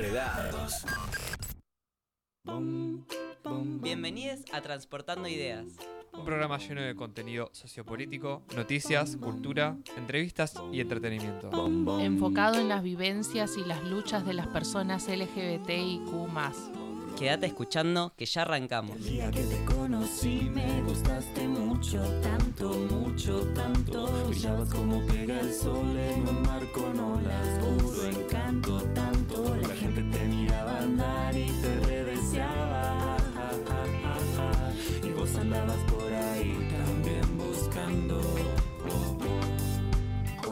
Enredados. Bienvenidos a Transportando Ideas. Un programa lleno de contenido sociopolítico, noticias, cultura, entrevistas y entretenimiento. enfocado en las vivencias y las luchas de las personas LGBTIQ. Quédate escuchando que ya arrancamos. El día que te conocí me gustaste mucho, tanto, mucho, tanto. Brillabas como pega el sol en un mar con olas, puro encanto, tanto. La gente te miraba andar y te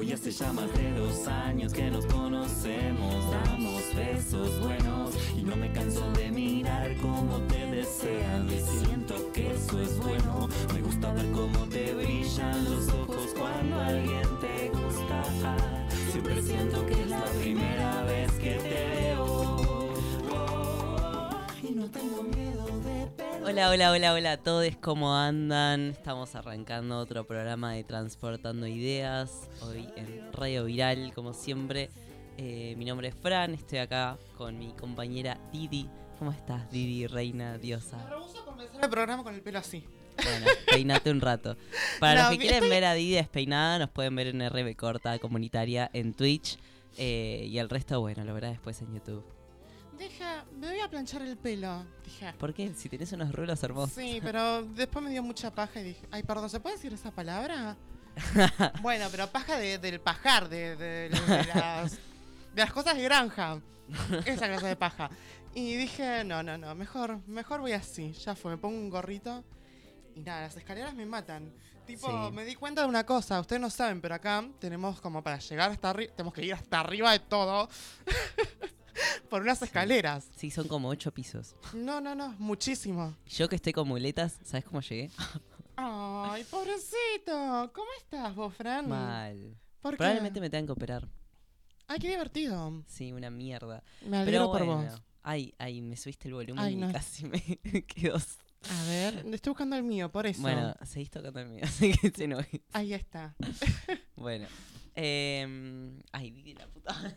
Ya más de dos años que nos conocemos, damos besos buenos y no me canso de mirar cómo te desean y siento que eso es bueno. Me gusta ver cómo te brillan los ojos cuando alguien te gusta. Siempre siento que es la primera vez que te veo y no tengo miedo. Hola, hola, hola, hola a todos, ¿cómo andan? Estamos arrancando otro programa de Transportando Ideas, hoy en Radio Viral, como siempre. Eh, mi nombre es Fran, estoy acá con mi compañera Didi. ¿Cómo estás, Didi, reina, diosa? Rehuso comenzar el programa con el pelo así. Bueno, peinate un rato. Para No, los que quieren estoy- ver a Didi despeinada, nos pueden ver en RB Corta Comunitaria en Twitch. eh, y el resto, bueno, lo verás después en YouTube. Deja, me voy a planchar el pelo. Dije. ¿Por qué? Si tenés unos rulos hermosos. Sí, pero después me dio mucha paja y dije, ay, perdón, ¿se puede decir esa palabra? bueno, pero paja de- del pajar, de, de- de las, de las cosas de granja. Esa clase de paja. Y dije, no, no, no, mejor, mejor voy así. Ya fue, me pongo un gorrito. Y nada, las escaleras me matan. Tipo, Sí. me di cuenta de una cosa, ustedes no saben, pero acá tenemos como para llegar hasta arriba, tenemos que ir hasta arriba de todo. por unas escaleras. Sí, son como ocho pisos. No, no, no, muchísimo. Yo que estoy con muletas, ¿sabes cómo llegué? Ay, pobrecito. ¿Cómo estás vos, Fran? Mal. ¿Por qué? Probablemente me tengan que operar. Ay, qué divertido. Sí, una mierda. Me alegro Pero por bueno. vos. Ay, ay, me subiste el volumen Ay, y casi me quedó. A ver, estoy buscando el mío, por eso. Bueno, seguís tocando el mío, así que se no. Ahí está. Bueno. Eh, ay, la puta.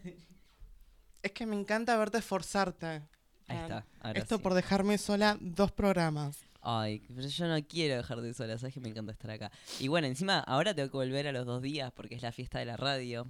Es que me encanta verte esforzarte. Ahí Fran. está, ahora Esto sí. por dejarme sola dos programas. Ay, pero yo no quiero dejar de sola, sabes que me encanta estar acá. Y bueno, encima ahora tengo que volver a los dos días porque es la fiesta de la radio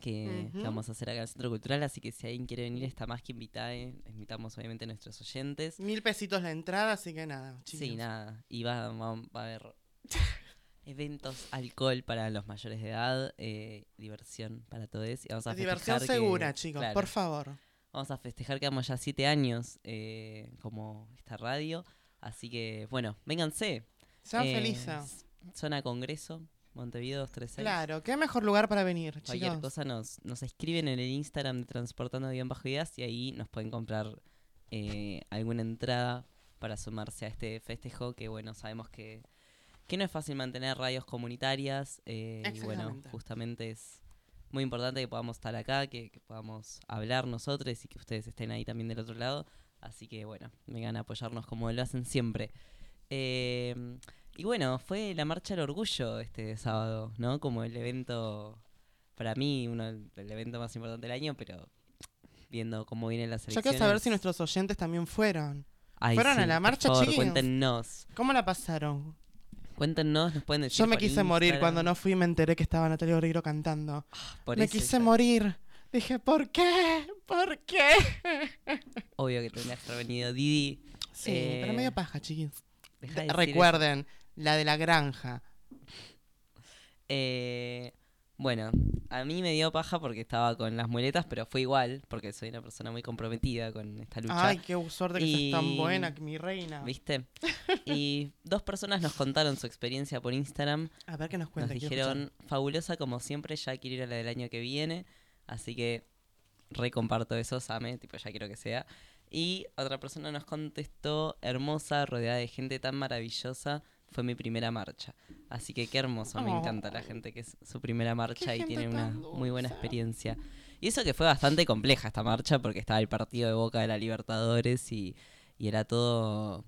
que, vamos a hacer acá en el Centro Cultural, así que si alguien quiere venir está más que invitada. eh. Invitamos obviamente a nuestros oyentes. Mil pesitos la entrada, así que nada. Sí, chiquillos. nada. Y va, va- va a haber eventos, alcohol para los mayores de edad, eh, diversión para todos. Y vamos a Diversión festejar que- segura, chicos, claro, por favor. Vamos a festejar que vamos ya siete años eh, como esta radio. Así que, bueno, vénganse. Sean Eh, felices. Zona Congreso, Montevideo 236. Claro, qué mejor lugar para venir, Cualquier chicos. cosa nos, nos escriben en el Instagram de Transportando Bien Bajo Ideas y ahí nos pueden comprar eh, alguna entrada para sumarse a este festejo que, bueno, sabemos que, que no es fácil mantener radios comunitarias eh, y, bueno, justamente es muy importante que podamos estar acá, que, que podamos hablar nosotros y que ustedes estén ahí también del otro lado. Así que, bueno, vengan a apoyarnos como lo hacen siempre. Eh, y bueno, fue la Marcha del Orgullo este sábado, ¿no? Como el evento, para mí, uno el evento más importante del año, pero viendo cómo vienen las Yo elecciones. quiero saber si nuestros oyentes también fueron. Ay, ¿Fueron a la por marcha, favor, chiquillos? Cuéntenos, ¿Cómo la pasaron? Cuéntenos, nos pueden decir Yo me quise morir cuando no fui me enteré que estaba Natalia Oreiro cantando. Por me quise morir. Dije, ¿por qué? ¿Por qué? Obvio que tendrías que haber venido Didi. Sí, Eh, pero medio paja, chiquis. de Recuerden, la de la granja. Eh, bueno, a mí me dio paja porque estaba con las muletas, pero fue igual, porque soy una persona muy comprometida con esta lucha. Ay, qué suerte que Y- sos tan buena, que mi reina. ¿Viste? Y dos personas nos contaron su experiencia por Instagram. A ver qué nos Nos cuenta. quiero dijeron, fabulosa como siempre, ya quiero ir a la del año que viene. Así que recomparto eso, Same, tipo, ya quiero que sea. Y otra persona nos contestó, hermosa, rodeada de gente tan maravillosa, fue mi primera marcha. Así que qué hermoso, me Oh. encanta la gente que es su primera marcha y tiene una muy buena experiencia. Y eso que fue bastante compleja esta marcha porque estaba el partido de Boca de la Libertadores y, y era todo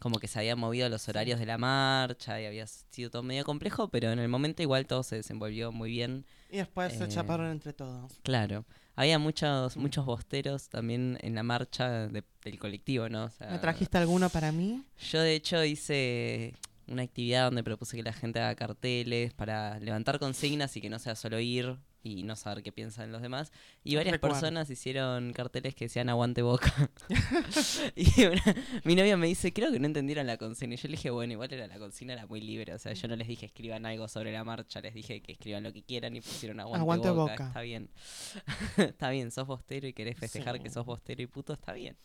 como que se habían movido los horarios de la marcha y había sido todo medio complejo, pero en el momento igual todo se desenvolvió muy bien. Y después se Eh, chaparon entre todos. Claro. había muchos, muchos bosteros también en la marcha de- del colectivo, ¿no? O sea, ¿Me trajiste alguno para mí? Yo de hecho hice una actividad donde propuse que la gente haga carteles para levantar consignas y que no sea solo ir y no saber qué piensan los demás. Y varias Recuerdo. personas hicieron carteles que decían aguante boca. y una- mi novia me dice, creo que no entendieron la consigna. Y yo le dije, bueno, igual era la consigna, era muy libre. O sea, yo no les dije escriban algo sobre la marcha, les dije que escriban lo que quieran y pusieron aguante, Aguante boca. boca. Está bien. está bien, sos bostero y querés festejar Sí. que sos bostero y puto, está bien.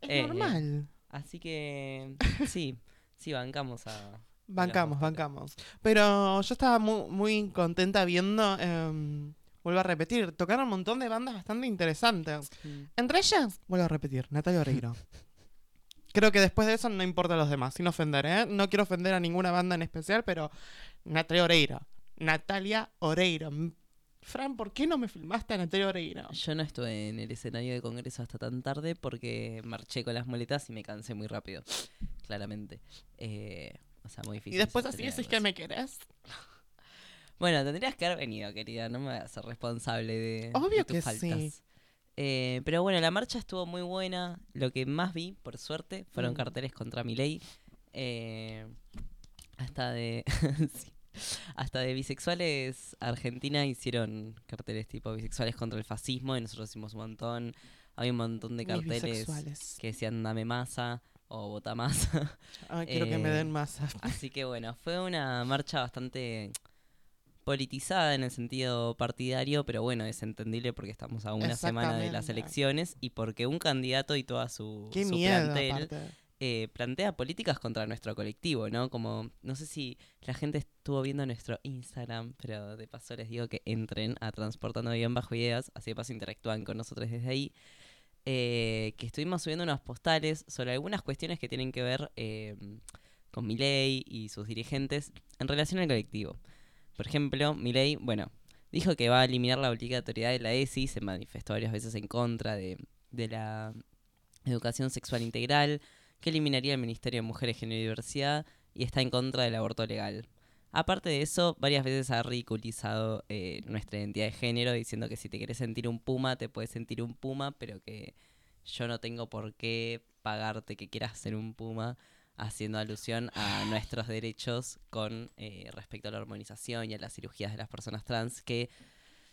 Es Eh, normal. Así que sí, sí, bancamos a... Bancamos, bancamos. Pero yo estaba muy, muy contenta viendo, em, vuelvo a repetir, tocaron un montón de bandas bastante interesantes. Entre ellas, vuelvo a repetir, Natalia Oreiro. Creo que después de eso no importa a los demás, sin ofender, ¿eh? No quiero ofender a ninguna banda en especial, pero Natalia Oreiro. Natalia Oreiro. Fran, ¿por qué no me filmaste a Natalia Oreiro? Yo no estuve en el escenario de congreso hasta tan tarde porque marché con las muletas y me cansé muy rápido, claramente. Eh, o sea, muy difícil. Y después así decís que me querés. Bueno, tendrías que haber venido, querida. No me voy a hacer responsable de, Obvio de tus que faltas. sí. Eh, pero bueno, la marcha estuvo muy buena. Lo que más vi, por suerte, fueron Mm. carteles contra mi ley. hasta de. sí. Hasta de bisexuales Argentina hicieron carteles tipo bisexuales contra el fascismo y nosotros hicimos un montón. Había un montón de carteles que decían dame masa o vota masa. Ay, quiero que me eh, den masa. Así que bueno, fue una marcha bastante politizada en el sentido partidario, pero bueno, es entendible porque estamos a una semana de las elecciones y porque un candidato y toda su, Qué su miedo, plantel aparte. Eh, plantea políticas contra nuestro colectivo, ¿no? Como, no sé si la gente estuvo viendo nuestro Instagram, pero de paso les digo que entren a Transportando Bien Bajo Ideas, así de paso interactúan con nosotros desde ahí. eh, que estuvimos subiendo unos postales sobre algunas cuestiones que tienen que ver eh, con Milei y sus dirigentes en relación al colectivo. Por ejemplo, Milei, bueno, dijo que va a eliminar la obligatoriedad de la ESI, se manifestó varias veces en contra de, de la educación sexual integral, que eliminaría el Ministerio de Mujeres, Género y Diversidad y está en contra del aborto legal. Aparte de eso, varias veces ha ridiculizado eh, nuestra identidad de género, diciendo que si te quieres sentir un puma, te puedes sentir un puma, pero que yo no tengo por qué pagarte que quieras ser un puma, haciendo alusión a nuestros derechos con eh, respecto a la hormonización y a las cirugías de las personas trans, que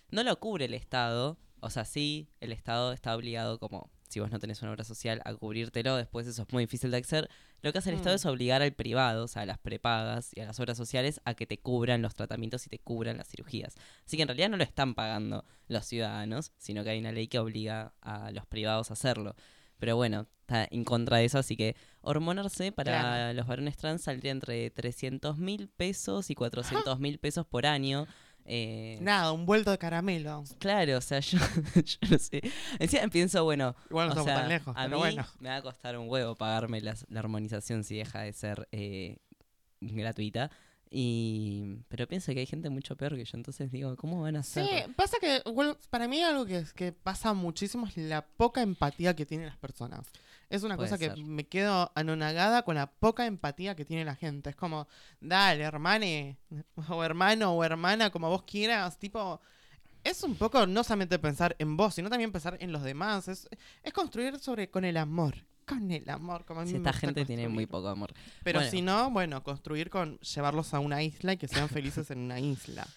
no lo cubre el Estado. O sea, sí, el Estado está obligado como si vos no tenés una obra social a cubrírtelo, después eso es muy difícil de acceder. Lo que hace el Estado Mm. es obligar al privado, o sea, a las prepagas y a las obras sociales a que te cubran los tratamientos y te cubran las cirugías. Así que en realidad no lo están pagando los ciudadanos, sino que hay una ley que obliga a los privados a hacerlo. Pero bueno, está en contra de eso, así que hormonarse para Claro. los varones trans saldría entre 300 mil pesos y 400 mil pesos por año. Eh, Nada, un vuelto de caramelo. Claro, o sea, yo, yo no sé. Encima pienso, bueno, Igual no o sea, tan lejos, a pero mí bueno. me va a costar un huevo pagarme las- la armonización si deja de ser eh, gratuita. Y pero pienso que hay gente mucho peor que yo, entonces digo, ¿cómo van a Sí, hacer? pasa que bueno, para mí algo que, que pasa muchísimo es la poca empatía que tienen las personas. Es una Puede cosa que me quedo anonagada con la poca empatía que tiene la gente. Es como, dale, hermane, o hermano o hermana, como vos quieras, tipo... Es un poco no solamente pensar en vos, sino también pensar en los demás. Es, es construir sobre con el amor. Con el amor, como a mí Si me esta gente tiene muy poco amor. Pero Bueno. si no, bueno, construir con llevarlos a una isla y que sean felices en una isla.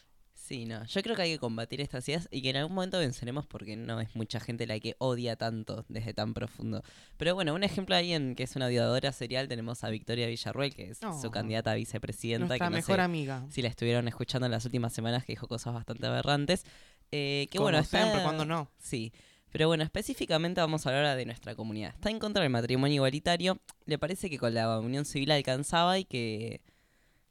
Sí, no. Yo creo que hay que combatir estas ideas y que en algún momento venceremos porque no es mucha gente la que odia tanto desde tan profundo. Pero bueno, un ejemplo ahí en que es una odiadora serial tenemos a Victoria Villarruel, que es Oh. su candidata a vicepresidenta. Nuestra que no mejor sé amiga. si la estuvieron escuchando en las últimas semanas, que dijo cosas bastante aberrantes. Eh, que Como bueno, está- siempre, cuando no. Sí. Pero bueno, específicamente vamos a hablar ahora de nuestra comunidad. Está en contra del matrimonio igualitario. Le parece que con la unión civil alcanzaba y que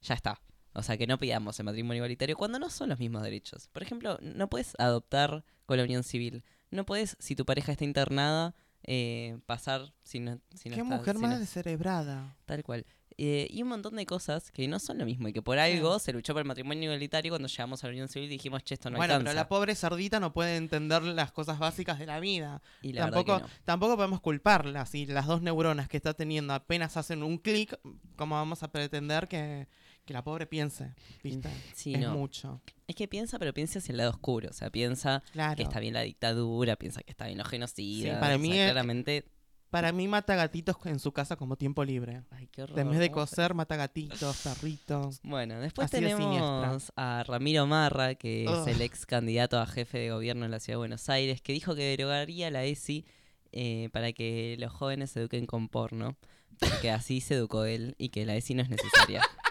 ya está. O sea, que no pidamos el matrimonio igualitario cuando no son los mismos derechos. Por ejemplo, no puedes adoptar con la unión civil. No puedes, si tu pareja está internada, eh, pasar si no, si no Qué está- mujer si más no- descerebrada. Tal cual. eh, y un montón de cosas que no son lo mismo y que por algo se luchó por el matrimonio igualitario cuando llegamos a la unión civil y dijimos, che, esto no bueno, alcanza. pero la pobre cerdita no puede entender las cosas básicas de la vida. y la verdad Tampoco, que no. tampoco podemos culparla. Si las dos neuronas que está teniendo apenas hacen un clic, ¿cómo vamos a pretender que, que la pobre piense? ¿Viste? Sí, es no. mucho. Es que piensa, pero piensa hacia el lado oscuro. O sea, piensa Claro. que está bien la dictadura, piensa que está bien los genocidas. Sí, para o mí sea, es- claramente... Para mí mata gatitos en su casa como tiempo libre. Ay, qué horror. En vez de ¿cómo se- coser, mata gatitos, perritos. Bueno, después Así tenemos a Ramiro Marra, que es el ex candidato a jefe de gobierno en la ciudad de Buenos Aires, que dijo que derogaría la ESI eh, para que los jóvenes se eduquen con porno, porque así se educó él y que la ESI no es necesaria.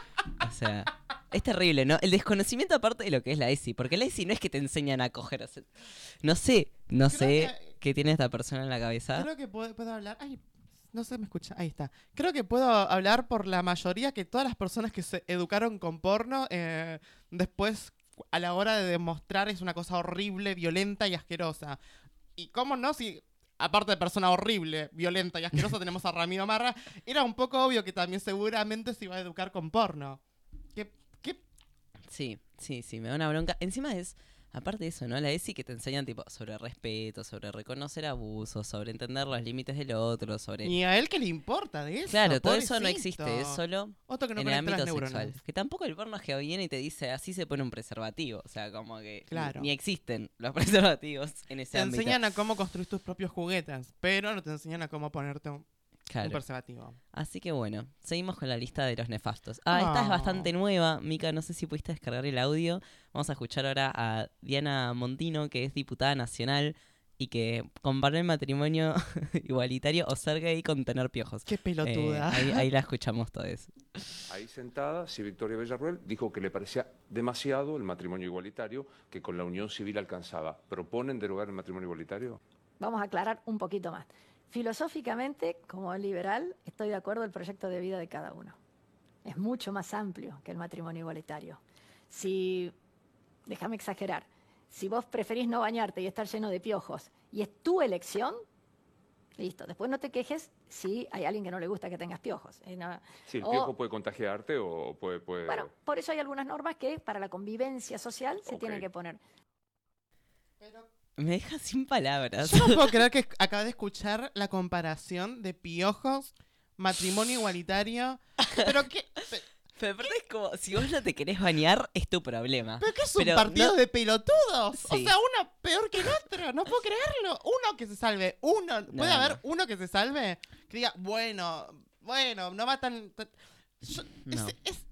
O sea, es terrible, ¿no? El desconocimiento aparte de lo que es la ESI, porque la ESI no es que te enseñan a coger. o sea, no sé, no Creo sé que- qué tiene esta persona en la cabeza. Creo que puedo, puedo hablar. Ay, no se me escucha. Ahí está. Creo que puedo hablar por la mayoría que todas las personas que se educaron con porno, eh, después a la hora de demostrar es una cosa horrible, violenta y asquerosa. Y cómo no, si aparte de persona horrible, violenta y asquerosa, tenemos a Ramiro Marra, era un poco obvio que también seguramente se iba a educar con porno. ¿Qué, qué Sí, sí, sí, me da una bronca. Encima es, aparte de eso, ¿no? La ESI que te enseñan tipo sobre respeto, sobre reconocer abusos, sobre entender los límites del otro, sobre... Ni a él que le importa de eso. Claro, todo eso no existe, es solo Otro que no en el ámbito neuronas. sexual. Que tampoco el porno que viene y te dice así se pone un preservativo. O sea, como que ni- Claro. ni, existen los preservativos en ese Te ámbito. enseñan a cómo construir tus propios juguetes, pero no te enseñan a cómo ponerte un, un Claro. preservativo. Así que bueno, seguimos con la lista de los nefastos. Ah, esta es Oh. bastante nueva. Mica, no sé si pudiste descargar el audio. Vamos a escuchar ahora a Diana Montino, que es diputada nacional y que comparó el matrimonio igualitario o ser gay con tener piojos. Qué Eh, pelotuda. ahí, ahí la escuchamos todos. Ahí sentada, si Victoria Villarruel dijo que le parecía demasiado el matrimonio igualitario que con la unión civil alcanzaba. ¿Proponen derogar el matrimonio igualitario? Vamos a aclarar un poquito más. Filosóficamente, como liberal, estoy de acuerdo el proyecto de vida de cada uno. Es mucho más amplio que el matrimonio igualitario. Si, déjame exagerar, si vos preferís no bañarte y estar lleno de piojos y es tu elección, listo. Después no te quejes si hay alguien que no le gusta que tengas piojos. Eh, no- Sí, el o- piojo puede contagiarte o puede... puede- Bueno, por eso hay algunas normas que para la convivencia social se Ok. tienen que poner. Me deja sin palabras. Yo no puedo creer que acabé de escuchar la comparación de piojos, matrimonio igualitario. Pero qué, Pero aparte es como, si vos no te querés bañar, es tu problema. pero qué es un Pero partido no- de pelotudos. O Sí. sea, uno peor que el otro. No puedo creerlo. Uno que se salve. Uno. ¿Puede No, haber no. uno que se salve? Que diga, bueno, bueno, no va tan. tan- Yo- es, es-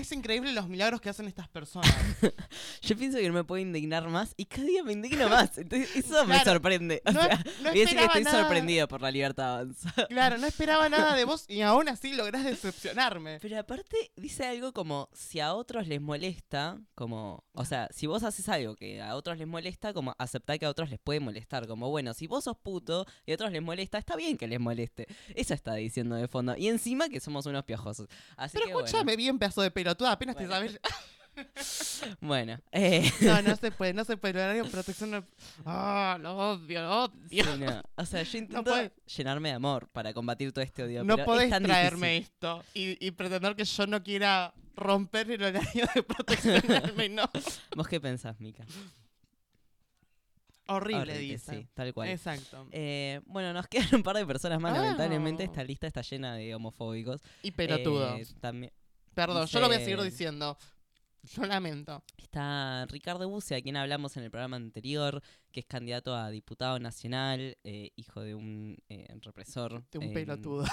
es increíble los milagros que hacen estas personas. Yo pienso que no me puedo indignar más y cada día me indigno más. Entonces, eso me sorprende. O no- sea, no voy a decir que estoy nada. sorprendido por la libertad avanza. claro, no esperaba nada de vos y aún así lográs decepcionarme. Pero aparte dice algo como si a otros les molesta, como, o sea, si vos haces algo que a otros les molesta, como aceptar que a otros les puede molestar, como bueno, si vos sos puto y a otros les molesta, está bien que les moleste. Eso está diciendo de fondo. Y encima que somos unos piojosos. Así Pero que bueno. escúchame bien, pedazo de pelotuda. Apenas te sabes. Bueno, eh, No, no se puede, no se puede. El horario de protección. no- Ah, lo odio, lo odio. sí, no. O sea, yo intento llenarme de amor para combatir todo este odio. No pero podés es traerme difícil. esto y, y pretender que yo no quiera romper el horario de protección al menos. ¿Vos qué pensás, Mica? Horrible, Horrible, dice. sí, tal cual. Exacto. Eh, bueno, nos quedan un par de personas más. Ah. Lamentablemente, esta lista está llena de homofóbicos. y pelotudos. Eh, también Perdón, yo lo voy a seguir diciendo. Yo lamento. está Ricardo Bussi, a quien hablamos en el programa anterior, que es candidato a diputado nacional, eh, hijo de un eh, represor. De un en pelotudo.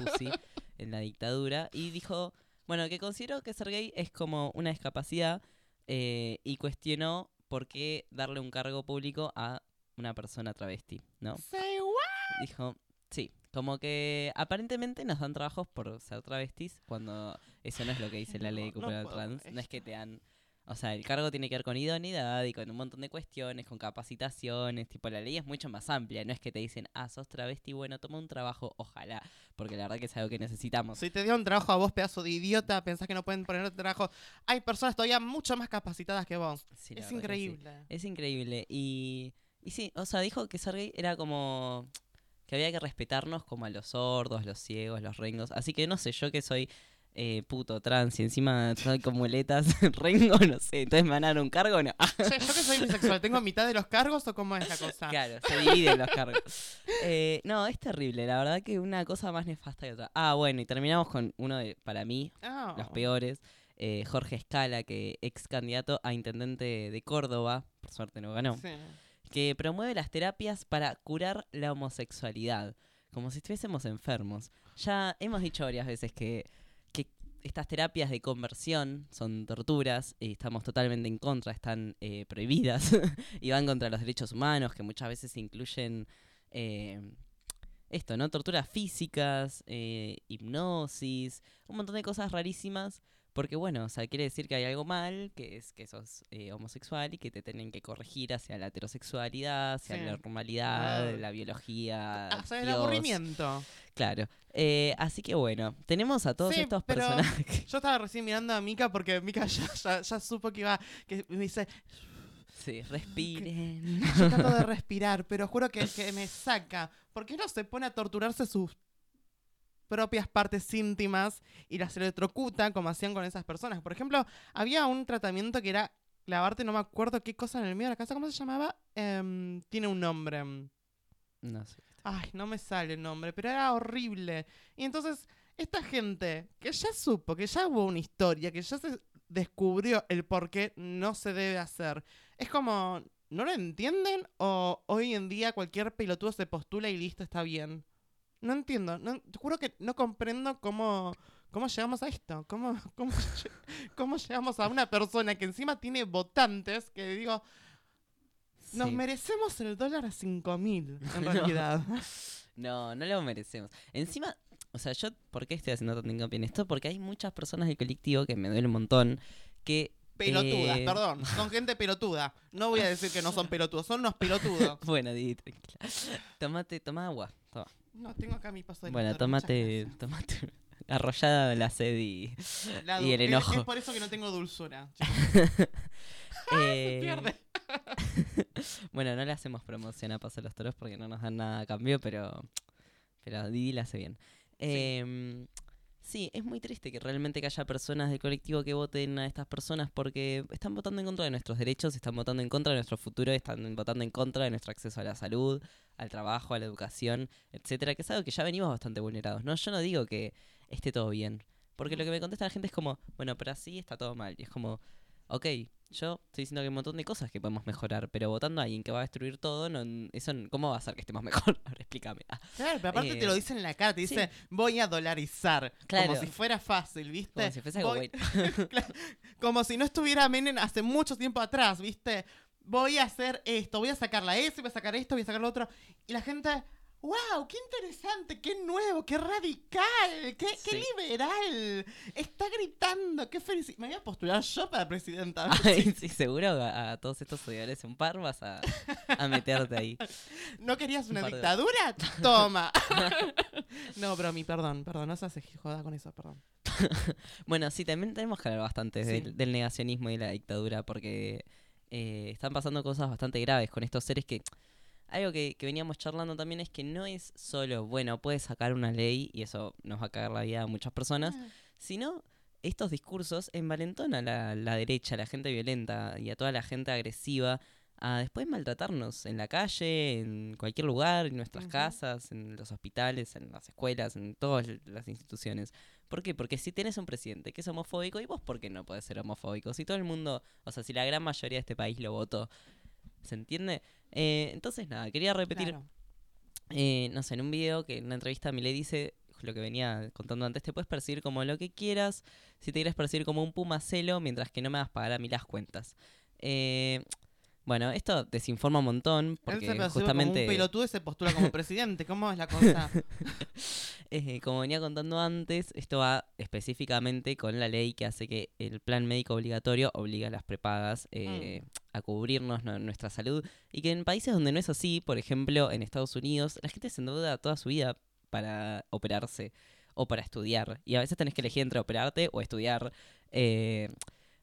Bussi, en la dictadura. Y dijo, bueno, que considero que ser gay es como una discapacidad eh, y cuestionó por qué darle un cargo público a una persona travesti, ¿no? Say what? dijo, sí, como que aparentemente nos dan trabajos por ser travestis cuando eso no es lo que dice la ley de No, no cultura puedo trans. No es que te dan, o sea, el cargo tiene que ver con idoneidad y con un montón de cuestiones, con capacitaciones, tipo la ley es mucho más amplia, no es que te dicen, ah, sos travesti, bueno, toma un trabajo, ojalá, porque la verdad que es algo que necesitamos. Si te dieron trabajo a vos, pedazo de idiota, pensás que no pueden poner trabajo. Hay personas todavía mucho más capacitadas que vos. Sí, es sí. increíble. Es increíble. Y, y sí, o sea, dijo que ser gay era como que había que respetarnos como a los sordos, los ciegos, los rengos. Así que no sé, yo que soy eh, puto trans y encima soy con muletas, rengo, no sé, entonces me van a dar un cargo o no. Yo que soy bisexual, ¿tengo mitad de los cargos o cómo es la cosa? Claro, se dividen los cargos. Eh, no, es terrible, la verdad que una cosa más nefasta que otra. Ah, bueno, y terminamos con uno de, para mí, Ah. los peores. eh, Jorge Escala, que ex candidato a intendente de Córdoba, por suerte no ganó, Sí. Que promueve las terapias para curar la homosexualidad, como si estuviésemos enfermos. Ya hemos dicho varias veces que, que estas terapias de conversión son torturas estamos totalmente en contra, están eh, prohibidas y van contra los derechos humanos, que muchas veces incluyen eh, esto, ¿no? Torturas físicas, eh, hipnosis, un montón de cosas rarísimas. Porque bueno, o sea, quiere decir que hay algo mal, que es que sos eh, homosexual y que te tienen que corregir hacia la heterosexualidad, hacia Sí. la normalidad, Ah. la biología. Ah, o sea, el Dios. aburrimiento. Claro. Eh, así que bueno, tenemos a todos Sí, estos pero- personajes. Yo estaba recién mirando a Mika porque Mika ya, ya, ya supo que iba. que me dice, Sí, respiren. yo trato de respirar, pero juro que, que me saca. ¿Por qué no se pone a torturarse sus propias partes íntimas y las electrocuta como hacían con esas personas? Por ejemplo, había un tratamiento que era clavarte, no me acuerdo qué cosa en el medio de la casa, ¿cómo se llamaba? Em, tiene un nombre. No sé. Ay, no me sale el nombre, pero era horrible. Y entonces, esta gente que ya supo, que ya hubo una historia, que ya se descubrió el por qué no se debe hacer, es como, ¿no lo entienden? ¿O hoy en día cualquier pelotudo se postula y listo, está bien? No entiendo, no, te juro que no comprendo cómo, cómo llegamos a esto, cómo, cómo, cómo llegamos a una persona que encima tiene votantes que digo, nos Sí. merecemos el dólar a 5 mil, en No. realidad. No, no lo merecemos. Encima, o sea, yo, ¿por qué estoy haciendo tanto hincapié en esto? Porque hay muchas personas del colectivo que me duele un montón que. Pelotudas, eh, perdón. Son gente pelotuda. No voy a decir que no son pelotudos, son unos pelotudos. Bueno, Didi, tranquila. Tomate, toma agua. Toma. No, tengo acá mi paso de Bueno, tomate, gracias. tomate. Arrollada la sed y, La y du- el enojo. Es, por eso que no tengo dulzura. chicos. Eh, Pierde. bueno, no le hacemos promoción a Paso de los Toros porque no nos dan nada a cambio, pero, pero Didi la hace bien. Em, sí, es muy triste que realmente que haya personas del colectivo que voten a estas personas porque están votando en contra de nuestros derechos, están votando en contra de nuestro futuro, están votando en contra de nuestro acceso a la salud, al trabajo, a la educación, etcétera, que es algo que ya venimos bastante vulnerados. No, yo no digo que esté todo bien, porque lo que me contesta la gente es como, bueno, pero así está todo mal. Y es como, ok, yo estoy diciendo que hay un montón de cosas que podemos mejorar, pero votando a alguien que va a destruir todo, no, eso, ¿cómo va a hacer que estemos mejor? A ver, explícame. Ah, Claro, pero aparte Eh, te lo dice en la cara, te dice, voy a dolarizar. Claro. Como si fuera fácil, ¿viste? como si fuese algo bueno. Claro, como si no estuviera Menem hace mucho tiempo atrás, ¿viste? Voy a hacer esto, voy a sacar la S, voy a sacar esto, voy a sacar lo otro. Y la gente, wow, qué interesante, qué nuevo, qué radical, qué, qué Sí. liberal. Está gritando, qué felicidad. Me voy a postular yo para presidenta. Ay, sí, seguro a, a todos estos seguidores un par vas a, a meterte ahí. ¿No querías una Un par de- dictadura? Toma. no, pero mi perdón, perdón, no se hace joda con eso, perdón. Bueno, sí, también tenemos que hablar bastante Sí. del, del negacionismo y la dictadura porque eh, están pasando cosas bastante graves con estos seres que... Algo que, que veníamos charlando también es que no es solo, bueno, puedes sacar una ley y eso nos va a cagar la vida a muchas personas, sino estos discursos envalentonan a la, la derecha, a la gente violenta y a toda la gente agresiva a después maltratarnos en la calle, en cualquier lugar, en nuestras casas, en los hospitales, en las escuelas, en todas las instituciones. ¿Por qué? Porque si tienes un presidente que es homofóbico, ¿y vos por qué no podés ser homofóbico? Si todo el mundo, o sea, si la gran mayoría de este país lo votó, ¿se entiende? Eh, entonces, nada, quería repetir Claro. eh, no sé, en un video que en una entrevista me le dice lo que venía contando antes, te puedes percibir como lo que quieras, si te quieres percibir como un pumacelo, mientras que no me vas a pagar a mí las cuentas. Eh, bueno, esto desinforma un montón, Él se porque justamente, como un pelotudo y se postula como presidente. ¿Cómo es la cosa? eh, como venía contando antes, esto va específicamente con la ley que hace que el plan médico obligatorio obliga a las prepagas eh, a cubrirnos nu- nuestra salud y que en países donde no es así, por ejemplo en Estados Unidos, la gente se endeuda toda su vida para operarse o para estudiar y a veces tenés que elegir entre operarte o estudiar. eh,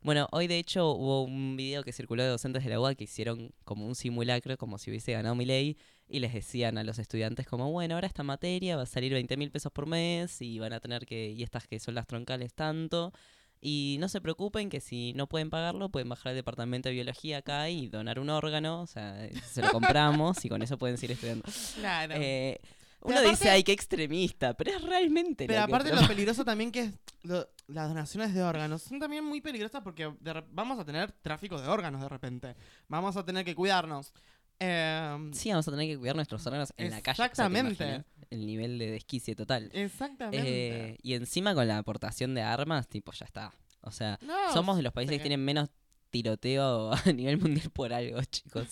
Bueno, hoy de hecho hubo un video que circuló de docentes de la UA que hicieron como un simulacro, como si hubiese ganado Milei, y les decían a los estudiantes como, bueno, ahora esta materia va a salir 20 mil pesos por mes y van a tener que, y estas que son las troncales tanto. Y no se preocupen que si no pueden pagarlo, pueden bajar al departamento de biología acá y donar un órgano, o sea, se lo compramos y con eso pueden seguir estudiando. Claro. Eh, Uno dice, ay, qué extremista, pero es realmente Pero aparte lo peligroso también que es lo- las donaciones de órganos son también muy peligrosas porque de vamos a tener tráfico de órganos de repente. Vamos a tener que cuidarnos. Eh, Sí, vamos a tener que cuidar nuestros órganos en la calle. o sea, ¿te Exactamente. imaginas? El nivel de desquicie total. exactamente. Eh, y encima con la aportación de armas, tipo, ya está. O sea, No, somos de los países sí. que tienen menos tiroteo a nivel mundial por algo, chicos.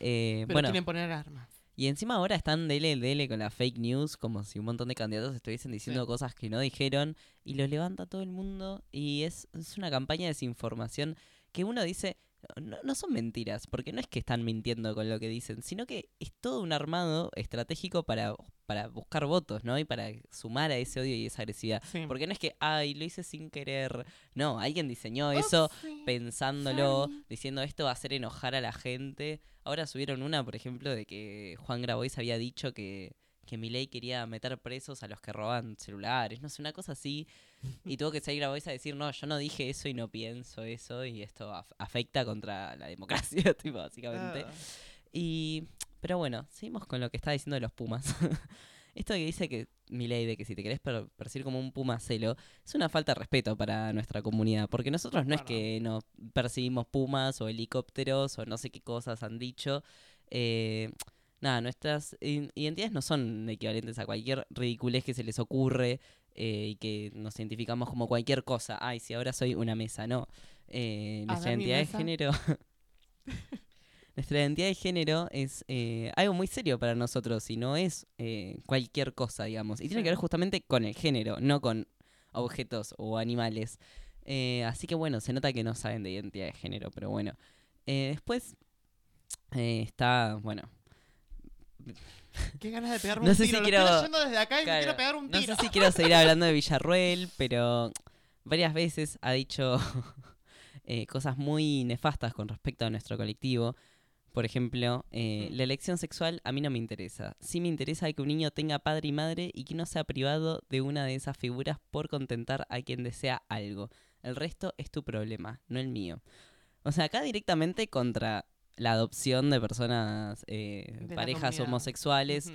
Eh, Pero bueno, quieren poner armas. Y encima ahora están dele, dele con la fake news, como si un montón de candidatos estuviesen diciendo Sí. cosas que no dijeron, y lo levanta todo el mundo, y es, es una campaña de desinformación que uno dice, no, no son mentiras, porque no es que están mintiendo con lo que dicen, sino que es todo un armado estratégico para, para buscar votos, ¿no? Y para sumar a ese odio y esa agresividad. Sí. Porque no es que, ay, lo hice sin querer. No, alguien diseñó eso pensándolo, sorry. diciendo esto va a hacer enojar a la gente. Ahora subieron una, por ejemplo, de que Juan Grabois había dicho que, que Milei quería meter presos a los que roban celulares, no sé, una cosa así. Y tuvo que salir Grabois a decir, no, yo no dije eso y no pienso eso, y esto af- afecta contra la democracia, tipo, básicamente. Ah. Y, pero bueno, seguimos con lo que está diciendo de los Pumas. Esto que dice que mi ley de que si te querés per- percibir como un Puma celo es una falta de respeto para nuestra comunidad, porque nosotros no es que nos percibimos Pumas o helicópteros o no sé qué cosas han dicho. Eh, nada, nuestras identidades no son equivalentes a cualquier ridiculez que se les ocurre eh, y que nos identificamos como cualquier cosa. Ay, si ahora soy una mesa, no. Eh, nuestra identidad de género. Nuestra identidad de género es eh, algo muy serio para nosotros y no es cualquier cosa, digamos. Y tiene que ver justamente con el género, no con objetos o animales. Así que bueno, se nota que no saben de identidad de género, pero bueno. Después está, bueno, Qué ganas de pegarme No un sé si tiro. Lo quiero- estoy leyendo desde acá y me Claro, quiero pegar un no sé si quiero seguir hablando de Villarruel, pero varias veces ha dicho eh, cosas muy nefastas con respecto a nuestro colectivo. Por ejemplo, eh, Mm. la elección sexual a mí no me interesa. Sí me interesa que un niño tenga padre y madre y que no sea privado de una de esas figuras por contentar a quien desea algo. El resto es tu problema, no el mío. O sea, acá directamente contra la adopción de personas, eh, De parejas homosexuales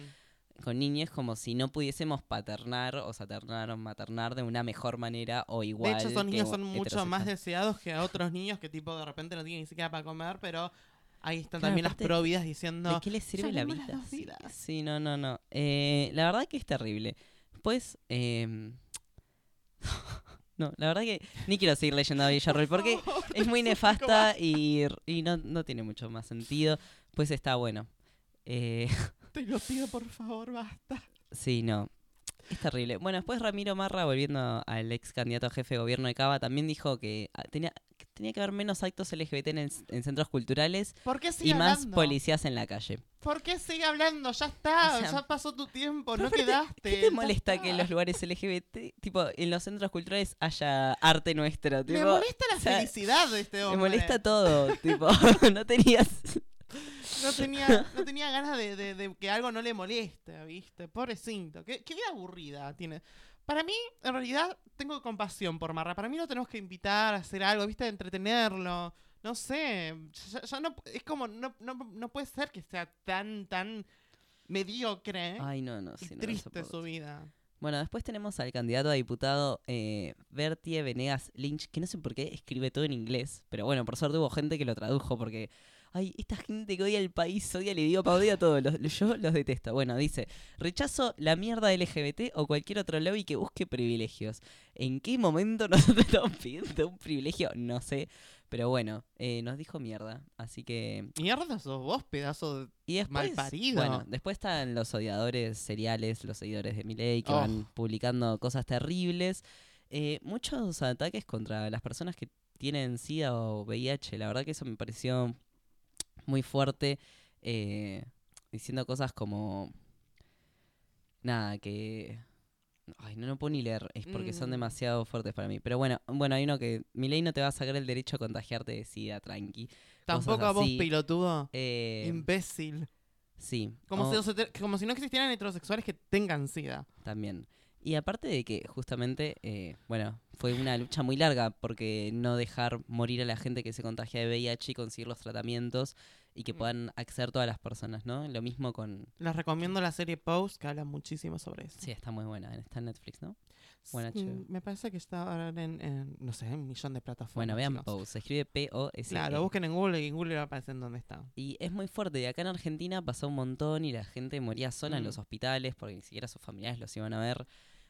con niños como si no pudiésemos paternar o saternar o maternar de una mejor manera o De igual. hecho, esos niños son mucho más deseados que a otros niños que tipo de repente no tienen ni siquiera para comer, pero ahí están Claro, también las providas diciendo... ¿De qué les sirve la vida? Sí, no, no, no. Eh, la verdad que es terrible. Pues, eh, no, la verdad que ni quiero seguir leyendo a Villarroel porque favor, es muy nefasta y, y no, no tiene mucho más sentido. Pues está bueno. Eh, Te lo pido, por favor, basta. Sí, no. Es terrible. Bueno, después Ramiro Marra, volviendo al ex candidato a jefe de gobierno de Cava, también dijo que ah, tenía tenía que haber menos actos LGBT en, en centros culturales ¿Por qué sigue y más hablando? policías en la calle. ¿Por qué sigue hablando? Ya está, O sea, ya pasó tu tiempo, no quedaste. ¿Qué te molesta que en los lugares LGBT, tipo, en los centros culturales haya arte nuestro? Me Tipo, molesta la o sea, felicidad de este me hombre. molesta todo, tipo, no tenías... No tenía, no tenía ganas de, de- de que algo no le moleste, ¿viste? Pobrecito. Qué, qué vida aburrida tiene. Para mí, en realidad, tengo compasión por Marra. Para mí lo tenemos que invitar a hacer algo, ¿viste? Entretenerlo. No sé. Ya, ya no, es como, no, no, no puede ser que sea tan, tan mediocre Ay, no, no, sí, triste su vida. Bueno, después tenemos al candidato a diputado eh, Bertie Venegas Lynch, que no sé por qué escribe todo en inglés, pero bueno, por suerte hubo gente que lo tradujo, porque, ay, esta gente que odia el país, odia el idioma, odia a todos, los- yo los detesto. Bueno, dice, rechazo la mierda LGBT o cualquier otro lobby que busque privilegios. ¿En qué momento nosotros estamos pidiendo un privilegio? No sé, pero bueno, eh, nos dijo mierda, así que... Mierda sos vos, pedazo de... Y después, Malparido. Bueno, después están los odiadores seriales, los seguidores de Milei, que Oh. van publicando cosas terribles. Eh, muchos ataques contra las personas que tienen SIDA o VIH. La verdad que eso me pareció muy fuerte. eh, diciendo cosas como. Nada, que. Ay, no lo puedo ni leer, es porque son Mm. demasiado fuertes para mí. Pero bueno, bueno, hay uno que. Mi ley no te va a sacar el derecho a contagiarte de SIDA, tranqui. Tampoco a vos, así. pelotudo. Eh, Imbécil. sí. Como, si como si no existieran heterosexuales que tengan SIDA. También. Y aparte de que justamente, eh, bueno, fue una lucha muy larga porque no dejar morir a la gente que se contagia de VIH y conseguir los tratamientos y que Mm. puedan acceder todas las personas, ¿no? Lo mismo con... Les recomiendo la serie Pose, que habla muchísimo sobre eso. Sí, está muy buena, está en Netflix, ¿no? Buena, Sí, chévere. me parece que está ahora en, en, no sé, un millón de plataformas. Bueno, vean chicos. Pose, se escribe P-O-S. Claro, busquen en Google y en Google va a aparecer dónde está. Y es muy fuerte. Y acá en Argentina pasó un montón y la gente moría sola en Mm. los hospitales porque ni siquiera sus familiares los iban a ver.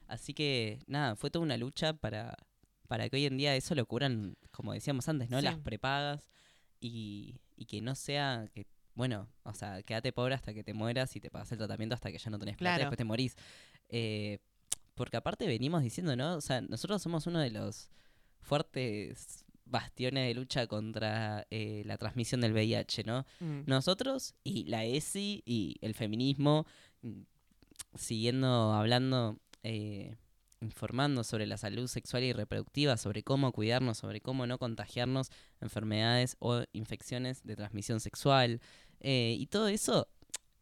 Así que, nada, fue toda una lucha para, para que hoy en día eso lo cubran, como decíamos antes, ¿no? Sí. Las prepagas y, y que no sea que, bueno, o sea, quédate pobre hasta que te mueras y te pagas el tratamiento hasta que ya no tenés plata y después te morís. Eh, porque aparte venimos diciendo, ¿no? O sea, nosotros somos uno de los fuertes bastiones de lucha contra eh, la transmisión del VIH, ¿no? Mm. Nosotros y la ESI y el feminismo, mm, siguiendo hablando, eh, informando sobre la salud sexual y reproductiva, sobre cómo cuidarnos, sobre cómo no contagiarnos enfermedades o infecciones de transmisión sexual. eh, y todo eso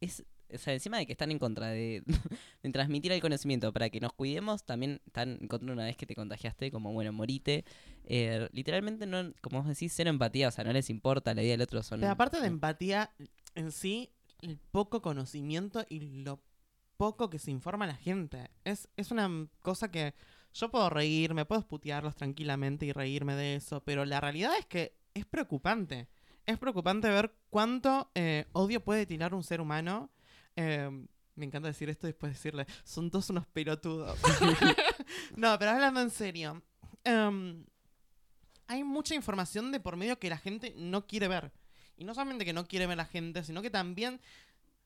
es, o sea, encima de que están en contra de, de transmitir el conocimiento para que nos cuidemos, también están en contra una vez que te contagiaste, como bueno, morite. Eh, literalmente, no, como vos decís, cero empatía, o sea, no les importa la vida del otro. Son, Pero aparte de empatía, en sí, el poco conocimiento y lo poco que se informa la gente. Es, es una cosa que yo puedo reírme, puedo putearlos tranquilamente y reírme de eso, pero la realidad es que es preocupante. Es preocupante ver cuánto eh, odio puede tirar un ser humano. Eh, me encanta decir esto y después decirle, son todos unos pelotudos. no, pero hablando en serio. em, hay mucha información de por medio que la gente no quiere ver. Y no solamente que no quiere ver la gente, sino que también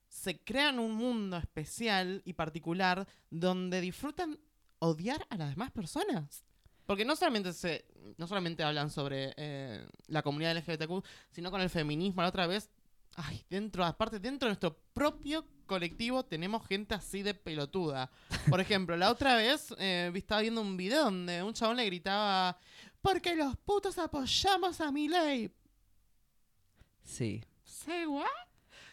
se crean un mundo especial y particular donde disfrutan odiar a las demás personas. Porque no solamente se, no solamente hablan sobre eh, la comunidad LGBTQ, sino con el feminismo. La otra vez, ay, dentro, aparte, dentro de nuestro propio colectivo tenemos gente así de pelotuda. Por ejemplo, la otra vez eh, estaba viendo un video donde un chabón le gritaba, porque los putos apoyamos a mi ley. Sí. Say what?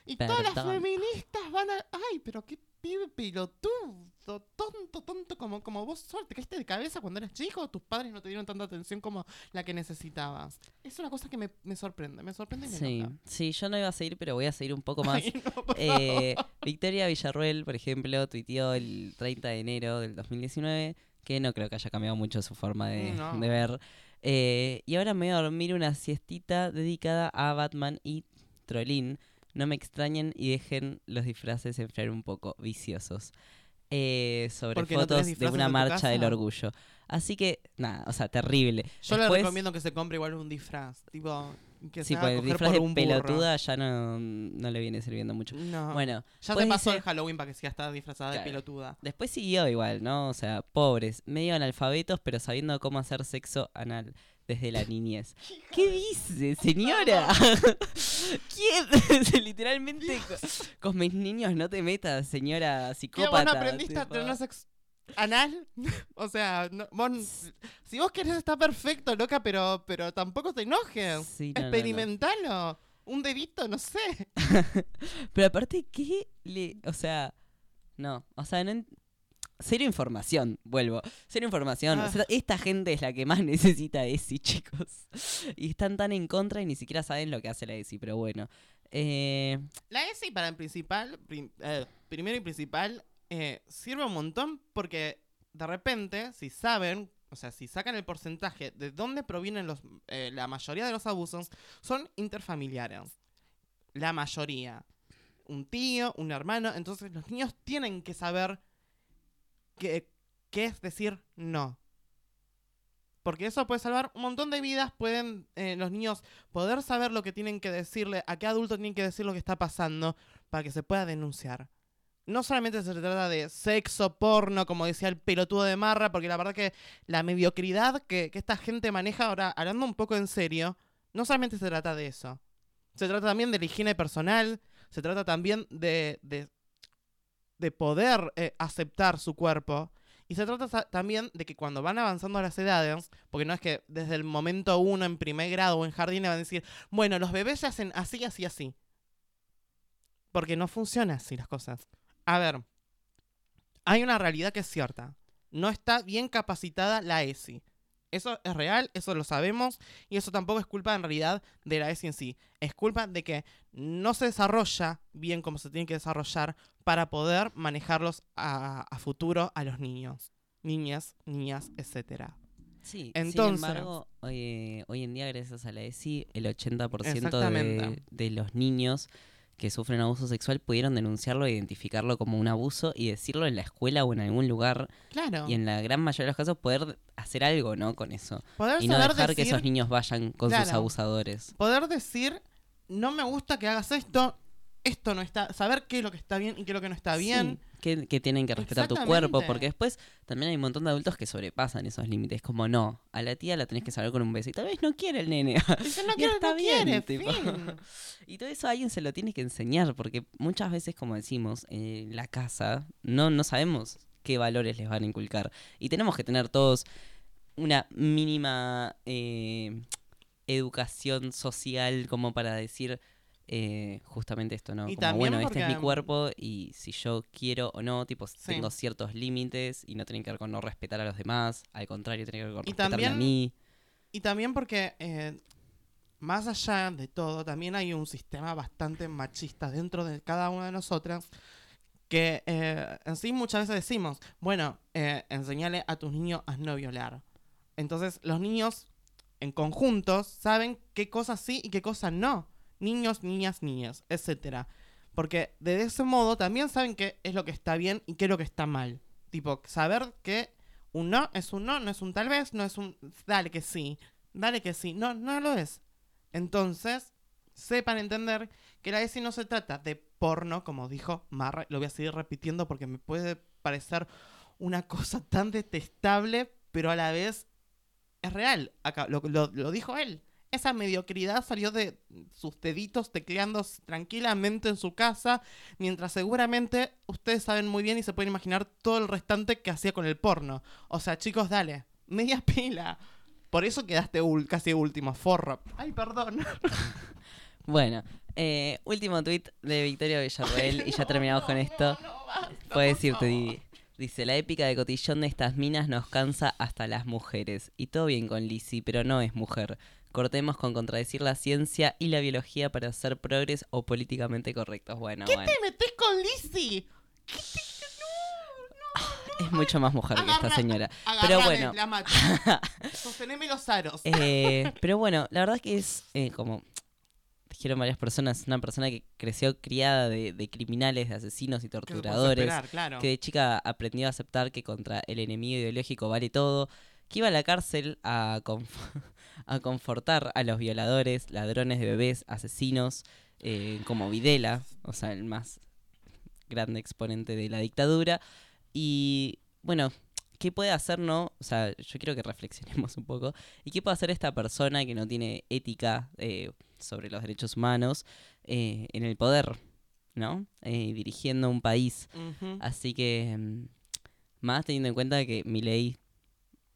Y todas las feministas van a. Ay, pero qué pibe pelotudo, tonto, tonto, como, como vos sos. ¿Te caíste de cabeza cuando eras chico tus padres no te dieron tanta atención como la que necesitabas? Es una cosa que me, me sorprende, me sorprende y me Sí, enoja. sí, yo no iba a seguir, pero voy a seguir un poco más. Ay, no, Eh, Victoria Villarruel, por ejemplo, tuiteó el 30 de enero del 2019, que no creo que haya cambiado mucho su forma de, No. de ver. Eh, y ahora me voy a dormir una siestita dedicada a Batman y Trollín. No me extrañen y dejen los disfraces enfriar un poco, viciosos. Eh, sobre ¿Por qué no tenés fotos de una marcha del orgullo. Así que, nada, o sea, terrible. Yo le Después- recomiendo que se compre igual un disfraz. Tipo, que Sí, pues haga el disfraz de pelotuda ya no, no le viene sirviendo mucho. No. Bueno, ya te pasó dice- el Halloween para que sea está disfrazada de pelotuda. Después siguió igual, ¿no? O sea, pobres, medio analfabetos, pero sabiendo cómo hacer sexo anal desde la niñez. ¿Qué dice, señora? ¿Quién? Literalmente, co- con mis niños no te metas, señora ¿Qué psicópata. vos no aprendiste a tener sexo anal? o sea, no- vos- si vos querés está perfecto, loca, pero, pero tampoco te enojes. Sí, no, no, no. Experimentalo. Un dedito, no sé. Pero aparte, ¿qué le...? O sea, no, o sea, no... Cero información, vuelvo. Cero información. Ah. O sea, esta gente es la que más necesita ESI, chicos. Y están tan en contra y ni siquiera saben lo que hace la ESI, pero bueno. Eh, La ESI para el principal, prim- eh, primero y principal, eh, sirve un montón porque de repente, si saben, o sea, si sacan el porcentaje de dónde provienen los, eh, la mayoría de los abusos, son interfamiliares. La mayoría. Un tío, un hermano. Entonces los niños tienen que saber qué, qué es decir no. Porque eso puede salvar un montón de vidas. Pueden eh, los niños poder saber lo que tienen que decirle, a qué adulto tienen que decir lo que está pasando para que se pueda denunciar. No solamente se trata de sexo, porno, como decía el pelotudo de Marra, porque la verdad que la mediocridad que, que esta gente maneja ahora, hablando un poco en serio, no solamente se trata de eso. Se trata también de la higiene personal, se trata también de, de, de poder eh, aceptar su cuerpo Y se trata también de que cuando van avanzando las edades, porque no es que desde el momento uno en primer grado o en jardín le van a decir, bueno, los bebés se hacen así, así, así. Porque no funciona así las cosas. A ver, hay una realidad que es cierta. No está bien capacitada la ESI. Eso es real, eso lo sabemos, y eso tampoco es culpa en realidad de la ESI en sí. Es culpa de que no se desarrolla bien como se tiene que desarrollar para poder manejarlos a, a futuro a los niños, niñas, niñas, etcétera. Sí, Entonces- sin embargo, hoy, hoy en día, gracias a la ESI, el 80% de, de los niños que sufren abuso sexual pudieron denunciarlo, identificarlo como un abuso y decirlo en la escuela o en algún lugar. Claro. Y en la gran mayoría de los casos poder hacer algo, ¿no? Con eso. poder Y no saber dejar que esos niños vayan con sus abusadores. poder decir, no me gusta que hagas esto, esto no está, saber qué es lo que está bien y qué es lo que no está bien. Sí, que, que tienen que respetar tu cuerpo, porque después también hay un montón de adultos que sobrepasan esos límites, como no, a la tía la tenés que salvar con un beso y tal vez no quiere el nene. No quiere, está no quiere, bien, tipo. fin. Y todo eso alguien se lo tiene que enseñar, porque muchas veces, como decimos, en la casa no, no sabemos qué valores les van a inculcar. Y tenemos que tener todos una mínima eh, educación social como para decir eh, justamente esto, ¿no? Y como, también bueno, este es mi cuerpo y si yo quiero o no, tipo, Sí. tengo ciertos límites y no tienen que ver con no respetar a los demás, al contrario, tiene que ver con Y respetarme a también- mí. Y también porque, eh, más allá de todo, también hay un sistema bastante machista dentro de cada una de nosotras que eh, en sí muchas veces decimos, bueno, enseñale a tus niños a no violar. Entonces los niños en conjuntos saben qué cosas sí y qué cosas no. Niños, niñas, niñas, etcétera. Porque de ese modo también saben qué es lo que está bien y qué es lo que está mal. Tipo, saber que un no es un no, no es un tal vez, no es un dale que sí, dale que sí, no, no lo es. Entonces, sepan entender que la ESI no se trata de porno, como dijo Marra, lo voy a seguir repitiendo porque me puede parecer una cosa tan detestable, pero a la vez es real. Acá, lo, lo- lo dijo él. Esa mediocridad salió de sus deditos tecleando tranquilamente en su casa, mientras seguramente ustedes saben muy bien y se pueden imaginar todo el restante que hacía con el porno. O sea, chicos, dale, media pila. Por eso quedaste casi último, forro. Ay, perdón. Bueno, eh, último tweet de Victoria Villarroel y ya terminamos con esto. Puede decirte, Didi. Dice, la épica de cotillón de estas minas nos cansa hasta las mujeres. Y todo bien con Lizzie, pero no es mujer. Cortemos con contradecir la ciencia y la biología para ser progres o políticamente correctos. Bueno, ¿Qué bueno. te metes con Lizzie? Es mucho más mujer que esta señora. Pero bueno. la. Sosteneme los aros. Eh, pero bueno, la verdad es que es eh, como dijeron varias personas, una persona que creció criada de, de criminales, de asesinos y ¿Qué torturadores. esperar? Claro. que de chica aprendió a aceptar que contra el enemigo ideológico vale todo, que iba a la cárcel a, a confortar a los violadores, ladrones de bebés, asesinos, eh, como Videla, o sea, el más grande exponente de la dictadura. Y bueno, ¿qué puede hacer, no? O sea, yo quiero que reflexionemos un poco. ¿Y qué puede hacer esta persona que no tiene ética eh, sobre los derechos humanos eh, en el poder, ¿no? Eh, dirigiendo un país. Así que, mm, más teniendo en cuenta que Milei,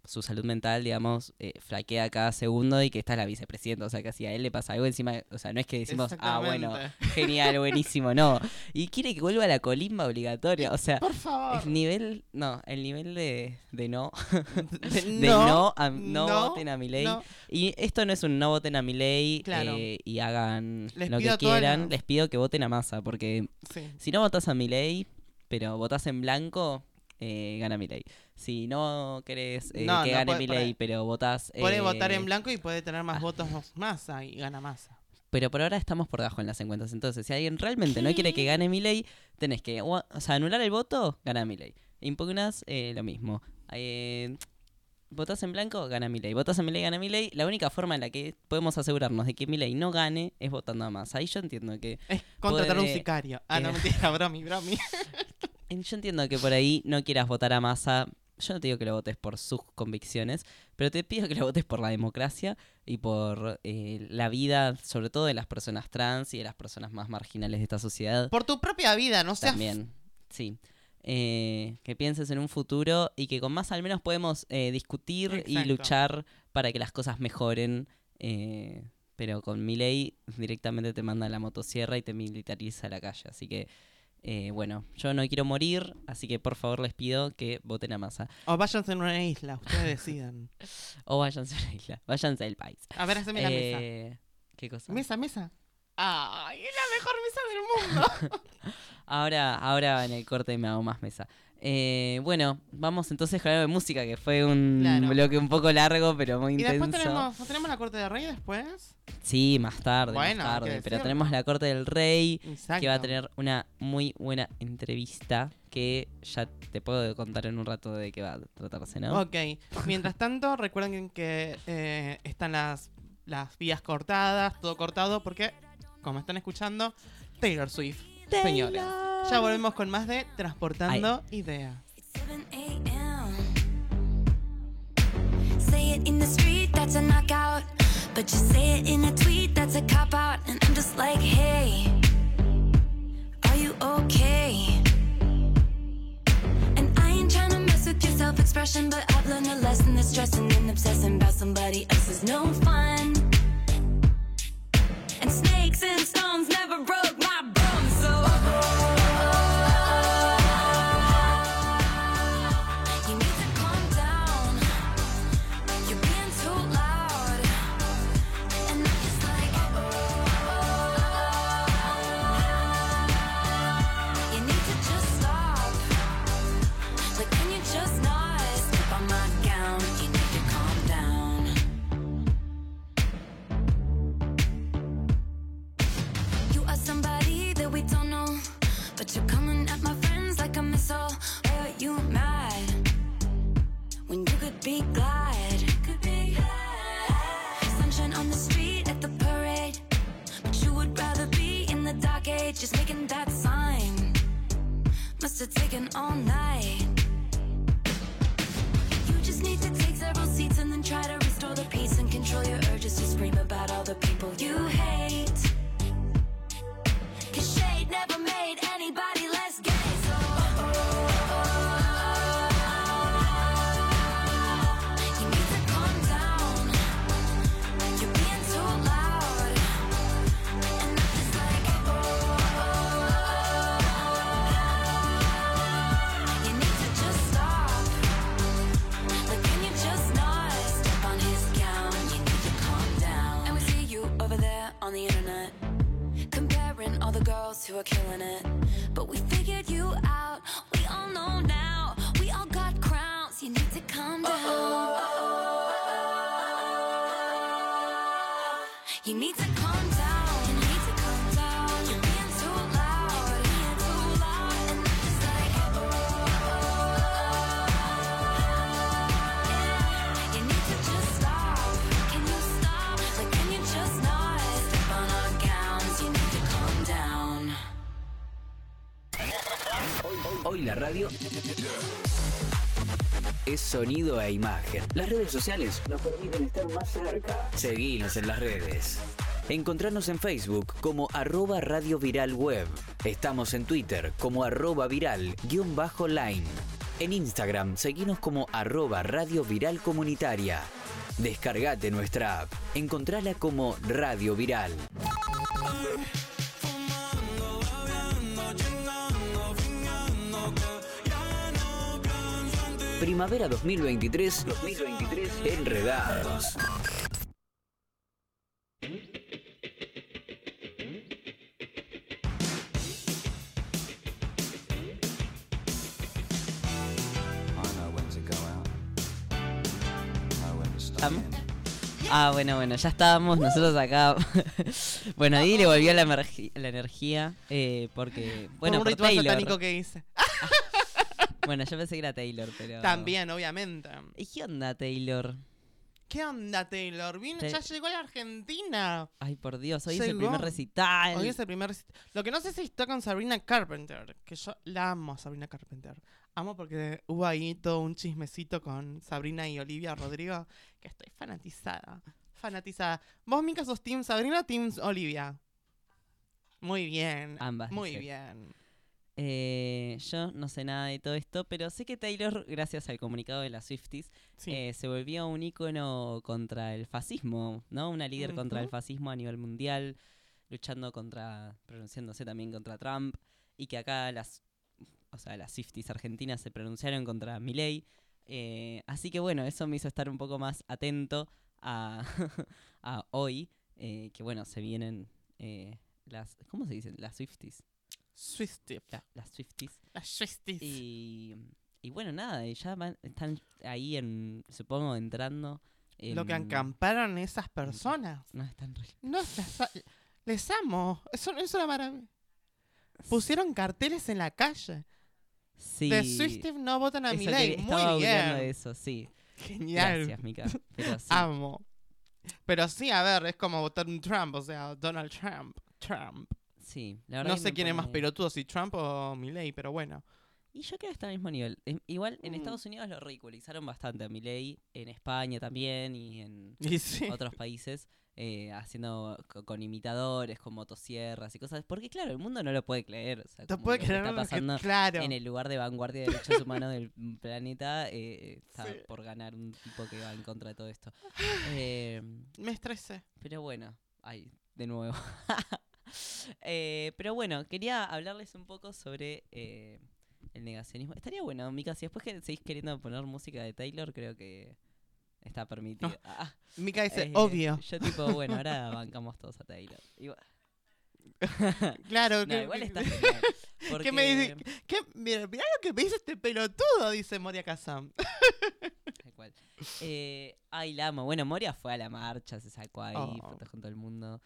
su salud mental, digamos, eh, flaquea cada segundo y que esta es la vicepresidenta. O sea, que si a él le pasa algo encima, o sea, no es que decimos, ah, bueno, genial, buenísimo, no. Y quiere que vuelva a la colimba obligatoria. O sea, Por favor. el nivel, no, el nivel de, de no, De de no, a- no, no, voten a Milei. no. Y esto no es un no voten a Milei Claro. eh, y hagan Les lo que quieran. Les pido que voten a Massa, porque Sí. si no votas a Milei, pero votás en blanco, eh, gana Milei. Si no querés eh, No, que no, gane Milei, puede- pero votás... Puede eh, votar en blanco y puede tener más ah. votos masa y gana masa. Pero por ahora estamos por debajo en las encuestas. Entonces, si alguien realmente no quiere que gane Milei, tenés que o, o sea, anular el voto, gana Milei. Impugnas, eh, lo mismo. Eh, votás en blanco, gana Milei. Votás en Milei, gana Milei. La única forma en la que podemos asegurarnos de que Milei no gane es votando a más. Ahí yo entiendo que Es contratar un sicario. Ah, no, mentira, bromi, bromi. Yo entiendo que por ahí no quieras votar a Massa. Yo no te digo que lo votes por sus convicciones, pero te pido que lo votes por la democracia y por eh, la vida, sobre todo de las personas trans y de las personas más marginales de esta sociedad. Por tu propia vida, no seas... También, sí. eh, que pienses en un futuro y que con más al menos podemos eh, discutir y luchar para que las cosas mejoren. eh, pero con mi ley directamente te manda la motosierra y te militariza la calle. Así que, eh, bueno, yo no quiero morir, así que por favor les pido que voten a masa. O váyanse en una isla, ustedes decidan. O váyanse a la isla, váyanse del país. A ver, haceme la mesa. Eh, ¿Qué cosa? Mesa, mesa. ¡Ay, es la mejor mesa del mundo! Ahora, ahora en el corte me hago más mesa. Eh, bueno, vamos entonces con algo de música, que fue un Claro. bloque un poco largo, pero muy y intenso. después tenemos, tenemos la corte de rey después. Sí, más tarde, Bueno, más tarde. Pero tenemos la corte del rey, Exacto. que va a tener una muy buena entrevista, que ya te puedo contar en un rato de qué va a tratarse, ¿no? Ok. Mientras tanto, recuerden que eh, están las, las vías cortadas, todo cortado, porque, como están escuchando, Taylor Swift. Señores. Ya volvemos con más de Transportando Ideas. 7 Say it in the street, that's a knockout. But you say it in a tweet, that's a cop out. And I'm just like, hey, are you okay? And I ain't trying to mess with your self expression, but I've learned a lesson that stressing and obsessing about somebody else is no fun. And snakes and stones never broke are taking all night. Who are killing it. But we figured you out. La radio es sonido e imagen. Las redes sociales nos permiten estar más cerca. Seguinos en las redes. Encontrarnos en Facebook como arroba Radio Viral Web. Estamos en Twitter como arroba viral guion bajo line. En Instagram seguinos como arroba Radio Viral Comunitaria. Descargate nuestra app. Encontrala como Radio Viral. Primavera 2023, 2023 Enredados. Ah, bueno, bueno, ya estábamos nosotros acá. bueno, ahí le volvió la, energía eh, porque, bueno, un por ritual Taylor. satánico que hice. Bueno, yo pensé que era Taylor, pero... También, obviamente. ¿Y qué onda, Taylor? ¿Qué onda, Taylor? Vino, Te- ya llegó a la Argentina. Ay, por Dios, hoy es el Llegó. primer recital. Hoy es el primer recit- Lo que no sé si está con Sabrina Carpenter, que yo la amo a Sabrina Carpenter. Amo porque hubo ahí todo un chismecito con Sabrina y Olivia Rodrigo, que estoy fanatizada. Fanatizada. ¿Vos, Mica, sos Team Sabrina o Team Olivia? Muy bien. Ambas, Muy bien. Eh, yo no sé nada de todo esto, pero sé que Taylor, gracias al comunicado de las Swifties, Sí. eh, se volvió un ícono contra el fascismo, ¿no? Una líder contra el fascismo a nivel mundial, luchando contra, pronunciándose también contra Trump, y que acá las, o sea, las Swifties argentinas se pronunciaron contra Milei. Eh, así que bueno, eso me hizo estar un poco más atento a, a hoy, eh, que bueno, se vienen eh, las, ¿cómo se dicen? Las Swifties. Swifties. La- las Swifties. Las Swifties. Y, y bueno, nada, y ya van- están ahí en, supongo, entrando. Lo que en- acamparon esas personas. No, están re- No, las les amo. Eso es una maravilla. Pusieron carteles en la calle. Sí. De Swifties no votan a Milei. que- Muy hablando de bien. eso, sí. Genial. Gracias, Mica. Pero sí. Amo. Pero sí, a ver, es como votar un Trump, o sea, Donald Trump. Trump. Sí, la verdad No que sé quién es más pone- pelotudo, si Trump o Milei, pero bueno. Y yo creo que está al mismo nivel. Em, Igual en Mm. Estados Unidos lo ridiculizaron bastante a Milei, en España también y en Y sí. otros países, eh, haciendo co- con imitadores, con motosierras y cosas. Porque claro, el mundo no lo puede creer. O sea, como puede creer está lo que- pasando claro. en el lugar de vanguardia de derechos humanos del planeta, eh, está Sí. por ganar un tipo que va en contra de todo esto. Eh, Me estresé. pero bueno, ay, de nuevo. Eh, pero bueno, quería hablarles un poco sobre eh, el negacionismo. Estaría bueno, Mika, si después que seguís queriendo poner música de Taylor, creo que está permitido. Ah, Mika dice, eh, obvio. Yo tipo, bueno, ahora bancamos todos a Taylor. Igual, Claro, no, que, igual está genial. ¿Qué me dice? porque- ¿Qué? Mira, mirá lo que me dice este pelotudo, dice Moria Kazam. Tal cual. Eh, ay, la amo. Bueno, Moria fue a la marcha, se sacó ahí, Oh. fotos con todo el mundo.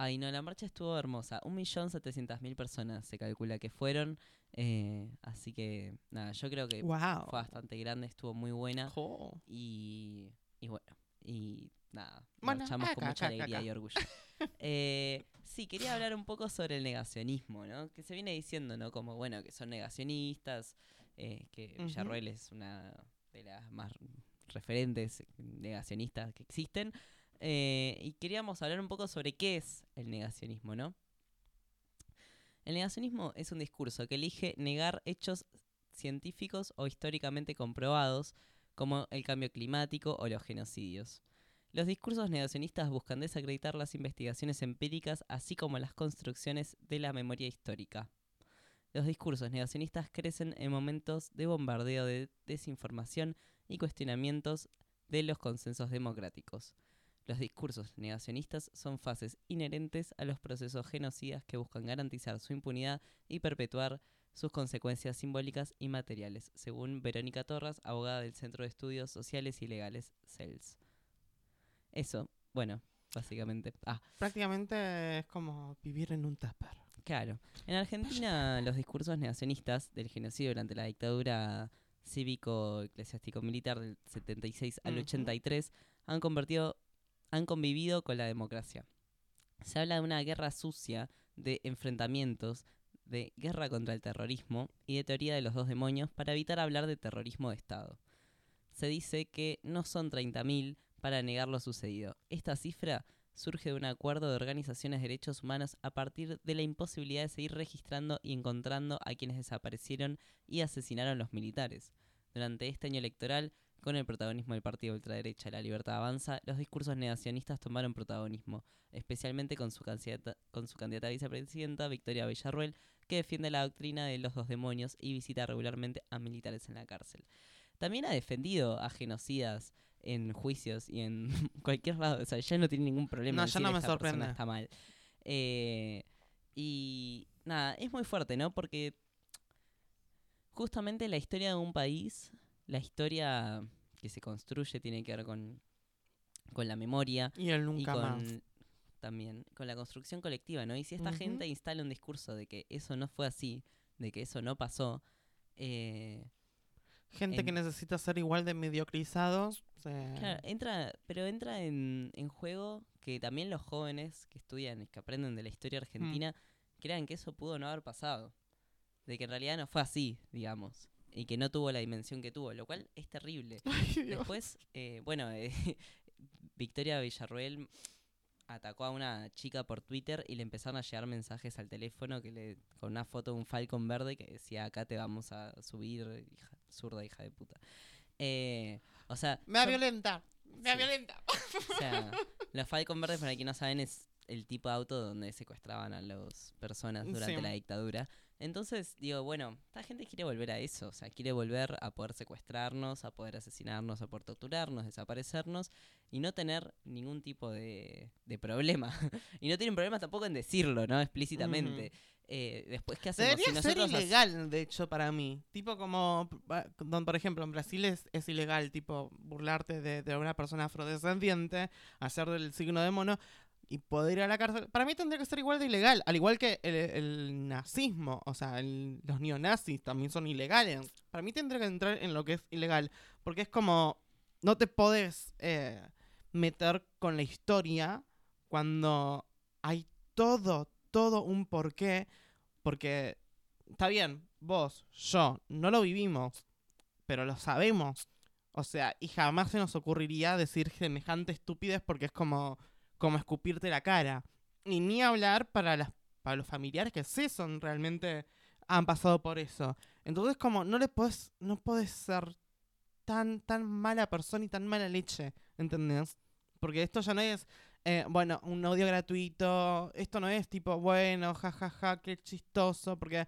Ay, no, la marcha estuvo hermosa. Un millón setecientas mil personas se calcula que fueron. eh, así que, nada, yo creo que Wow. fue bastante grande, estuvo muy buena. Y, y bueno, y nada, Bueno, marchamos con mucha acá, alegría acá. y orgullo. Eh, sí, quería hablar un poco sobre el negacionismo, ¿no? Que se viene diciendo, ¿no? Como, bueno, que son negacionistas, eh, que. Villarroel es una de las más referentes negacionistas que existen. Eh, y queríamos hablar un poco sobre qué es el negacionismo, ¿no? El negacionismo es un discurso que elige negar hechos científicos o históricamente comprobados, como el cambio climático o los genocidios. Los discursos negacionistas buscan desacreditar las investigaciones empíricas, así como las construcciones de la memoria histórica. Los discursos negacionistas crecen en momentos de bombardeo de desinformación y cuestionamientos de los consensos democráticos. Los discursos negacionistas son fases inherentes a los procesos genocidas que buscan garantizar su impunidad y perpetuar sus consecuencias simbólicas y materiales, según Verónica Torras, abogada del Centro de Estudios Sociales y Legales, CELS. Eso, bueno, básicamente. Ah, Prácticamente es como vivir en un tupper. Claro. En Argentina, los discursos negacionistas del genocidio durante la dictadura cívico-eclesiástico-militar del 76 al Ujú. 83 han convertido, han convivido con la democracia. Se habla de una guerra sucia, de enfrentamientos, de guerra contra el terrorismo y de teoría de los dos demonios para evitar hablar de terrorismo de Estado. Se dice que no son 30.000 para negar lo sucedido. Esta cifra surge de un acuerdo de organizaciones de derechos humanos a partir de la imposibilidad de seguir registrando y encontrando a quienes desaparecieron y asesinaron los militares. Durante este año electoral, con el protagonismo del partido ultraderecha La Libertad Avanza, los discursos negacionistas tomaron protagonismo, especialmente con su, candidata, con su candidata a vicepresidenta, Victoria Villarruel, que defiende la doctrina de los dos demonios y visita regularmente a militares en la cárcel. También ha defendido a genocidas en juicios y en cualquier lado. O sea, ya no tiene ningún problema. No, en ya no me esta sorprende. Está mal. Eh, y nada, es muy fuerte, ¿no? Porque justamente la historia de un país, la historia que se construye tiene que ver con, con la memoria. Y el nunca con, más. También, con la construcción colectiva, ¿no? Y si esta gente instala un discurso de que eso no fue así, de que eso no pasó, eh, Gente que necesita ser igual de mediocrizados. se- Claro, entra, pero entra en, en juego que también los jóvenes que estudian y que aprenden de la historia argentina crean que eso pudo no haber pasado. De que en realidad no fue así, digamos. Y que no tuvo la dimensión que tuvo, lo cual es terrible. Ay. Después, eh, bueno, eh, Victoria Villarroel atacó a una chica por Twitter y le empezaron a llegar mensajes al teléfono que le, con una foto de un Falcon verde que decía acá te vamos a subir, hija, zurda hija de puta. Eh, o sea, Me va a violentar. Me va a Sí. violentar. o sea, los Falcon verdes, para quien no saben, es el tipo de auto donde secuestraban a las personas durante Sí. la dictadura. Entonces, digo, bueno, esta gente quiere volver a eso, o sea, quiere volver a poder secuestrarnos, a poder asesinarnos, a poder torturarnos, desaparecernos y no tener ningún tipo de, de problema. y no tienen problema tampoco en decirlo, ¿no? Explícitamente. Eh, después, ¿qué hacemos? Debería Si ser ilegal, de hecho, para mí. Tipo como, por ejemplo, en Brasil es, es ilegal, tipo, burlarte de, de una persona afrodescendiente, hacer del signo de mono y poder ir a la cárcel. Para mí tendría que ser igual de ilegal, al igual que el, el nazismo, o sea, el- los neonazis también son ilegales. Para mí tendría que entrar en lo que es ilegal, porque es como, no te podés eh, meter con la historia cuando hay todo, todo un porqué, porque está bien, vos, yo, no lo vivimos, pero lo sabemos. O sea, y jamás se nos ocurriría decir semejante estupidez porque es como, como escupirte la cara. Y ni hablar para, las, para los familiares que sí son realmente han pasado por eso. Entonces como no le podés, no podés ser tan, tan mala persona y tan mala leche, ¿entendés? Porque esto ya no es, eh, bueno, un odio gratuito, esto no es tipo, bueno, jajaja, qué chistoso, porque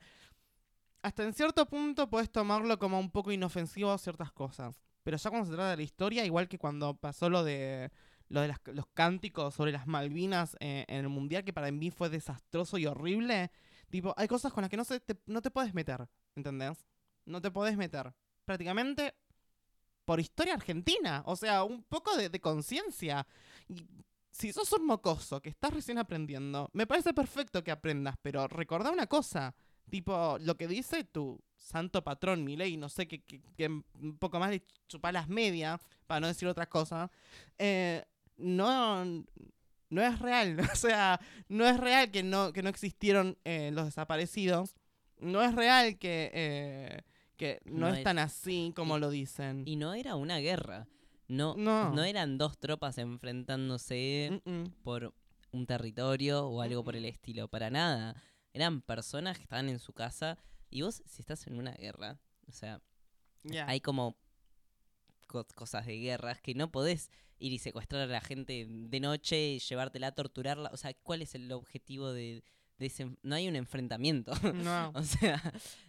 hasta en cierto punto puedes tomarlo como un poco inofensivo a ciertas cosas. Pero ya cuando se trata de la historia, igual que cuando pasó lo de lo de las- los cánticos sobre las Malvinas eh, en el Mundial, que para mí fue desastroso y horrible, tipo, hay cosas con las que no, se te, no te puedes meter, ¿entendés? No te podés meter. Prácticamente por historia argentina, o sea, un poco de, de conciencia. Si sos un mocoso que estás recién aprendiendo, me parece perfecto que aprendas, pero recordá una cosa, tipo, lo que dice tu santo patrón, mi ley, no sé, que, que, que un poco más le chupa las medias, para no decir otra cosa, eh, no, no es real, o sea, no es real que no, que no existieron eh, los desaparecidos, no es real que, eh, que no, No es tan así como y- lo dicen. Y no era una guerra. No, No. no eran dos tropas enfrentándose Mm, mm. por un territorio o algo por el estilo, para nada. Eran personas que estaban en su casa y vos si estás en una guerra, o sea, hay como co- cosas de guerras que no podés ir y secuestrar a la gente de noche, llevártela, torturarla, o sea, ¿cuál es el objetivo de, de ese... No hay un enfrentamiento, No. o sea,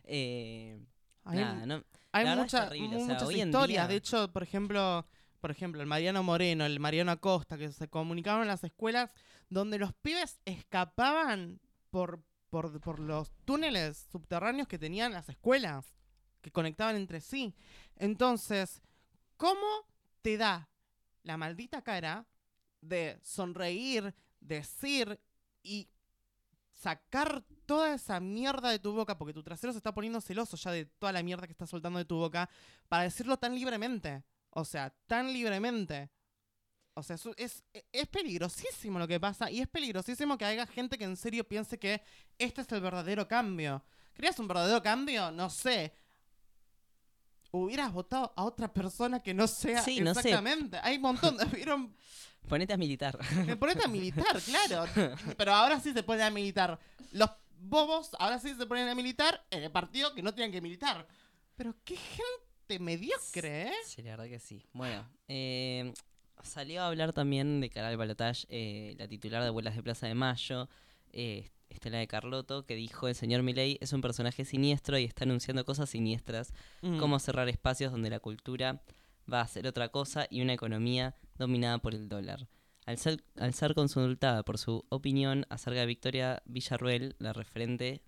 eh, Hay, nada, no... hay mucha- terrible, o sea, muchas historias. día- De hecho, por ejemplo, por ejemplo, el Mariano Moreno, el Mariano Acosta, que se comunicaban en las escuelas, donde los pibes escapaban por, por, por los túneles subterráneos que tenían las escuelas, que conectaban entre sí. Entonces, ¿cómo te da la maldita cara de sonreír, decir y sacar toda esa mierda de tu boca, porque tu trasero se está poniendo celoso ya de toda la mierda que estás soltando de tu boca, para decirlo tan libremente. O sea, tan libremente. O sea, es, peligrosísimo lo que pasa y es peligrosísimo que haya gente que en serio piense que este es el verdadero cambio. ¿Querías un verdadero cambio? No sé. Hubieras votado a otra persona que no sea Sí, no sé. exactamente. Hay un montón. ¿Vieron? Ponete a militar. Ponete a militar, claro. Pero ahora sí se pone a militar. Los bobos ahora sí se ponen a militar en el partido que no tienen que militar. Pero qué gente mediocre, ¿eh? Sí, la verdad que sí. Bueno, eh, salió a hablar también de cara al balotaje eh, la titular de Abuelas de Plaza de Mayo, eh, Estela de Carlotto, que dijo el señor Milei es un personaje siniestro y está anunciando cosas siniestras, Mm. como cerrar espacios donde la cultura va a ser otra cosa y una economía dominada por el dólar. Al ser, al ser consultada por su opinión acerca de Victoria Villarruel, la referente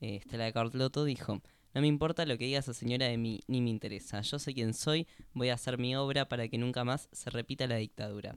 eh, Estela de Carlotto dijo, no me importa lo que diga esa señora de mí, ni me interesa. Yo sé quién soy, voy a hacer mi obra para que nunca más se repita la dictadura.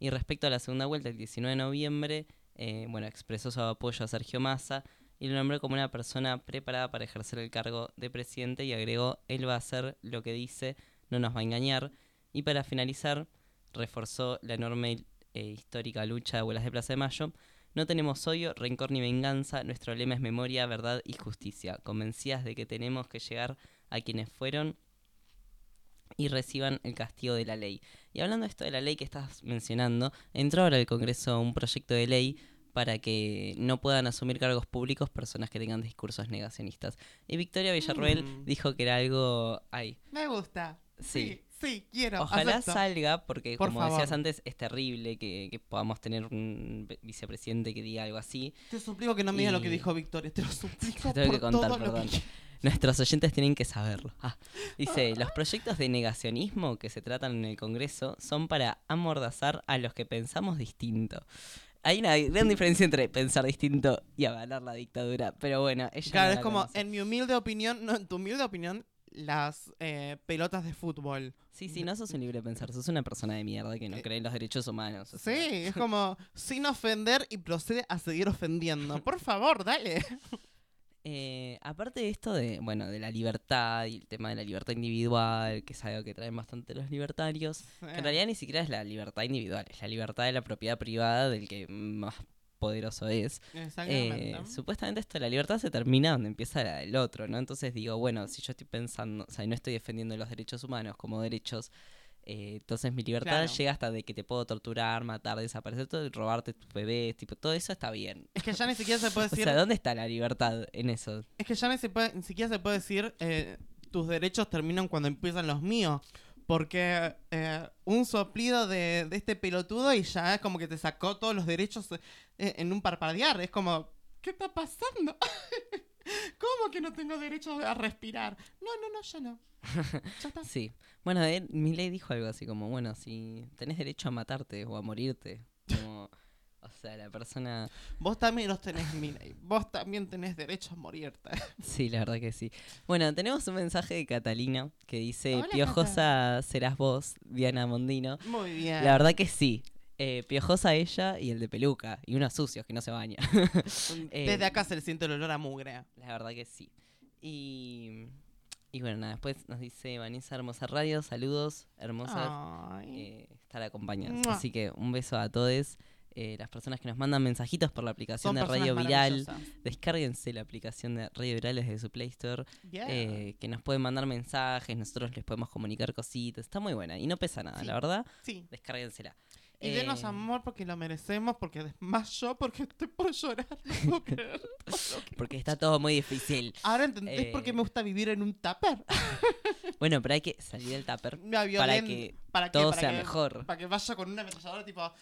Y respecto a la segunda vuelta, el 19 de noviembre, eh, bueno, expresó su apoyo a Sergio Massa y lo nombró como una persona preparada para ejercer el cargo de presidente y agregó, él va a hacer lo que dice, no nos va a engañar. Y para finalizar, reforzó la enorme e histórica lucha de abuelas de Plaza de Mayo. No tenemos odio, rencor ni venganza, nuestro lema es memoria, verdad y justicia, convencidas de que tenemos que llegar a quienes fueron y reciban el castigo de la ley. Y hablando de esto de la ley que estás mencionando, entró ahora al Congreso un proyecto de ley para que no puedan asumir cargos públicos personas que tengan discursos negacionistas. Y Victoria Villarruel Mm. dijo que era algo... Ay, Me gusta. Sí. Sí, sí, quiero. Ojalá acepto. salga, porque Por como favor. decías antes, es terrible que, que podamos tener un vicepresidente que diga algo así. Te suplico que no me digas lo que Y- dijo Victoria. Te lo suplico Te tengo por que contar, todo lo perdón. que Nuestros oyentes tienen que saberlo. Ah, dice, los proyectos de negacionismo que se tratan en el Congreso son para amordazar a los que pensamos distinto. Hay una gran diferencia entre pensar distinto y avalar la dictadura, pero bueno, ella Claro, no es como, conoce. en mi humilde opinión, no, en tu humilde opinión, las eh, pelotas de fútbol. Sí, sí, no sos un libre pensar, sos una persona de mierda que no cree en los derechos humanos. o Sí, es como, sin ofender y procede a seguir ofendiendo. Por favor, dale. Eh, aparte de esto de, bueno, de la libertad y el tema de la libertad individual, que es algo que traen bastante los libertarios, que en realidad ni siquiera es la libertad individual, es la libertad de la propiedad privada del que más poderoso es. Eh, supuestamente esto de la libertad se termina donde empieza la del otro, ¿no? Entonces digo, bueno, si yo estoy pensando, o sea, no estoy defendiendo los derechos humanos como derechos, eh, entonces mi libertad Claro. llega hasta de que te puedo torturar, matar, desaparecer, todo, robarte tus bebés, tipo, todo eso está bien. Es que ya ni siquiera se puede O decir. sea, ¿dónde está la libertad en eso? Es que ya ni, se puede- ni siquiera se puede decir eh, tus derechos terminan cuando empiezan los míos. Porque eh, un soplido de, de este pelotudo y ya es como que te sacó todos los derechos en un parpadear. Es como, ¿qué está pasando? ¿Cómo que no tengo derecho a respirar? No, no, no, ya no. Ya está. Sí. Bueno, él, Milei dijo algo así como, bueno, si tenés derecho a matarte o a morirte, como, o sea, la persona... Vos también los tenés, Milei. Vos también tenés derecho a morirte. Sí, la verdad que sí. Bueno, tenemos un mensaje de Catalina que dice, Hola, piojosa serás vos, Diana Mondino. Muy bien. La verdad que sí. Eh, piojosa ella y el de peluca, y unos sucios que no se baña. Eh, Desde acá se le siente el olor a mugre. La verdad que sí. Y, y bueno, nada, después nos dice Vanessa Hermosa Radio, saludos, hermosas. Ay. eh, estar acompañadas. Así que un beso a todos. eh, las personas que nos mandan mensajitos por la aplicación Son de Radio Viral, descárguense la aplicación de Radio Viral desde su Play Store, Yeah. eh, que nos pueden mandar mensajes, nosotros les podemos comunicar cositas, está muy buena y no pesa nada, Sí. la verdad, Sí. descárguensela. Y denos Eh, amor porque lo merecemos, porque desmayo, porque estoy por llorar. No. Porque está todo muy difícil. Ahora entendés por qué Eh. me gusta vivir en un tupper. Bueno, pero hay que salir del tupper para que ¿Para qué? todo Para sea que- mejor. Para que vaya con una ametralladora tipo.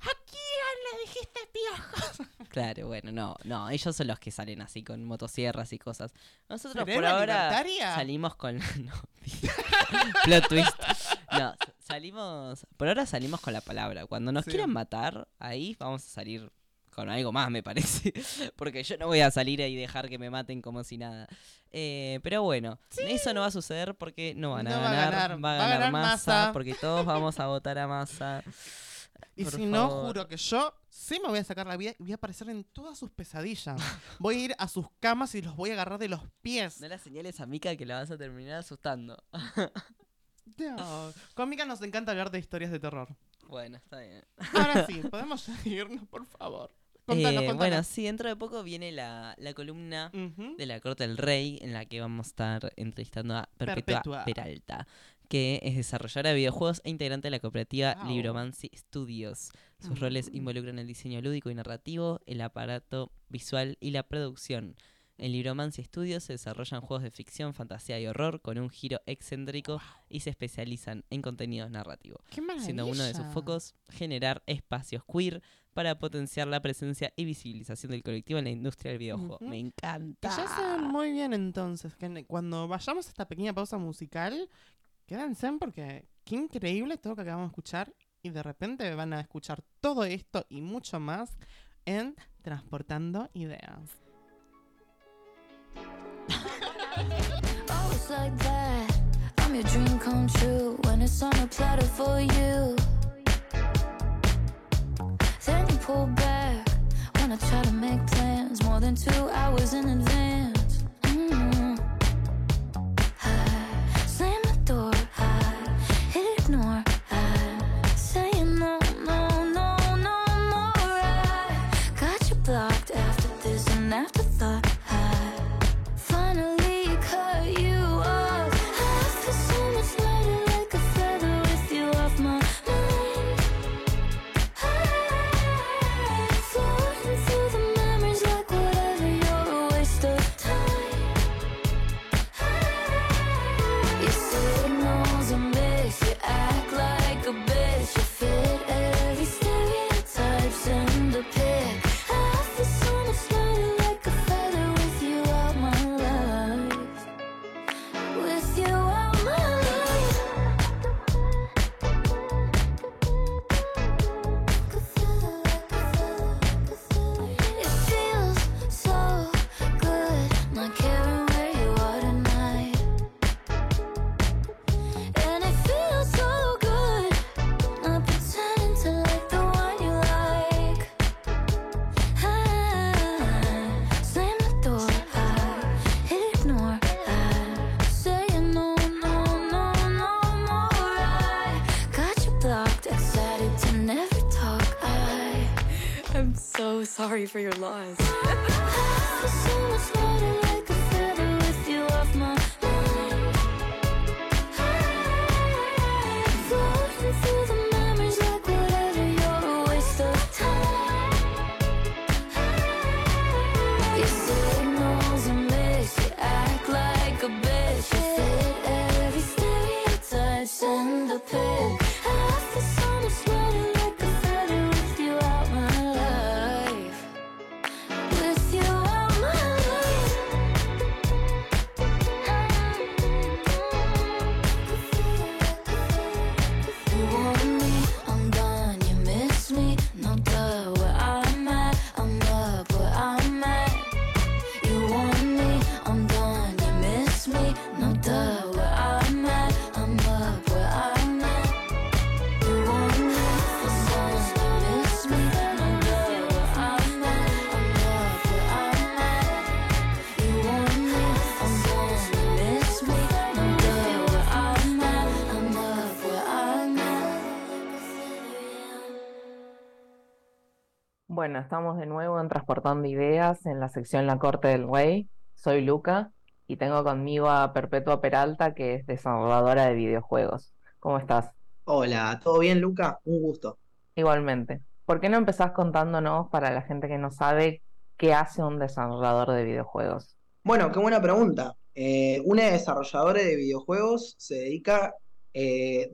¿A quién le dijiste piojos? Claro, bueno, no, no, ellos son los que salen así con motosierras y cosas. Nosotros ¿Seré por ahora salimos con no, plot twist. No, salimos por ahora salimos con la palabra. Cuando nos Sí. quieran matar, ahí vamos a salir con algo más, me parece, porque yo no voy a salir ahí y dejar que me maten como si nada. Eh, pero bueno, eso no va a suceder porque no van a, No va a ganar, va a va a ganar, masa, Massa. porque todos vamos a votar a masa. Y Por si no, juro que yo sí me voy a sacar la vida y voy a aparecer en todas sus pesadillas. Voy a ir a sus camas y los voy a agarrar de los pies. No la señales a Mika que la vas a terminar asustando. No. Con Mika nos encanta hablar de historias de terror. Bueno, está bien. Ahora sí, podemos seguirnos, por favor. Contanos, Eh, contanos. bueno, sí, dentro de poco viene la, la columna de la Corte del Rey, en la que vamos a estar entrevistando a Perpetua, Perpetua. Peralta, que es desarrolladora de videojuegos e integrante de la cooperativa Wow. Libromancy Studios. Sus roles Mm. involucran el diseño lúdico y narrativo, el aparato visual y la producción. En Libromancy Studios se desarrollan juegos de ficción, fantasía y horror con un giro excéntrico y se especializan en contenido narrativo ¡Qué siendo uno de sus focos generar espacios queer para potenciar la presencia y visibilización del colectivo en la industria del videojuego. Me Que encanta. ya saben muy bien entonces que cuando vayamos a esta pequeña pausa musical, quédense porque qué increíble todo lo que acabamos de escuchar y de repente van a escuchar todo esto y mucho más en Transportando Ideas. More than two hours in advance. Mm. I sorry for your loss. Bueno, estamos de nuevo en Transportando Ideas en la sección La Corte del Rey. Soy Luca y tengo conmigo a Perpetua Peralta, que es desarrolladora de videojuegos. ¿Cómo estás? Hola, ¿todo bien, Luca? Un gusto. Igualmente. ¿Por qué no empezás contándonos, para la gente que no sabe, qué hace un desarrollador de videojuegos? Bueno, qué buena pregunta. Eh, una desarrolladora de videojuegos se dedica, eh,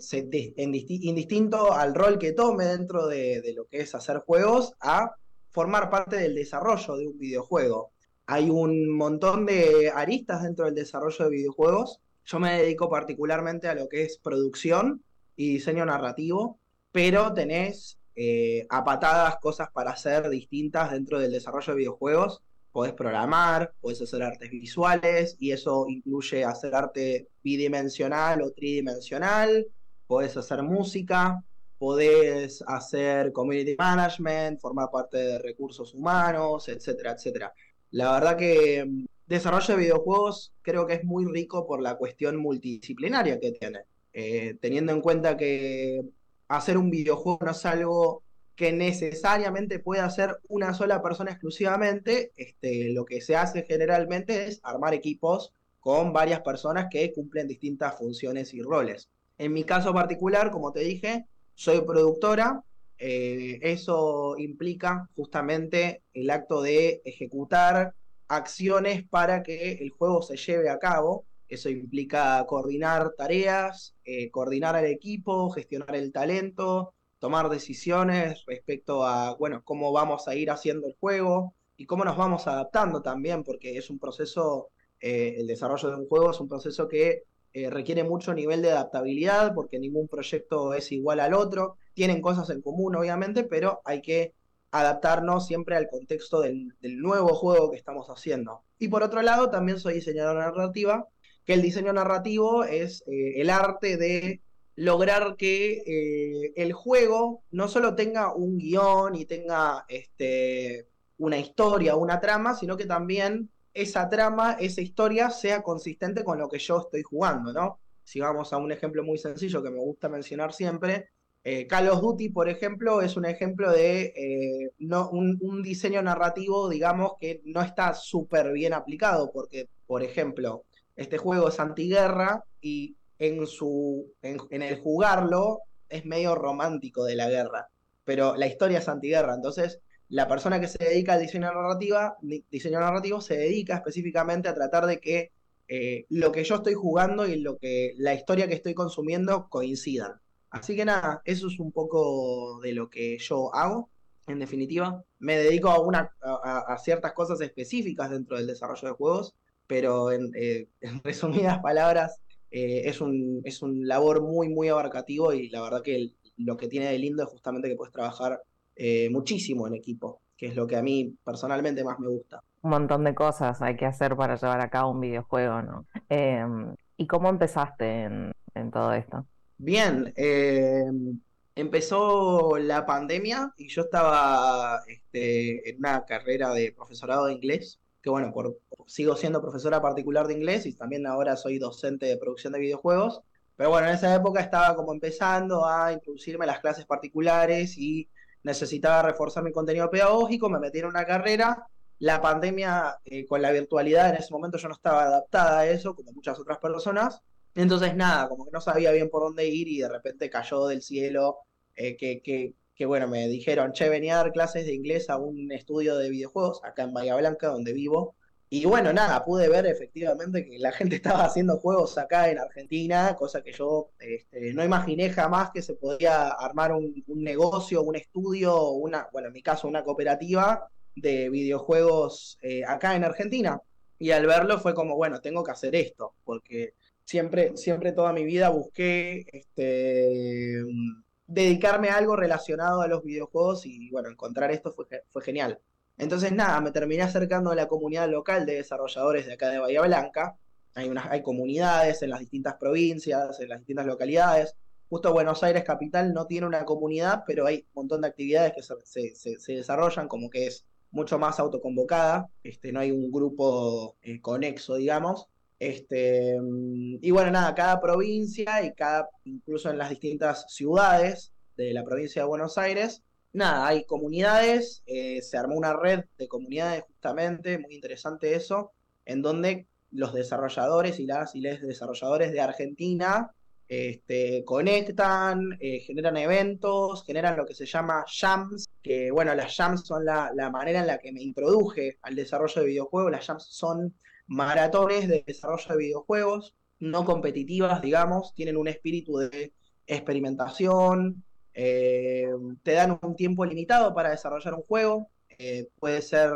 indistinto al rol que tome dentro de, de lo que es hacer juegos, a formar parte del desarrollo de un videojuego. Hay un montón de aristas dentro del desarrollo de videojuegos. Yo me dedico particularmente a lo que es producción y diseño narrativo, pero tenés eh, a patadas cosas para hacer distintas dentro del desarrollo de videojuegos. Podés programar, podés hacer artes visuales, y eso incluye hacer arte bidimensional o tridimensional, podés hacer música, podés hacer community management, formar parte de recursos humanos, etcétera, etcétera. La verdad que mm, desarrollo de videojuegos creo que es muy rico por la cuestión multidisciplinaria que tiene. Eh, teniendo en cuenta que hacer un videojuego no es algo que necesariamente pueda hacer una sola persona exclusivamente, este, lo que se hace generalmente es armar equipos con varias personas que cumplen distintas funciones y roles. En mi caso particular, como te dije, soy productora, eh, eso implica justamente el acto de ejecutar acciones para que el juego se lleve a cabo. Eso implica coordinar tareas, eh, coordinar al equipo, gestionar el talento, tomar decisiones respecto a, bueno, cómo vamos a ir haciendo el juego y cómo nos vamos adaptando también, porque es un proceso, eh, el desarrollo de un juego es un proceso que eh, requiere mucho nivel de adaptabilidad, porque ningún proyecto es igual al otro, tienen cosas en común, obviamente, pero hay que adaptarnos siempre al contexto del, nuevo juego que estamos haciendo. Y por otro lado, también soy diseñador narrativa, que el diseño narrativo es eh, el arte de lograr que eh, el juego no solo tenga un guion y tenga este, una historia, una trama, sino que también esa trama, esa historia sea consistente con lo que yo estoy jugando, ¿no? Si vamos a un ejemplo muy sencillo que me gusta mencionar siempre, eh, Call of Duty, por ejemplo, es un ejemplo de eh, no, un, un diseño narrativo, digamos, que no está súper bien aplicado, porque, por ejemplo, este juego es antiguerra y en, su, en, el jugarlo es medio romántico de la guerra, pero la historia es antiguerra, entonces la persona que se dedica al diseño, narrativa, di- diseño narrativo se dedica específicamente a tratar de que eh, lo que yo estoy jugando y lo que la historia que estoy consumiendo coincidan. Así que nada, eso es un poco de lo que yo hago, en definitiva. Me dedico a, una, a, ciertas cosas específicas dentro del desarrollo de juegos, pero en, eh, en resumidas palabras, eh, es un, es un labor muy, muy abarcativo y la verdad que el- lo que tiene de lindo es justamente que puedes trabajar eh, muchísimo en equipo, que es lo que a mí personalmente más me gusta. Un montón de cosas hay que hacer para llevar a cabo un videojuego, ¿no? Eh, ¿y cómo empezaste en, en todo esto? Bien, eh, empezó la pandemia y yo estaba este, en una carrera de profesorado de inglés, que bueno, sigo siendo profesora particular de inglés y también ahora soy docente de producción de videojuegos, pero bueno, en esa época estaba como empezando a introducirme a las clases particulares y necesitaba reforzar mi contenido pedagógico, me metí en una carrera. La pandemia eh, con la virtualidad en ese momento yo no estaba adaptada a eso, como muchas otras personas. Entonces, nada, como que no sabía bien por dónde ir y de repente cayó del cielo eh, que, que, que, bueno, me dijeron, che, venía a dar clases de inglés a un estudio de videojuegos acá en Bahía Blanca, donde vivo. Y bueno, nada, pude ver efectivamente que la gente estaba haciendo juegos acá en Argentina, cosa que yo este, no imaginé jamás que se podía armar un, negocio, un estudio, una, bueno, en mi caso, una cooperativa de videojuegos eh, acá en Argentina. Y al verlo fue como, bueno, tengo que hacer esto, porque siempre, siempre toda mi vida busqué este, dedicarme a algo relacionado a los videojuegos y bueno, encontrar esto fue, fue genial. Entonces, nada, me terminé acercando a la comunidad local de desarrolladores de acá de Bahía Blanca. Hay, unas, hay comunidades en las distintas provincias, en las distintas localidades. Justo Buenos Aires Capital no tiene una comunidad, pero hay un montón de actividades que se, se, desarrollan, como que es mucho más autoconvocada. Este, no hay un grupo eh, conexo, digamos. Este, y bueno, nada, cada provincia y cada, incluso en las distintas ciudades de la provincia de Buenos Aires, nada, hay comunidades, eh, se armó una red de comunidades justamente, muy interesante eso, en donde los desarrolladores y las y les desarrolladores de Argentina este, conectan, eh, generan eventos, generan lo que se llama jams, que bueno, las jams son la, la, manera en la que me introduje al desarrollo de videojuegos, las jams son maratones de desarrollo de videojuegos, no competitivas, digamos, tienen un espíritu de experimentación, eh, te dan un tiempo limitado para desarrollar un juego, eh, puede ser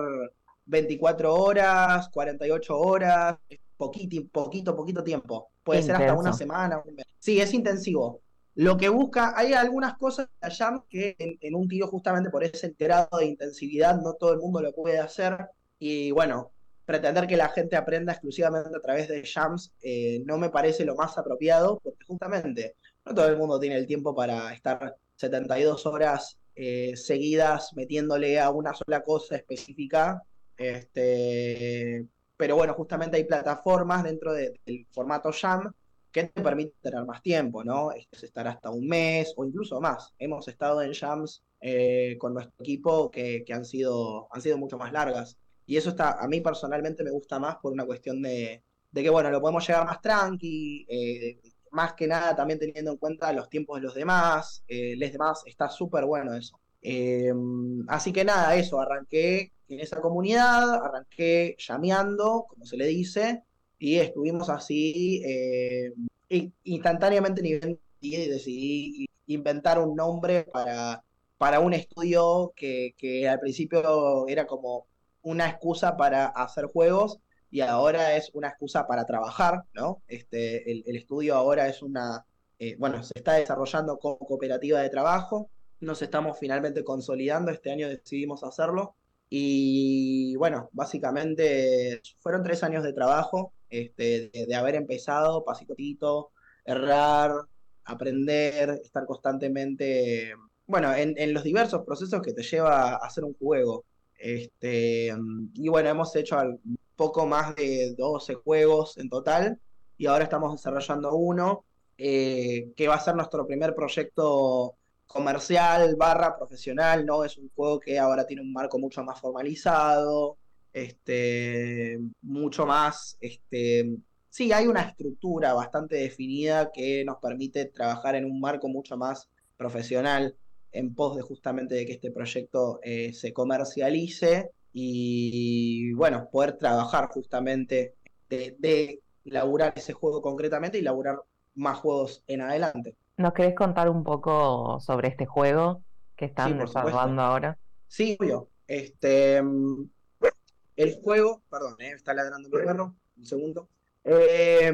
24 horas, 48 horas, poquito, poquito, poquito tiempo, puede Intenso. ser hasta una semana, un mes. Sí, es intensivo. Lo que busca, hay algunas cosas allá que en, en un tiro justamente por ese grado de intensividad no todo el mundo lo puede hacer y bueno, pretender que la gente aprenda exclusivamente a través de jams eh, no me parece lo más apropiado, porque justamente no todo el mundo tiene el tiempo para estar 72 horas eh, seguidas metiéndole a una sola cosa específica. Este, pero bueno, justamente hay plataformas dentro de, del formato jam que te permiten tener más tiempo, ¿no? Es estar hasta un mes o incluso más. Hemos estado en jams eh, con nuestro equipo que, que han, sido, han sido mucho más largas. Y eso está, a mí personalmente me gusta más por una cuestión de, de que, bueno, lo podemos llegar más tranqui, eh, más que nada también teniendo en cuenta los tiempos de los demás, eh, les demás, está súper bueno eso. Eh, así que nada, eso, arranqué en esa comunidad, arranqué llameando, como se le dice, y estuvimos así eh, instantáneamente y decidí inventar un nombre para, para un estudio que, que al principio era como una excusa para hacer juegos y ahora es una excusa para trabajar, ¿no? Este, el, estudio ahora es una, eh, bueno, se está desarrollando como cooperativa de trabajo, nos estamos finalmente consolidando, este año decidimos hacerlo y bueno, básicamente fueron tres años de trabajo, este, de, haber empezado pasito errar, aprender, estar constantemente, bueno, en, en los diversos procesos que te lleva a hacer un juego. Este, y bueno, hemos hecho un poco más de 12 juegos en total y ahora estamos desarrollando uno eh, que va a ser nuestro primer proyecto comercial barra profesional, ¿no? Es un juego que ahora tiene un marco mucho más formalizado, este, mucho más, este, sí, hay una estructura bastante definida que nos permite trabajar en un marco mucho más profesional en pos de justamente de que este proyecto eh, se comercialice y, bueno, poder trabajar justamente de, de laburar ese juego concretamente y laburar más juegos en adelante. ¿Nos querés contar un poco sobre este juego que están Sí, desarrollando ahora? Sí, obvio. Este, mm, el juego, perdón, eh, está ladrando mi perro, un segundo. Eh,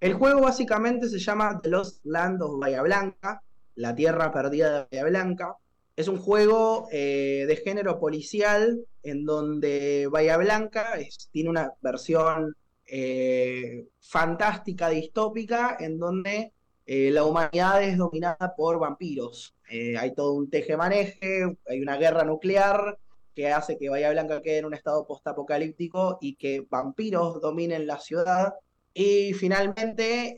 el juego básicamente se llama The Lost Land of Bahía Blanca, la tierra perdida de Bahía Blanca. Es un juego eh, de género policial en donde Bahía Blanca tiene una versión eh, fantástica, distópica, en donde eh, la humanidad es dominada por vampiros. Hay todo un teje-maneje, hay una guerra nuclear que hace que Bahía Blanca quede en un estado postapocalíptico y que vampiros dominen la ciudad. Y finalmente,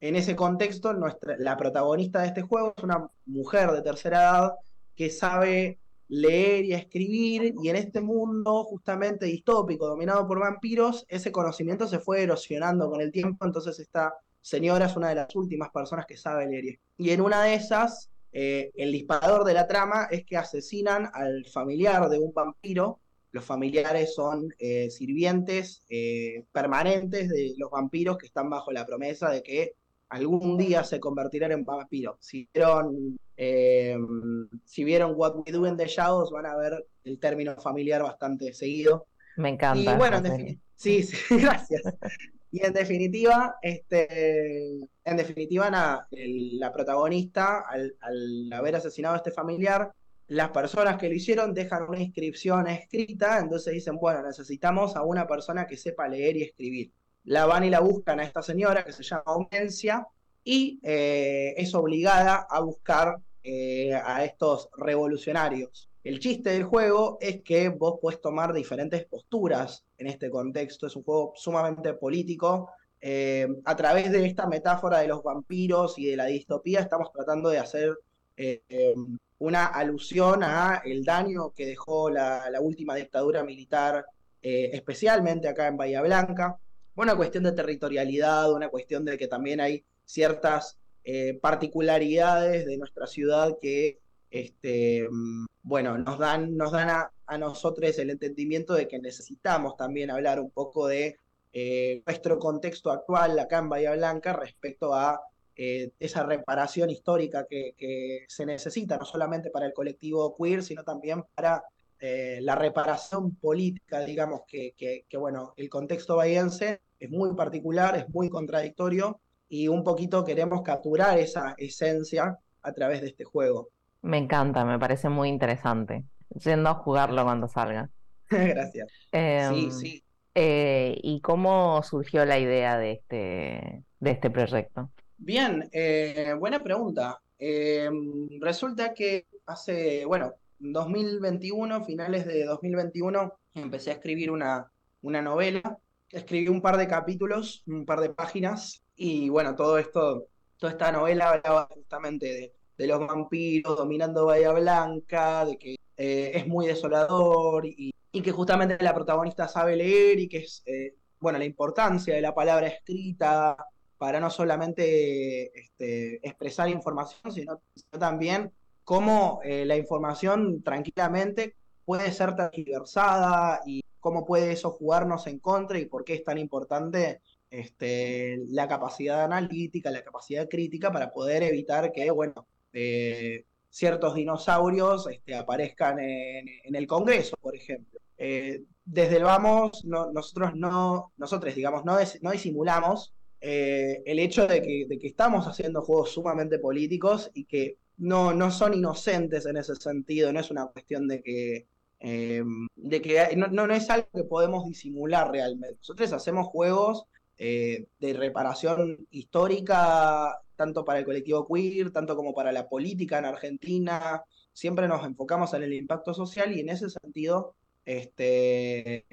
en ese contexto, nuestra, la protagonista de este juego es una mujer de tercera edad que sabe leer y escribir, y en este mundo justamente distópico, dominado por vampiros, ese conocimiento se fue erosionando con el tiempo, entonces esta señora es una de las últimas personas que sabe leer. y escribir. Y en una de esas, eh, el disparador de la trama es que asesinan al familiar de un vampiro. Los familiares son eh, sirvientes eh, permanentes de los vampiros que están bajo la promesa de que algún día se convertirán en. Si vieron, si vieron What We Do in the Shadows, van a ver el término familiar bastante seguido. Me encanta. Y bueno, en sí, sí, gracias. Y en definitiva, este, en definitiva, la protagonista, al, haber asesinado a este familiar, las personas que lo hicieron dejan una inscripción escrita, entonces dicen, bueno, necesitamos a una persona que sepa leer y escribir. La van y la buscan a esta señora que se llama Aumencia y eh, es obligada a buscar eh, a estos revolucionarios. El chiste del juego es que vos podés tomar diferentes posturas en este contexto. Es un juego sumamente político. Eh, a través de esta metáfora de los vampiros y de la distopía, estamos tratando de hacer eh, una alusión a el daño que dejó la, última dictadura militar, especialmente acá en Bahía Blanca. Una cuestión de territorialidad, una cuestión de que también hay ciertas particularidades de nuestra ciudad que este, bueno, nos dan, nos dan a, nosotros el entendimiento de que necesitamos también hablar un poco de eh, nuestro contexto actual acá en Bahía Blanca respecto a eh, esa reparación histórica que, se necesita, no solamente para el colectivo queer, sino también para eh, la reparación política, digamos, que, que, bueno, el contexto bahiense es muy particular, es muy contradictorio y un poquito queremos capturar esa esencia a través de este juego. Me encanta, me parece muy interesante. Yendo a jugarlo cuando salga. Gracias. sí, em, sí. Eh, ¿y cómo surgió la idea de este, de este proyecto? Bien, eh, buena pregunta. Em, resulta que hace, bueno, 2021, finales de 2021, empecé a escribir una, una novela. Escribí un par de capítulos, un par de páginas, y bueno, todo esto, toda esta novela hablaba justamente de los vampiros dominando Bahía Blanca, de que eh, es muy desolador y, que justamente la protagonista sabe leer y que es, eh, bueno, la importancia de la palabra escrita para no solamente este, expresar información, sino, también cómo eh, la información tranquilamente puede ser tergiversada y cómo puede eso jugarnos en contra y por qué es tan importante este, la capacidad analítica, la capacidad crítica para poder evitar que, bueno, eh, ciertos dinosaurios este, aparezcan en, el Congreso, por ejemplo. Eh, desde el vamos, nosotros no, nosotros, digamos, no, no disimulamos el hecho de que, estamos haciendo juegos sumamente políticos y que no, no son inocentes en ese sentido, no es una cuestión de que, de que no, no, es algo que podemos disimular realmente. Nosotros hacemos juegos de reparación histórica tanto para el colectivo queer, tanto como para la política en Argentina. Siempre nos enfocamos en el impacto social y en ese sentido, este,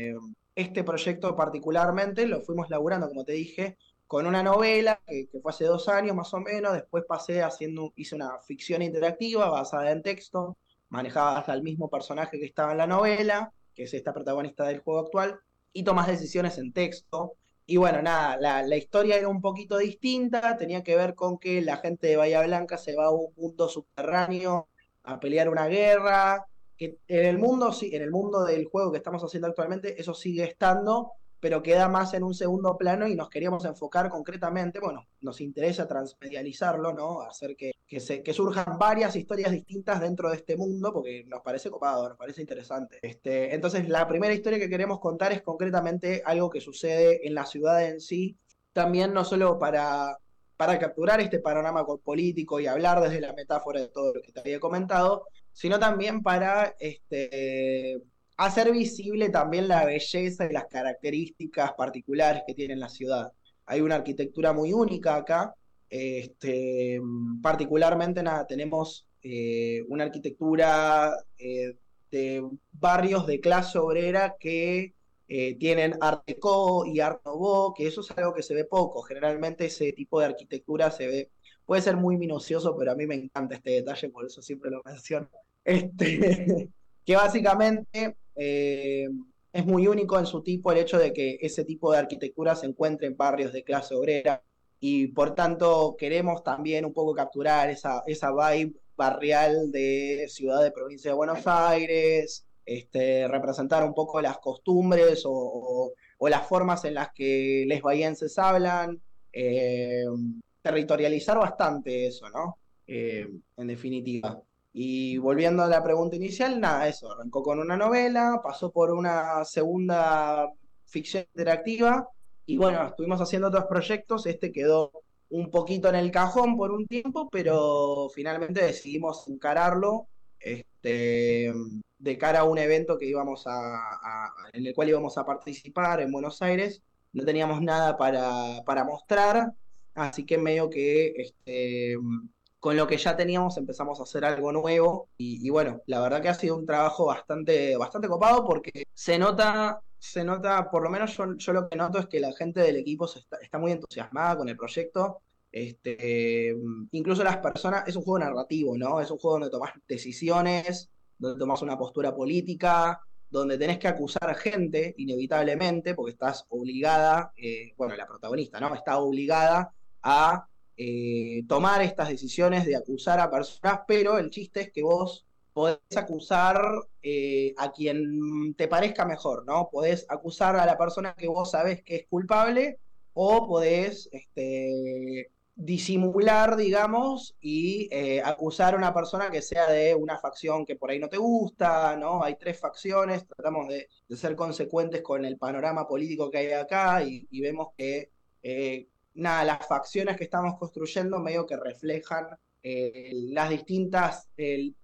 este proyecto particularmente lo fuimos laburando, como te dije, con una novela que, fue hace dos años más o menos, después pasé haciendo, hice una ficción interactiva basada en texto, manejaba hasta el mismo personaje que estaba en la novela, que es esta protagonista del juego actual, y tomas decisiones en texto, y bueno, nada, la, historia era un poquito distinta, tenía que ver con que la gente de Bahía Blanca se va a un mundo subterráneo a pelear una guerra, que en el mundo, en el mundo del juego que estamos haciendo actualmente, eso sigue estando, pero queda más en un segundo plano y nos queríamos enfocar concretamente, bueno, nos interesa transmedializarlo, ¿no? Hacer que, que, surjan varias historias distintas dentro de este mundo, porque nos parece copado, nos parece interesante. Este, entonces, la primera historia que queremos contar es concretamente algo que sucede en la ciudad en sí, también no solo para, para capturar este panorama político y hablar desde la metáfora de todo lo que te había comentado, sino también para este, hacer visible también la belleza y las características particulares que tiene la ciudad. Hay una arquitectura muy única acá, este, particularmente nada, tenemos eh, una arquitectura eh, de barrios de clase obrera que eh, tienen Art Deco y Art Nouveau, que eso es algo que se ve poco. Generalmente ese tipo de arquitectura se ve, puede ser muy minucioso, pero a mí me encanta este detalle, por eso siempre lo menciono. Este, que básicamente eh, es muy único en su tipo el hecho de que ese tipo de arquitectura se encuentre en barrios de clase obrera y por tanto queremos también un poco capturar esa, esa vibe barrial de ciudad de provincia de Buenos Aires, este, representar un poco las costumbres o, las formas en las que les bahienses hablan, eh, territorializar bastante eso, ¿no? Eh, en definitiva. Y volviendo a la pregunta inicial, nada, eso, arrancó con una novela, pasó por una segunda ficción interactiva y bueno, estuvimos haciendo otros proyectos, este quedó un poquito en el cajón por un tiempo, pero finalmente decidimos encararlo este, de cara a un evento que íbamos a, en el cual íbamos a participar en Buenos Aires. No teníamos nada para, para mostrar, así que medio que este, con lo que ya teníamos empezamos a hacer algo nuevo y, bueno, la verdad que ha sido un trabajo bastante, bastante copado porque se nota, se nota, por lo menos yo, lo que noto es que la gente del equipo está, muy entusiasmada con el proyecto. Este, incluso las personas, es un juego narrativo, ¿no? Es un juego donde tomas decisiones, donde tomas una postura política, donde tenés que acusar gente, inevitablemente, porque estás obligada, eh, bueno, la protagonista, ¿no? Está obligada a eh, tomar estas decisiones de acusar a personas, pero el chiste es que vos podés acusar eh, a quien te parezca mejor, ¿no? Podés acusar a la persona que vos sabés que es culpable o podés este, disimular, digamos, y eh, acusar a una persona que sea de una facción que por ahí no te gusta, ¿no? Hay tres facciones, tratamos de, ser consecuentes con el panorama político que hay acá y, vemos que, nada, las facciones que estamos construyendo medio que reflejan eh, las distintas,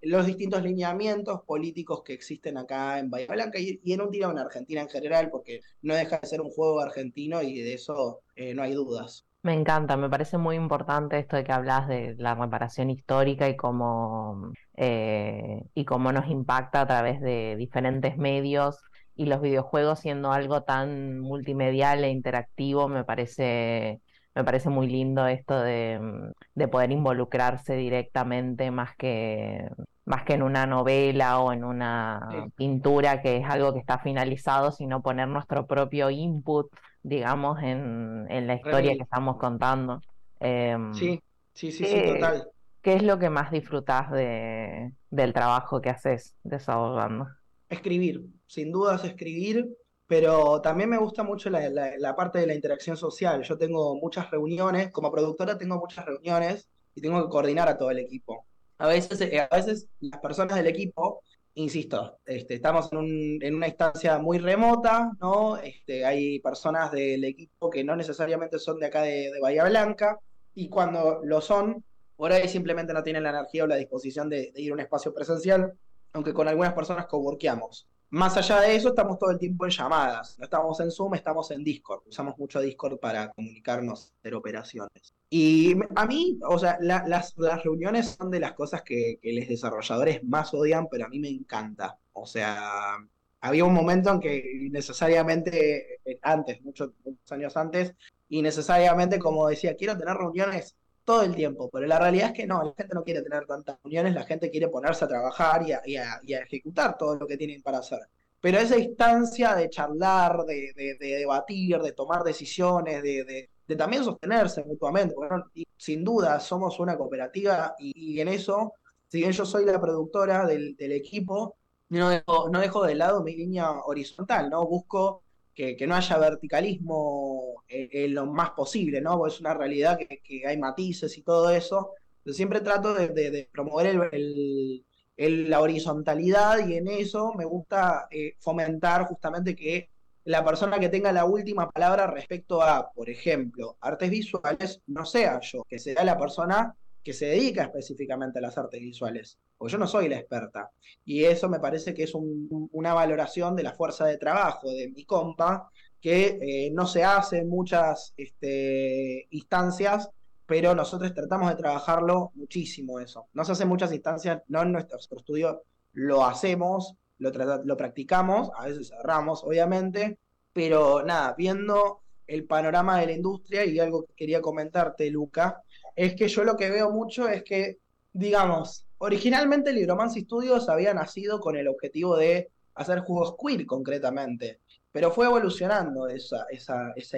los distintos lineamientos políticos que existen acá en Bahía Blanca y, en un tiro en Argentina en general, porque no deja de ser un juego argentino y de eso eh, no hay dudas. Me encanta, me parece muy importante esto de que hablas de la reparación histórica y cómo, eh, y cómo nos impacta a través de diferentes medios y los videojuegos siendo algo tan multimedial e interactivo, me parece, me parece muy lindo esto de, mm, de poder involucrarse directamente más que, más que en una novela o en una pintura que es algo que está finalizado, sino poner nuestro propio input, digamos, en, en la historia que estamos contando. Em, Sí, sí, sí, sí, ¿qué- total. ¿Qué es lo que más disfrutás de, del trabajo que haces desahogando? Escribir, sin dudas escribir, pero también me gusta mucho la, la- la parte de la interacción social. Yo tengo muchas reuniones, como productora tengo muchas reuniones y tengo que coordinar a todo el equipo. A veces, eh, a veces las personas del equipo, insisto, este, estamos en, un- en una instancia muy remota, ¿no? Este, hay personas del equipo que no necesariamente son de acá de, de Bahía Blanca y cuando lo son, por ahí simplemente no tienen la energía o la disposición de, de ir a un espacio presencial aunque con algunas personas coworkeamos. Más allá de eso, estamos todo el tiempo en llamadas. No estamos en Zoom, estamos en Discord. Usamos mucho Discord para comunicarnos, hacer operaciones. Y a mí, o sea, la- las, las reuniones son de las cosas que, los desarrolladores más odian, pero a mí me encanta. O sea, había un momento en que necesariamente, eh, antes, muchos, muchos años antes, y necesariamente, como decía, quiero tener reuniones todo el tiempo, pero la realidad es que no, la gente no quiere tener tantas reuniones, la gente quiere ponerse a trabajar y a, y a- y a ejecutar todo lo que tienen para hacer. Pero esa instancia de charlar, de, de- de debatir, de tomar decisiones, de, también sostenerse mutuamente, porque no- y sin duda somos una cooperativa y, y en eso, si bien yo soy la productora del, del equipo, no dejo, no dejo de lado mi línea horizontal, ¿no? Busco que, no haya verticalismo en, en lo más posible, ¿no? Porque es una realidad que, que hay matices y todo eso. Yo siempre trato de promover el- el- el- la horizontalidad y en eso me gusta eh, fomentar justamente que la persona que tenga la última palabra respecto a, por ejemplo, artes visuales, no sea yo, que sea la persona que se dedica específicamente a las artes visuales, porque yo no soy la experta. Y eso me parece que es un- una valoración de la fuerza de trabajo de mi compa, que eh, no se hace en muchas este, instancias, pero nosotros tratamos de trabajarlo muchísimo eso. No se hace en muchas instancias, no en nuestro estudio lo hacemos, lo, lo practicamos, a veces cerramos, obviamente, pero nada, viendo el panorama de la industria y algo que quería comentarte, Luca, es que yo lo que veo mucho es que, digamos, originalmente Libromancy Studios había nacido con el objetivo de hacer juegos queer concretamente, pero fue evolucionando esa,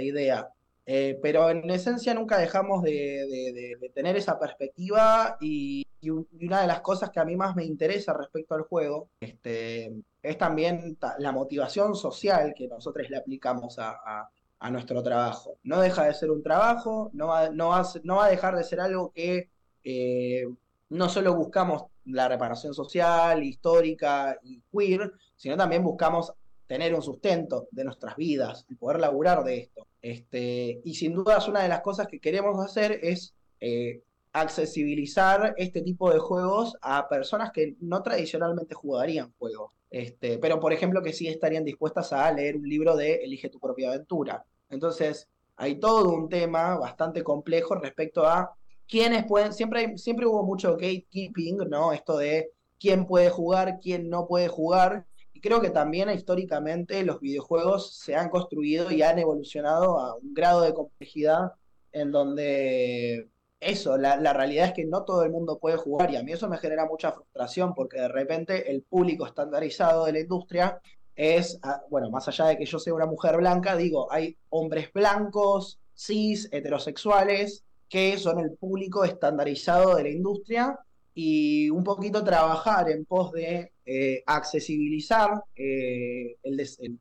idea. Eh, pero en esencia nunca dejamos de, tener esa perspectiva y, y un- y una de las cosas que a mí más me interesa respecto al juego este, es también ta- la motivación social que nosotros le aplicamos a- a nuestro trabajo. No deja de ser un trabajo, no va, no va, no va a dejar de ser algo que eh, no solo buscamos la reparación social, histórica y queer, sino también buscamos tener un sustento de nuestras vidas y poder laburar de esto. Este, y sin dudas una de las cosas que queremos hacer es eh, accesibilizar este tipo de juegos a personas que no tradicionalmente jugarían juegos. Este, pero por ejemplo que sí estarían dispuestas a leer un libro de Elige tu propia aventura. Entonces, hay todo un tema bastante complejo respecto a quiénes pueden, siempre, hay- siempre hubo mucho gatekeeping, ¿no? Esto de quién puede jugar, quién no puede jugar. Y creo que también históricamente los videojuegos se han construido y han evolucionado a un grado de complejidad en donde eso, la, la realidad es que no todo el mundo puede jugar y a mí eso me genera mucha frustración porque de repente el público estandarizado de la industria es, ah, bueno, más allá de que yo sea una mujer blanca, digo, hay hombres blancos, cis, heterosexuales, que son el público estandarizado de la industria y un poquito trabajar en pos de eh, accesibilizar eh,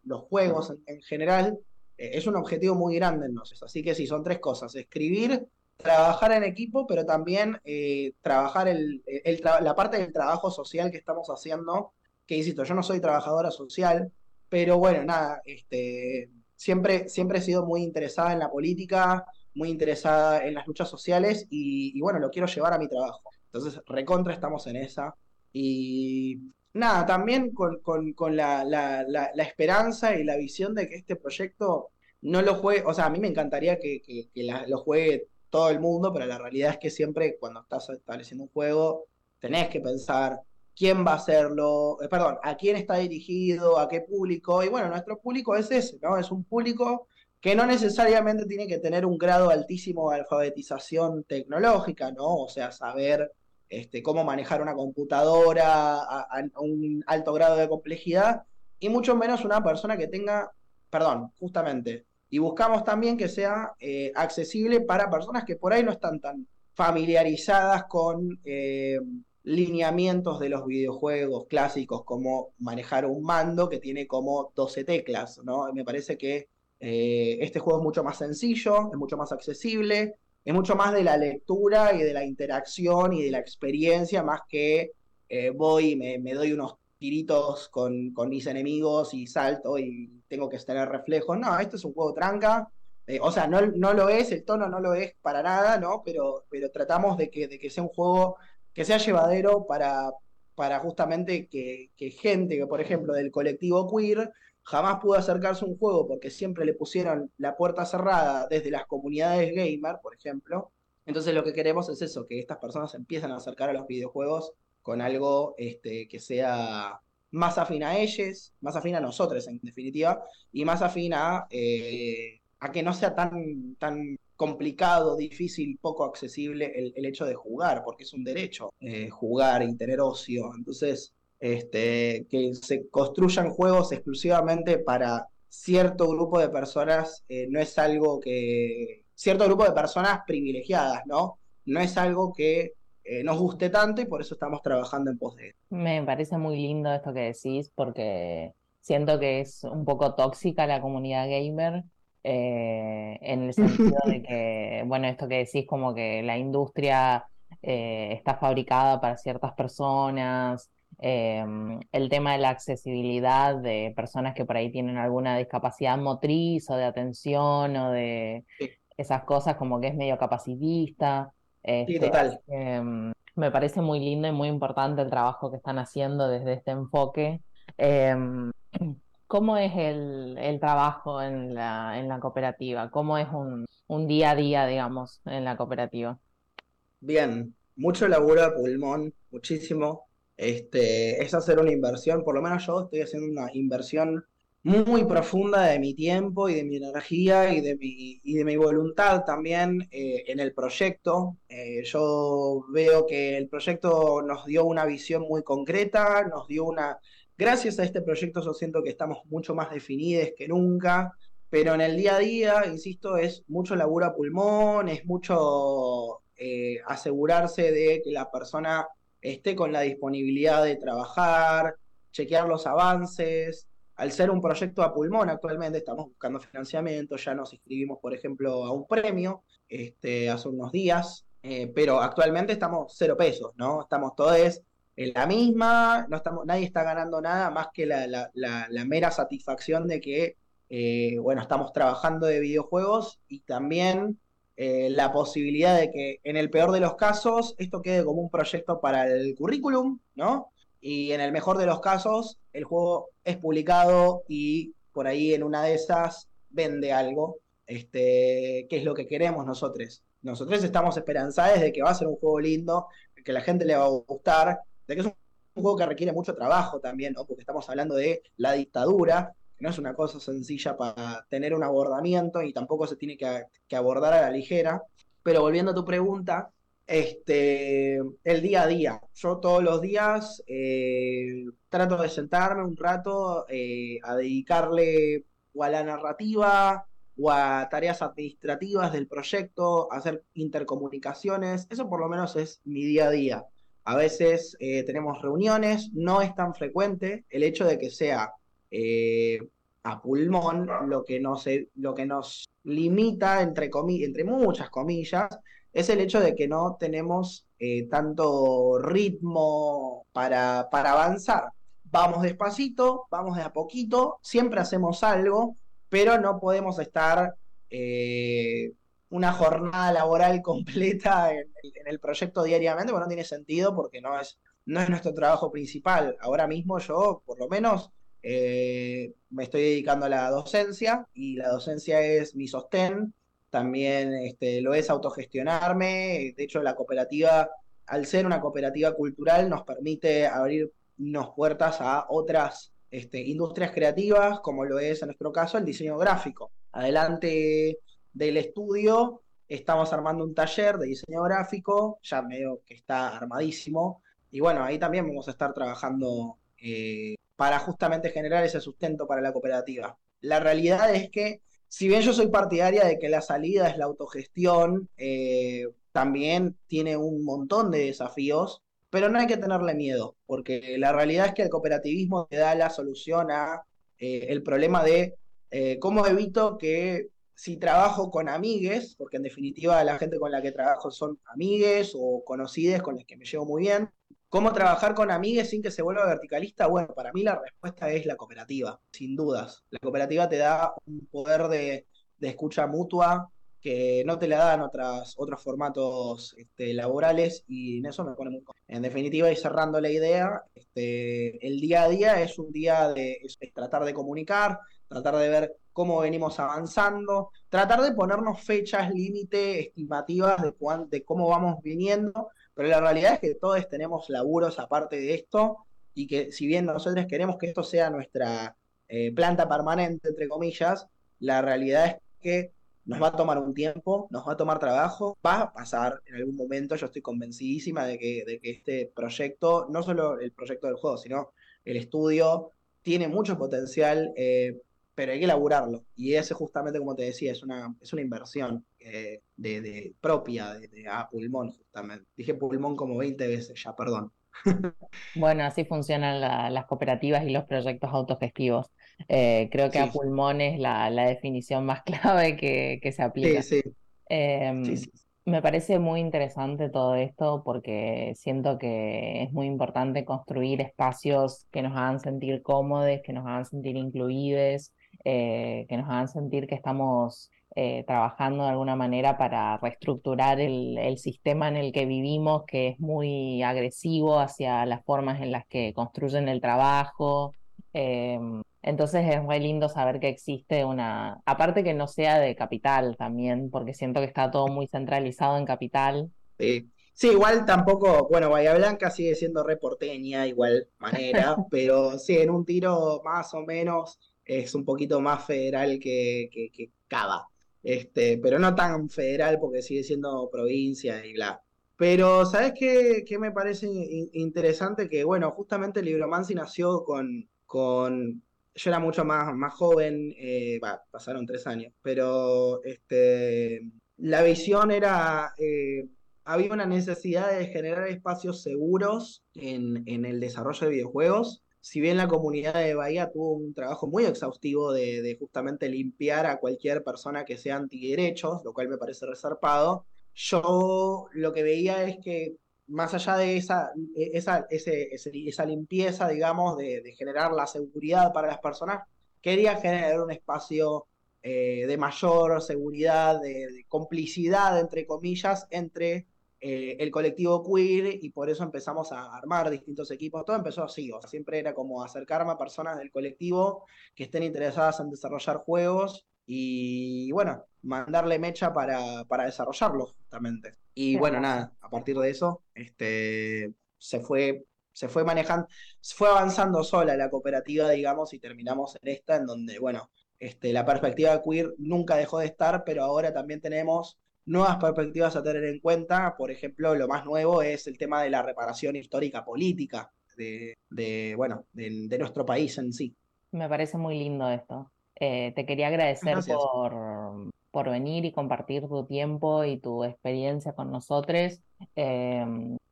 los juegos en, en general eh, es un objetivo muy grande en nosotros. Así que sí, son tres cosas, escribir, trabajar en equipo, pero también trabajar el, la parte del trabajo social que estamos haciendo, que insisto, yo no soy trabajadora social, pero bueno, nada, este, siempre, siempre he sido muy interesada en la política, muy interesada en las luchas sociales y, bueno, lo quiero llevar a mi trabajo. Entonces, recontra estamos en esa. Y nada, también con, con- la, la- esperanza y la visión de que este proyecto no lo juegue, o sea, a mí me encantaría que, lo juegue todo el mundo, pero la realidad es que siempre cuando estás estableciendo un juego, tenés que pensar quién va a hacerlo, eh, perdón, a quién está dirigido, a qué público, y bueno, nuestro público es ese, ¿no? Es un público que no necesariamente tiene que tener un grado altísimo de alfabetización tecnológica, ¿no? O sea, saber este, cómo manejar una computadora a, un alto grado de complejidad, y mucho menos una persona que tenga, perdón, justamente, y buscamos también que sea eh, accesible para personas que por ahí no están tan familiarizadas con eh, lineamientos de los videojuegos clásicos, como manejar un mando que tiene como 12 teclas, ¿no? Me parece que eh, este juego es mucho más sencillo, es mucho más accesible, es mucho más de la lectura y de la interacción y de la experiencia, más que eh, voy y me, doy unos tiritos con, mis enemigos y salto y tengo que tener reflejos. No, esto es un juego tranca. eh, o sea, no, no lo es, el tono no lo es para nada, ¿no? Pero, pero tratamos de que, de que sea un juego que sea llevadero para, para justamente que, que gente que, por ejemplo, del colectivo queer jamás pudo acercarse a un juego porque siempre le pusieron la puerta cerrada desde las comunidades gamer, por ejemplo. Entonces lo que queremos es eso, que estas personas empiecen a acercar a los videojuegos con algo este, que sea más afín a ellos, más afín a nosotros en definitiva, y más afín a, eh, que no sea tan complicado, difícil, poco accesible el, hecho de jugar, porque es un derecho eh, jugar y tener ocio. Entonces, este, que se construyan juegos exclusivamente para cierto grupo de personas eh, no es algo que... cierto grupo de personas privilegiadas, ¿no? No es algo que eh, nos guste tanto y por eso estamos trabajando en pos de esto. Me parece muy lindo esto que decís porque siento que es un poco tóxica la comunidad gamer eh, en el sentido de que, bueno, esto que decís como que la industria eh, está fabricada para ciertas personas, eh, el tema de la accesibilidad de personas que por ahí tienen alguna discapacidad motriz o de atención o de esas cosas como que es medio capacitista. Sí, Este, total. Em, me parece muy lindo y muy importante el trabajo que están haciendo desde este enfoque. ¿Cómo es el, el trabajo en la, en la cooperativa? ¿Cómo es un, un día a día, digamos, en la cooperativa? Bien, mucho laburo de pulmón, muchísimo. Este, es hacer una inversión, por lo menos yo estoy haciendo una inversión muy profunda de mi tiempo y de mi energía y de mi, y de mi voluntad también eh, en el proyecto. Eh, yo veo que el proyecto nos dio una visión muy concreta, nos dio una... Gracias a este proyecto yo siento que estamos mucho más definidos que nunca, pero en el día a día, insisto, es mucho laburo a pulmón, es mucho eh, asegurarse de que la persona esté con la disponibilidad de trabajar, chequear los avances, al ser un proyecto a pulmón actualmente estamos buscando financiamiento, ya nos inscribimos, por ejemplo, a un premio este, hace unos días, eh, pero actualmente estamos cero pesos, ¿no? Estamos todos en la misma, no estamos, nadie está ganando nada más que la, mera satisfacción de que, eh, bueno, estamos trabajando de videojuegos y también eh, la posibilidad de que en el peor de los casos esto quede como un proyecto para el currículum, ¿no? Y en el mejor de los casos, el juego es publicado y por ahí en una de esas vende algo, este, que es lo que queremos nosotros. Nosotros estamos esperanzados de que va a ser un juego lindo, que la gente le va a gustar, de que es un juego que requiere mucho trabajo también, porque estamos hablando de la dictadura, no es una cosa sencilla para tener un abordamiento y tampoco se tiene que, que abordar a la ligera. Pero volviendo a tu pregunta, este, el día a día. Yo todos los días eh, trato de sentarme un rato eh, a dedicarle o a la narrativa o a tareas administrativas del proyecto, hacer intercomunicaciones. Eso por lo menos es mi día a día. A veces eh, tenemos reuniones, no es tan frecuente el hecho de que sea a pulmón lo que nos, lo que nos limita, entre, entre muchas comillas, es el hecho de que no tenemos eh, tanto ritmo para, para avanzar. Vamos despacito, vamos de a poquito, siempre hacemos algo, pero no podemos estar eh, una jornada laboral completa en, el proyecto diariamente, porque no tiene sentido, porque no es, no es nuestro trabajo principal. Ahora mismo yo, por lo menos, eh, me estoy dedicando a la docencia y la docencia es mi sostén también este, lo es autogestionarme. De hecho, la cooperativa, al ser una cooperativa cultural, nos permite abrirnos puertas a otras este, industrias creativas, como lo es en nuestro caso el diseño gráfico. Adelante del estudio estamos armando un taller de diseño gráfico, ya medio que está armadísimo, y bueno, ahí también vamos a estar trabajando eh, para justamente generar ese sustento para la cooperativa. La realidad es que si bien yo soy partidaria de que la salida es la autogestión, eh, también tiene un montón de desafíos, pero no hay que tenerle miedo, porque la realidad es que el cooperativismo te da la solución a eh, el problema de cómo evito que si trabajo con amigues, porque en definitiva la gente con la que trabajo son amigues o conocides con las que me llevo muy bien, ¿Cómo trabajar con amigues sin que se vuelva verticalista? Bueno, para mí la respuesta es la cooperativa, sin dudas. La cooperativa te da un poder de, escucha mutua que no te la dan otras, otros formatos este, laborales y en eso me pone muy En definitiva, y cerrando la idea, este, el día a día es un día de tratar de comunicar, tratar de ver cómo venimos avanzando, tratar de ponernos fechas, límite, estimativas de, de cómo vamos viniendo pero la realidad es que todos tenemos laburos aparte de esto y que si bien nosotros queremos que esto sea nuestra eh, planta permanente, entre comillas, la realidad es que nos va a tomar un tiempo, nos va a tomar trabajo, va a pasar en algún momento, yo estoy convencidísima de que, de que este proyecto, no solo el proyecto del juego, sino el estudio, tiene mucho potencial, eh, pero hay que elaborarlo. Y ese justamente, como te decía, es una, es una inversión eh, de, propia de, a pulmón, justamente. Dije pulmón como 20 veces ya, perdón. Bueno, así funcionan las cooperativas y los proyectos autogestivos. Eh, creo que a pulmón es la, definición más clave que, se aplica. Em, sí, sí. Me parece muy interesante todo esto porque siento que es muy importante construir espacios que nos hagan sentir cómodos, que nos hagan sentir incluidos, eh, que nos hagan sentir que estamos eh, trabajando de alguna manera para reestructurar el, sistema en el que vivimos, que es muy agresivo hacia las formas en las que construyen el trabajo. Em, entonces es muy lindo saber que existe una, aparte que no sea de capital también, porque siento que está todo muy centralizado en capital. Sí. Sí, igual tampoco, bueno, Bahía Blanca sigue siendo reporteña, igual manera, pero sí, en un tiro más o menos es un poquito más federal que, que, que Cava. Este, pero no tan federal porque sigue siendo provincia y bla. Pero, ¿sabes qué, qué me parece in- interesante? Que, bueno, justamente Libromancy nació con, con... Yo era mucho más, más joven, eh, pasaron tres años, pero este, la visión era... eh, había una necesidad de generar espacios seguros en, en el desarrollo de videojuegos. Si bien la comunidad de Bahía tuvo un trabajo muy exhaustivo de, justamente limpiar a cualquier persona que sea antiderechos, lo cual me parece resarpado, yo lo que veía es que más allá de esa, esa, ese- ese- esa limpieza, digamos, de, generar la seguridad para las personas, quería generar un espacio eh, de mayor seguridad, de complicidad, entre comillas, entre eh, el colectivo queer y por eso empezamos a armar distintos equipos. Todo empezó así, o sea, siempre era como acercarme a personas del colectivo que estén interesadas en desarrollar juegos y bueno, mandarle mecha para, para desarrollarlos justamente. Y bueno, nada, a partir de eso, este, se fue, se fue manejando, se fue avanzando sola la cooperativa, digamos, y terminamos en esta, en donde, bueno, este, la perspectiva queer nunca dejó de estar, pero ahora también tenemos nuevas perspectivas a tener en cuenta. Por ejemplo, lo más nuevo es el tema de la reparación histórica política de, de, bueno, de, de nuestro país en sí. Me parece muy lindo esto. Eh, te quería agradecer Gracias. por, por venir y compartir tu tiempo y tu experiencia con nosotros. Eh,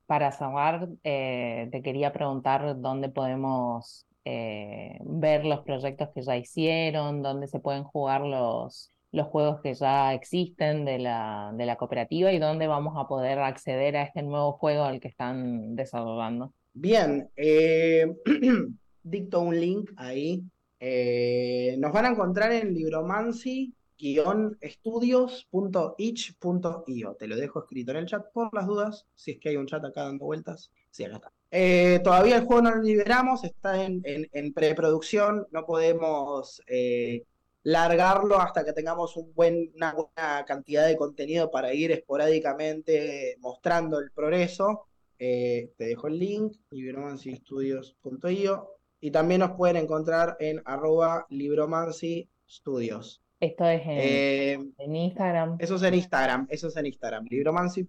para cerrar, eh, te quería preguntar dónde podemos eh, ver los proyectos que ya hicieron, dónde se pueden jugar los, los juegos que ya existen de la, de la cooperativa y dónde vamos a poder acceder a este nuevo juego al que están desarrollando. Bien, eh, dicto un link ahí. Eh, nos van a encontrar en libromancy-estudios.ich.io. Te lo dejo escrito en el chat por las dudas, si es que hay un chat acá dando vueltas. Sí, acá está. Eh, todavía el juego no lo liberamos, está en, en- en preproducción, no podemos eh, largarlo hasta que tengamos un buen, una buena cantidad de contenido para ir esporádicamente mostrando el progreso. Eh, te dejo el link, libromancystudios.io y también nos pueden encontrar en arroba libromancystudios. Esto es en, Eh, en Instagram. eso es en Instagram, eso es en Instagram, libromancy.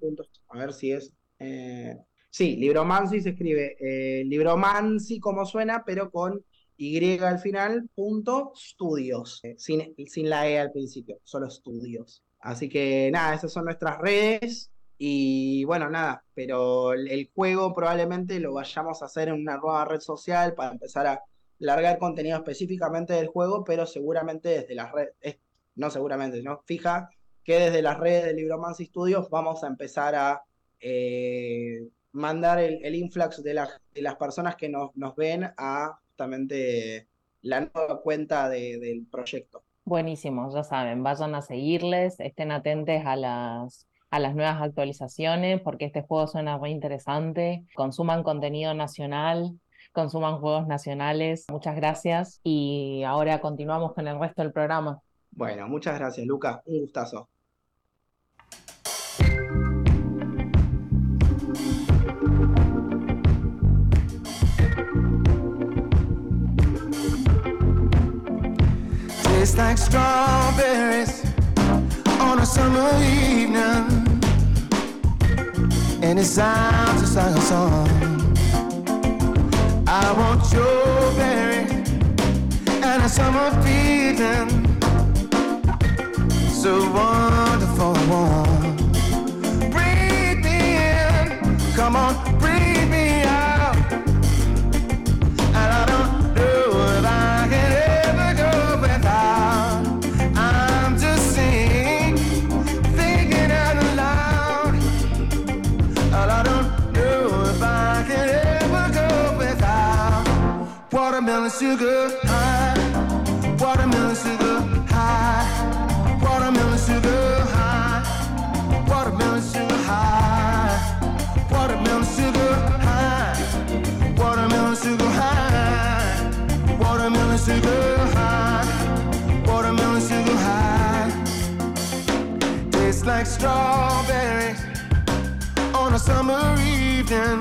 A ver si es... eh, sí, libromancy se escribe eh, libromancy como suena, pero con Y al final, punto studios, eh, sin, sin la E al principio, solo estudios. Así que nada, esas son nuestras redes. Y bueno, nada, pero el, juego probablemente lo vayamos a hacer en una nueva red social para empezar a largar contenido específicamente del juego, pero seguramente desde las redes, no seguramente, ¿no? Fija que desde las redes de Libromancy Studios vamos a empezar a eh, mandar el, influx de, las de las personas que nos, nos ven a justamente la nueva cuenta de- del proyecto. Buenísimo, ya saben, vayan a seguirles, estén atentos a las, a las nuevas actualizaciones, porque este juego suena muy interesante. Consuman contenido nacional, consuman juegos nacionales. Muchas gracias. Y ahora continuamos con el resto del programa. Bueno, muchas gracias, Luca. Un gustazo. Tastes like strawberries on a summer evening. And it sounds just like a song. I want your berry and a summer feeling. So wonderful, warm. Breathe me in. Come on, like strawberries on a summer evening.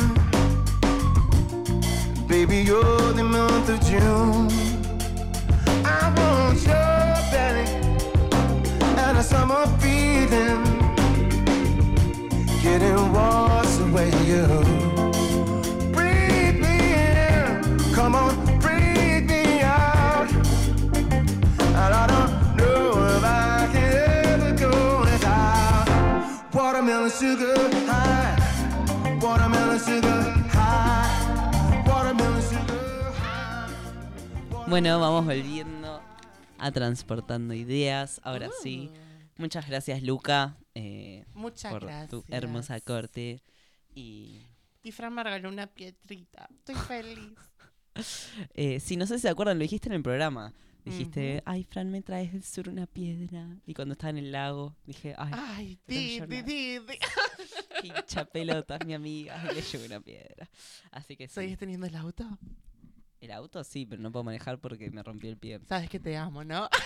Baby, you're the month of June. I want your belly and a summer feeling. Getting washed away you. Bueno, vamos volviendo a transportando ideas. Ahora sí. Muchas gracias, Luca, eh, Muchas por tu gracias. hermosa corte. Y Y Fran me regaló una piedrita. Estoy feliz. eh, sí, no sé si se acuerdan, lo dijiste en el programa. Dijiste, ay, Fran, me traes del sur una piedra. Y cuando estaba en el lago, dije, ay, Ay, di, di, di, di. hincha pelotas, mi amiga. Y le llevo una piedra. Así que sí. ¿Seguís teniendo el auto? El auto sí, pero no puedo manejar porque me rompió el pie. Sabes que te amo, ¿no?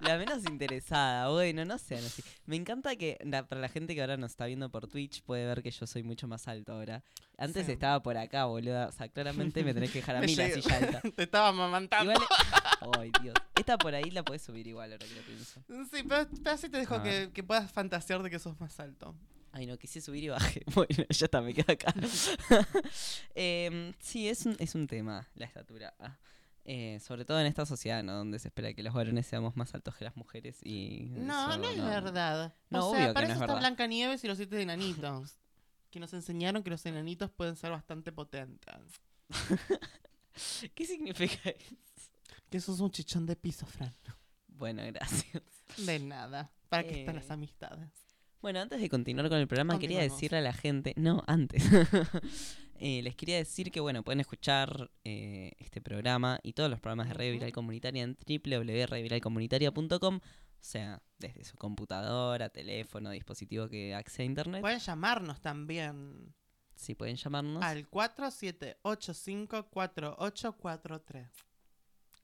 La menos interesada, bueno, no sean así. Me encanta que la- para la gente que ahora nos está viendo por Twitch puede ver que yo soy mucho más alto ahora. Antes Sí. estaba por acá, boludo. O sea, claramente me tenés que dejar a mí la silla alta. Te estaba amamantando. Igual, ay, Dios. Esta por ahí la puedes subir igual ahora que lo pienso. Sí, pero, pero así te dejo que puedas fantasear de que sos más alto. Ay, no, quise subir y bajé. Bueno, ya está, me quedo acá. Em, sí, es un, es un tema, la estatura. Ah, eh, sobre todo en esta sociedad, ¿no? Donde se espera que los varones seamos más altos que las mujeres y... No, eso no es verdad. No, o sea, para no eso es está verdad. Blanca Nieves y los siete enanitos. que nos enseñaron que los enanitos pueden ser bastante potentes. ¿Qué significa eso? Que sos un chichón de piso, Fran. Bueno, gracias. De nada. ¿Para qué están Eh, las amistades? Bueno, antes de continuar con el programa, quería decirle a la gente, no, antes, Eh, les quería decir que, bueno, pueden escuchar eh, este programa y todos los programas de Radio Viral Comunitaria en www.radioviralcomunitaria.com, o sea, desde su computadora, teléfono, dispositivo que acceda a internet. Pueden llamarnos también Sí, pueden llamarnos. al 47854843.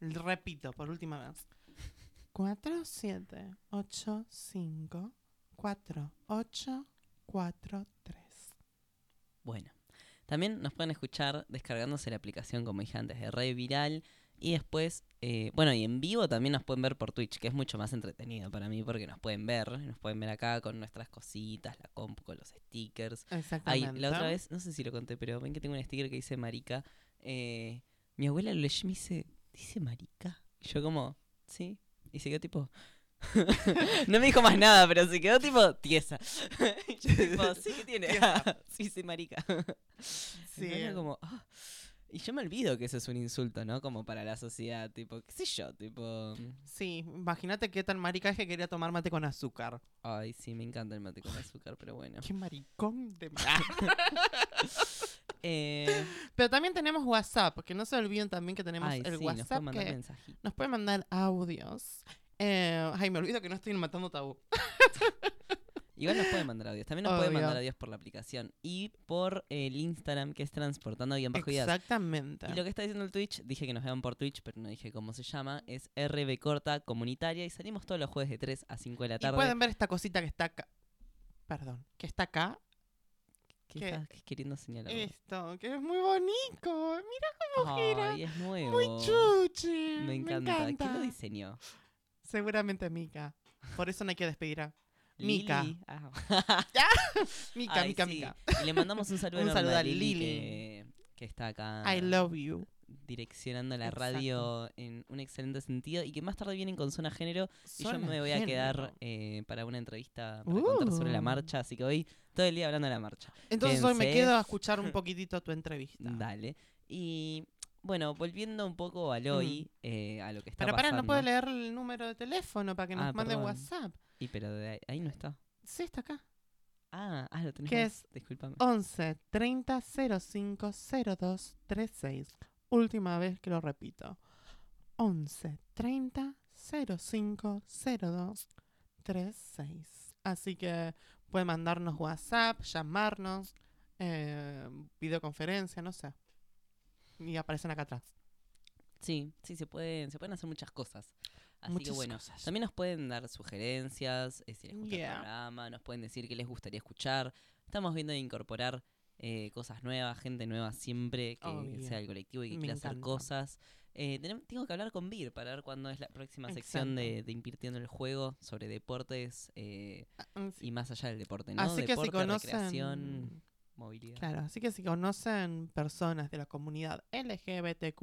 Repito, por última vez. 47854843. Bueno, también nos pueden escuchar descargándose la aplicación, como dije antes, de Radio Viral. Y después, eh, bueno, y en vivo también nos pueden ver por Twitch, que es mucho más entretenido para mí porque nos pueden ver, nos pueden ver acá con nuestras cositas, la compu, con los stickers. Ahí, Exactamente. la otra vez, no sé si lo conté, pero ven que tengo un sticker que dice marica. Eh, mi abuela lo leyó y me dice, ¿dice marica? Y yo como, sí. Y se quedó tipo... no me dijo más nada, pero se quedó tipo tiesa. yo tipo, sí, ¿qué tiene? Sí, sí, marica. Sí. Era como, ah. Y yo me olvido que eso es un insulto, ¿no? Como para la sociedad, tipo, qué sé yo, tipo... Sí, imagínate qué tan marica es que quería tomar mate con azúcar. Ay, sí, me encanta el mate con azúcar, pero bueno. Qué maricón de Eh, Pero también tenemos WhatsApp, que no se olviden también que tenemos Ay, el sí, nos WhatsApp pueden mandar que mensajitos. nos pueden mandar audios. Eh, ay, me olvido que no estoy matando tabú. Igual nos pueden mandar audios. También nos pueden Obvio. mandar audios por la aplicación. Y por el Instagram, que es transportando bien bajo ideas. Exactamente. Y lo que está diciendo el Twitch, dije que nos vean por Twitch, pero no dije cómo se llama, es RB Corta Comunitaria y salimos todos los jueves de 3 a 5 de la Y tarde. pueden ver esta cosita que está acá. Perdón, que está acá. ¿Qué estás queriendo señalar? Esto, que es muy bonito. Mira cómo gira. Ay, es nuevo. Muy chuchi. Me encanta. ¿Quién lo diseñó? Seguramente Mika. Por eso no hay que despedir a Mika. Lili. Ah. Ay, Mica, sí. Mica. Y le mandamos un saludo Un saludo a Lili. Que, que está acá I love you. direccionando la Exacto. radio en un excelente sentido y que más tarde vienen con Zona Género y yo me voy a quedar eh, para una entrevista para contar sobre la Uh. marcha, así que hoy todo el día hablando de la marcha. Entonces hoy me Quédense. quedo a escuchar un poquitito tu entrevista. Dale. Y bueno, volviendo un poco al hoy, eh, a lo que está Mm. Pero para, pasando. no puede leer el número de teléfono para que nos Ah, mande perdón. WhatsApp. Y pero de ahí, ahí no está. Sí, está acá. Ah, ah, lo tenés ¿Qué vos. es? Discúlpame. 11 30 05 02 36. Última vez que lo repito. 11 30 05 02 36. Así que puede mandarnos WhatsApp, llamarnos, eh, videoconferencia, no sé. Y aparecen acá atrás. Sí, sí, se pueden, se pueden hacer muchas cosas. Así que Muchas bueno, cosas. también nos pueden dar sugerencias, eh, si les gusta Yeah. el programa, nos pueden decir qué les gustaría escuchar. Estamos viendo de incorporar eh, cosas nuevas, gente nueva siempre que sea el colectivo y que Me quiera hacer cosas. Eh, tenem- tengo que hablar con Vir para ver cuándo es la próxima sección de, de Invirtiendo el Juego sobre deportes eh, mm, y más allá del deporte, ¿no? Así que si Deporte, conocen- recreación, movilidad. Claro, así que si conocen personas de la comunidad LGBTQ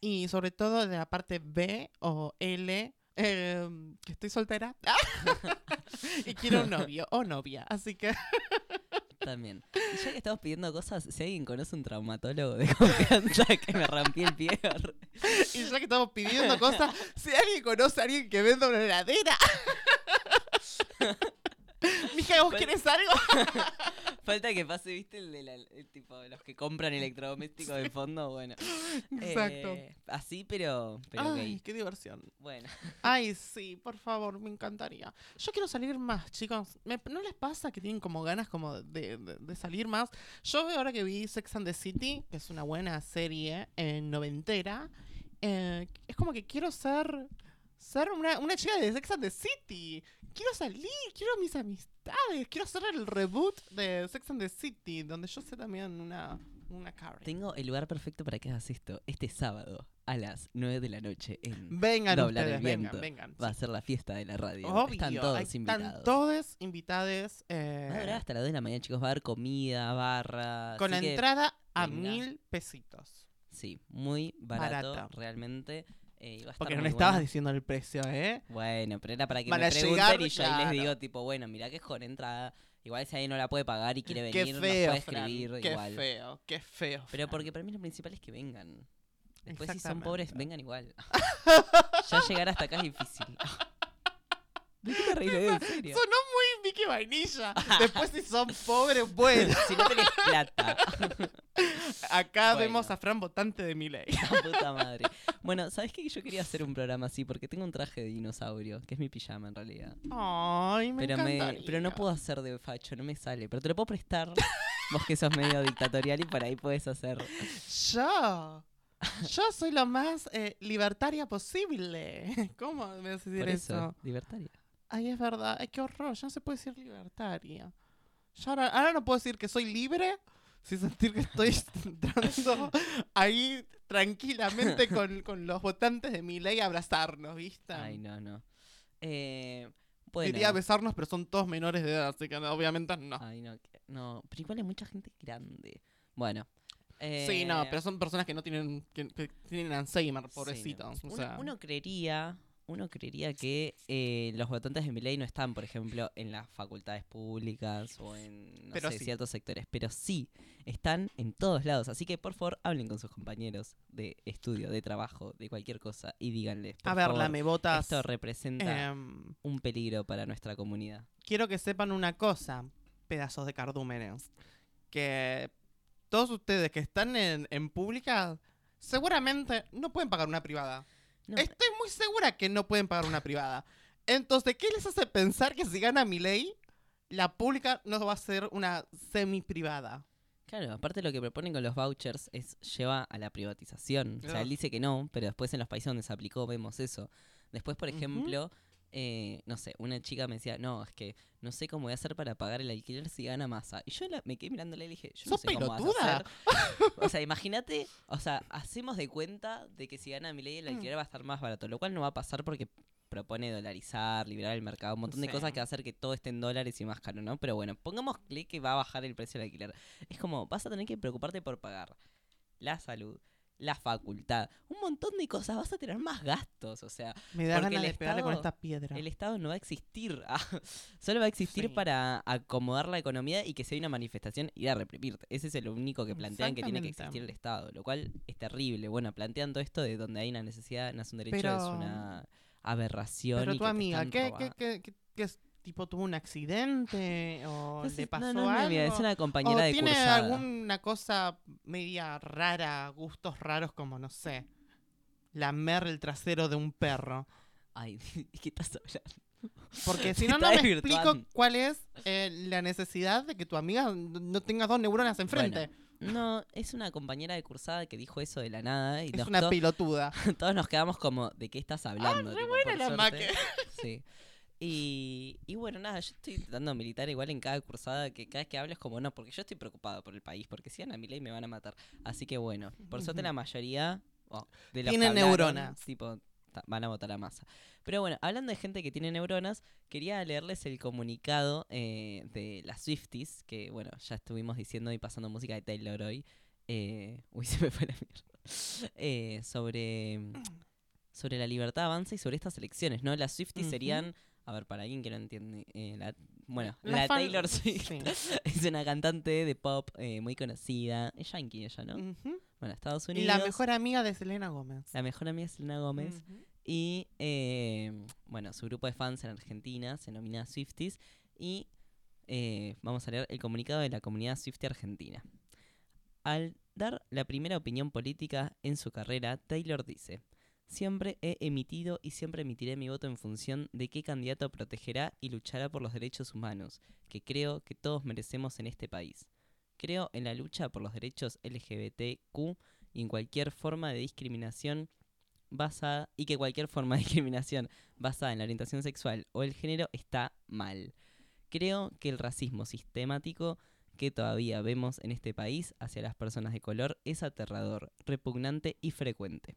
y sobre todo de la parte B o L, eh, que estoy soltera y quiero un novio o novia, así que También. Y ya que estamos pidiendo cosas, si alguien conoce un traumatólogo de confianza que me rompí el pie. y ya que estamos pidiendo cosas, si alguien conoce a alguien que venda una heladera. Mija, ¿vos querés algo? Falta que pase, ¿viste? El de la, el tipo de los que compran electrodomésticos de fondo, bueno. Exacto. Eh, así, pero, pero Ay, gay. qué diversión. Bueno. Ay, sí, por favor, me encantaría. Yo quiero salir más, chicos. Me- ¿No les pasa que tienen como ganas como de, de- de salir más? Yo veo ahora que vi Sex and the City, que es una buena serie eh, noventera, eh, es como que quiero ser ser una, una chica de Sex and the City. Quiero salir, quiero mis amistades, quiero hacer el reboot de Sex and the City, donde yo sé también una, una Karen. Tengo el lugar perfecto para que hagas esto. Este sábado a las 9 de la noche en Vengan Doblar ustedes, el vengan, Viento. vengan, Va a ser la fiesta de la radio. Obvio, Están todos invitados. Están todos invitados. eh, Va a durar hasta las 2 de la mañana, chicos. Va a haber comida, barra. Con que entrada a venga. mil pesitos. Sí, muy barato, Barato. realmente. Eh, a estar Porque no le estabas bueno. diciendo el precio, ¿eh? Bueno, pero era para que me pregunten llegar, y yo ahí les digo, tipo, bueno, mira que es con entrada. Igual si alguien no la puede pagar y quiere venir, nos puede Fran, escribir qué igual. feo, qué feo. Pero porque para mí lo principal es que vengan. Después si son pobres, vengan igual. ya llegar hasta acá es difícil. ¿De qué te reís? En serio. Sonó muy Vicky Vainilla. Después si son pobres, bueno. si no tenés plata. Acá Bueno. vemos a Fran votante de Miley. La puta madre. Bueno, ¿sabes qué? Yo quería hacer un programa así porque tengo un traje de dinosaurio, que es mi pijama en realidad. Ay, me pero, me, pero no puedo hacer de facho, no me sale. Pero te lo puedo prestar. Vos que sos medio dictatorial y por ahí puedes hacer. Yo. Yo soy lo más eh, libertaria posible. ¿Cómo me vas a decir Por eso, eso? libertaria. Ay, es verdad. Ay, qué horror. Ya no se puede decir libertaria. Yo ahora, ahora no puedo decir que soy libre sin sentir que estoy entrando ahí tranquilamente con, con los votantes de mi ley a abrazarnos, ¿viste? Ay, no, no. Eh, bueno. Diría besarnos, pero son todos menores de edad, así que no, obviamente no. Ay, no, no. Pero igual hay mucha gente grande. Bueno. sí, no, eh, pero son personas que no tienen, que, que tienen Alzheimer, Sí, no. pobrecitos. o Uno, sea. uno creería, uno creería que eh, los votantes de Milei no están, por ejemplo, en las facultades públicas o en no Pero sé, sí. ciertos sectores, pero sí están en todos lados. Así que por favor hablen con sus compañeros de estudio, de trabajo, de cualquier cosa y díganles. A por ver, favor, la me votas. Esto representa em, un peligro para nuestra comunidad. quiero que sepan una cosa, pedazos de cardúmenes. Que todos ustedes que están en, en pública, seguramente no pueden pagar una privada. No, Estoy muy segura que no pueden pagar una privada. Entonces, ¿qué les hace pensar que si gana mi ley, la pública no va a ser una semi-privada? Claro, aparte lo que proponen con los vouchers es lleva a la privatización. O sea, él dice que no, pero después en los países donde se aplicó vemos eso. Después, por ejemplo, eh, no sé, una chica me decía, no, es que no sé cómo voy a hacer para pagar el alquiler si gana masa. Y yo la- me quedé mirándola y le dije, yo no ¿Sos sé cómo vas a hacer. O sea, imagínate, o sea, hacemos de cuenta de que si gana mi ley el Mm. alquiler va a estar más barato, lo cual no va a pasar porque propone dolarizar, liberar el mercado, un montón de Sí. cosas que va a hacer que todo esté en dólares y más caro, ¿no? Pero bueno, pongámosle que va a bajar el precio del alquiler. Es como, vas a tener que preocuparte por pagar la salud, la facultad, un montón de cosas, vas a tener más gastos, o sea, Me da Porque ganas el de pegarle con Estado- esta piedra. el Estado no va a existir, ah, solo va a existir Sí. para acomodar la economía y que sea una manifestación ir a reprimirte. Ese es lo único que plantean que tiene que existir el Estado, lo cual es terrible. Bueno, plantean todo esto de donde hay una necesidad, nace un derecho, es una aberración. Pero y tu que amiga, ¿qué, qué, qué- qué es? ¿Tipo tuvo un accidente? ¿O No le pasó no, no, algo? es una ¿O compañera de tiene cursada. alguna cosa media rara, gustos raros como, no sé, lamer el trasero de un perro? Ay, ¿de qué estás hablando? Porque si no, no me explico cuál es eh, la necesidad de que tu amiga no tenga dos neuronas enfrente. Bueno, no, es una compañera de cursada que dijo eso de la nada. Y es una to- pelotuda. todos nos quedamos como, ¿de qué estás hablando? re Tipo, buena la maque. Sí. Y, y bueno, nada, yo estoy intentando militar igual en cada cursada, que cada vez que hablo es como, no, porque yo estoy preocupado por el país, porque si van a mi ley me van a matar. Así que bueno, por suerte la mayoría oh, de los que Tienen neuronas. Tipo, van a votar a masa. Pero bueno, hablando de gente que tiene neuronas, quería leerles el comunicado eh, de las Swifties, que bueno, ya estuvimos diciendo y pasando música de Taylor hoy. Eh, uy, se me fue la mierda. Eh, sobre, sobre la libertad avanza y sobre estas elecciones, ¿no? Las Swifties serían, a ver, para alguien que no entiende, eh, la, bueno, La Taylor Swift sí. es una cantante de pop eh, muy conocida, es yankee ella, ¿no? Bueno, Estados Y Unidos. la mejor amiga de Selena Gómez. La mejor amiga es Selena Gómez. Y eh, bueno, su grupo de fans en Argentina se denomina Swifties. Y vamos a leer el comunicado de la comunidad Swiftie Argentina. Al dar la primera opinión política en su carrera, Taylor dice: Siempre he emitido y siempre emitiré mi voto en función de qué candidato protegerá y luchará por los derechos humanos, que creo que todos merecemos en este país. Creo en la lucha por los derechos LGBTQ y en cualquier forma de discriminación basada y que cualquier forma de discriminación basada en la orientación sexual o el género está mal. Creo que el racismo sistemático que todavía vemos en este país hacia las personas de color es aterrador, repugnante y frecuente.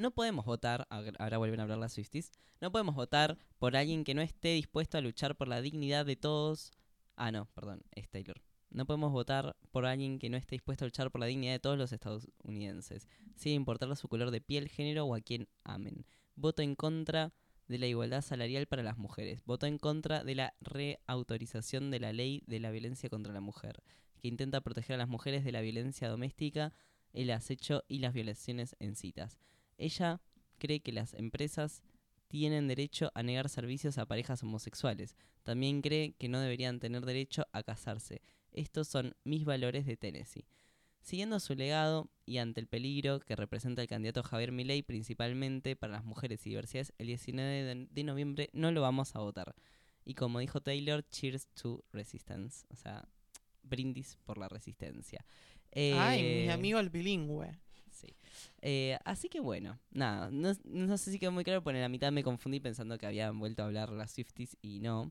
No podemos votar, ahora vuelven a hablar las Swifties, no podemos votar por alguien que no esté dispuesto a luchar por la dignidad de todos. Ah, no, perdón, es Taylor. No podemos votar por alguien que no esté dispuesto a luchar por la dignidad de todos los estadounidenses, sin importar su color de piel, género o a quien amen. Voto en contra de la igualdad salarial para las mujeres. Voto en contra de la reautorización de la ley de la violencia contra la mujer, que intenta proteger a las mujeres de la violencia doméstica, el acecho y las violaciones en citas. Ella cree que las empresas tienen derecho a negar servicios a parejas homosexuales. También cree que no deberían tener derecho a casarse. Estos son mis valores de Tennessee. Siguiendo su legado y ante el peligro que representa el candidato Javier Milei principalmente para las mujeres y diversidades, el 19 de, noviembre no lo vamos a votar. Y como dijo Taylor, cheers to resistance. O sea, brindis por la resistencia. Ay, mi Eh, amigo el bilingüe. Eh, así que bueno, nada, no, no sé si quedó muy claro, porque en la mitad me confundí pensando que habían vuelto a hablar las Swifties y no.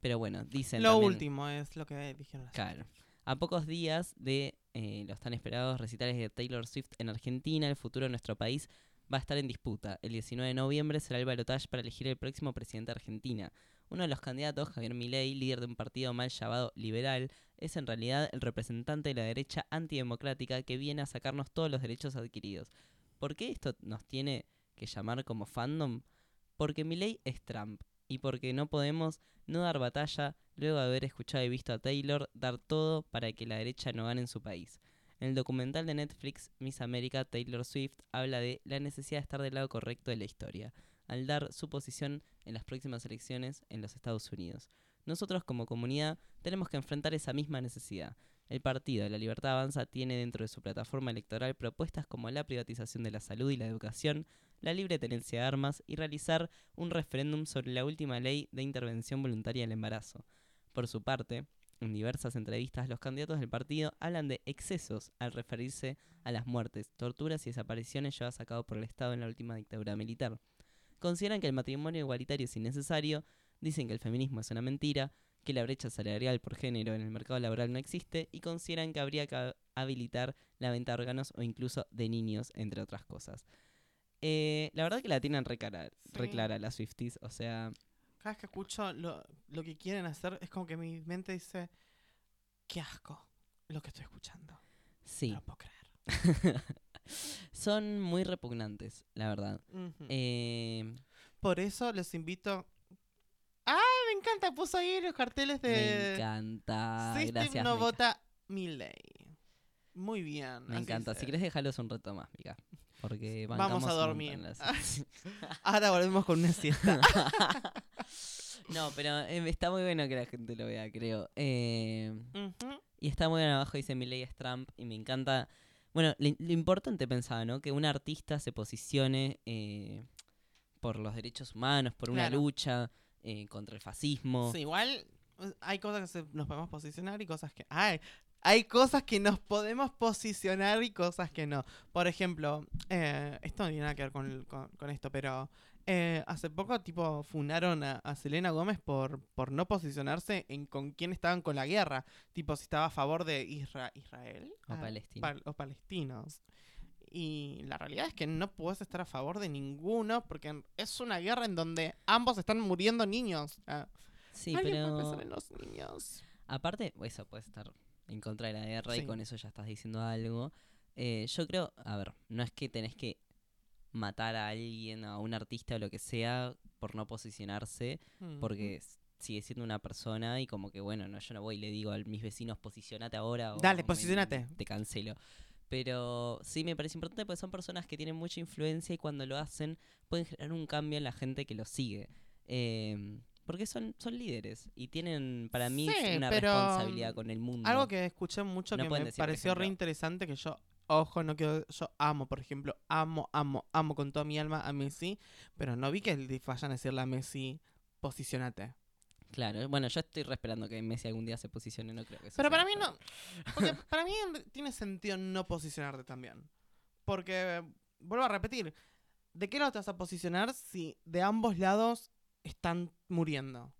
Pero bueno, dicen Lo también- último es lo que dijeron las Claro. A pocos días de eh, los tan esperados recitales de Taylor Swift en Argentina, el futuro de nuestro país va a estar en disputa. El 19 de noviembre será el balotaje para elegir el próximo presidente de Argentina. Uno de los candidatos, Javier Milei, líder de un partido mal llamado liberal, es en realidad el representante de la derecha antidemocrática que viene a sacarnos todos los derechos adquiridos. ¿Por qué esto nos tiene que llamar como fandom? Porque Milei es Trump y porque no podemos no dar batalla luego de haber escuchado y visto a Taylor dar todo para que la derecha no gane en su país. En el documental de Netflix Miss America, Taylor Swift habla de la necesidad de estar del lado correcto de la historia, al dar su posición en las próximas elecciones en los Estados Unidos. Nosotros como comunidad tenemos que enfrentar esa misma necesidad. El Partido la Libertad Avanza tiene dentro de su plataforma electoral propuestas como la privatización de la salud y la educación, la libre tenencia de armas y realizar un referéndum sobre la última ley de intervención voluntaria del embarazo. Por su parte, en diversas entrevistas los candidatos del partido hablan de excesos al referirse a las muertes, torturas y desapariciones llevadas a cabo por el Estado en la última dictadura militar. Consideran que el matrimonio igualitario es innecesario, dicen que el feminismo es una mentira, que la brecha salarial por género en el mercado laboral no existe y consideran que habría que habilitar la venta de órganos o incluso de niños, entre otras cosas. Eh, la verdad que la tienen re, cara- re Sí. clara las Swifties, o sea, Cada vez que escucho lo, lo que quieren hacer, es como que mi mente dice, qué asco lo que estoy escuchando. sí. No lo puedo creer. Son muy repugnantes, la verdad. Eh, Por eso los invito... ¡Ah, me encanta! Puso ahí los carteles de... me encanta. System Gracias, no Mica. vota. Muy bien. Me encanta. Si querés dejarlos un reto más, Mica. Porque Vamos a dormir. las- Ahora volvemos con una siesta. no, pero eh, está muy bueno que la gente lo vea, creo. Eh, y está muy bien abajo, dice Milei es Trump. Y me encanta. Bueno, lo, lo importante pensaba, ¿no? Que un artista se posicione eh, por los derechos humanos, por una Claro. lucha eh, contra el fascismo. Sí, igual eh, hay cosas que se- nos podemos posicionar y cosas que... Ay, hay cosas que nos podemos posicionar y cosas que no. Por ejemplo, eh, esto no tiene nada que ver con, con- con esto, pero Eh, hace poco, tipo, funaron a, a Selena Gómez por, por no posicionarse en con quién estaban con la guerra. Tipo, si estaba a favor de Isra- Israel O Ah, Palestina. pal- o palestinos. Y la realidad es que no puedes estar a favor de ninguno porque es una guerra en donde ambos están muriendo niños. Ah, Sí, puede pero pensar en los niños. aparte, eso puede estar en contra de la guerra Sí. y con eso ya estás diciendo algo. Eh, yo creo, a ver, no es que tenés que matar a alguien, a un artista o lo que sea, por no posicionarse, Mm. porque s- sigue siendo una persona y como que, bueno, no yo no voy y le digo a mis vecinos, posicionate ahora o Dale, posicionate. te cancelo. Pero sí me parece importante porque son personas que tienen mucha influencia y cuando lo hacen pueden generar un cambio en la gente que los sigue. Eh, porque son, son líderes y tienen para mí Sí, una responsabilidad con el mundo. Algo que escuché mucho No que me pareció re ejemplo- interesante, que yo, ojo, no quiero, yo amo, por ejemplo, amo, amo, amo con toda mi alma a Messi, pero no vi que le a decirle a Messi, posicionate. Claro, bueno, yo estoy esperando que Messi algún día se posicione, no creo que eso Pero sea, para mí no, porque para mí tiene sentido no posicionarte también. Porque, vuelvo a repetir, ¿de qué lado te vas a posicionar si de ambos lados están muriendo?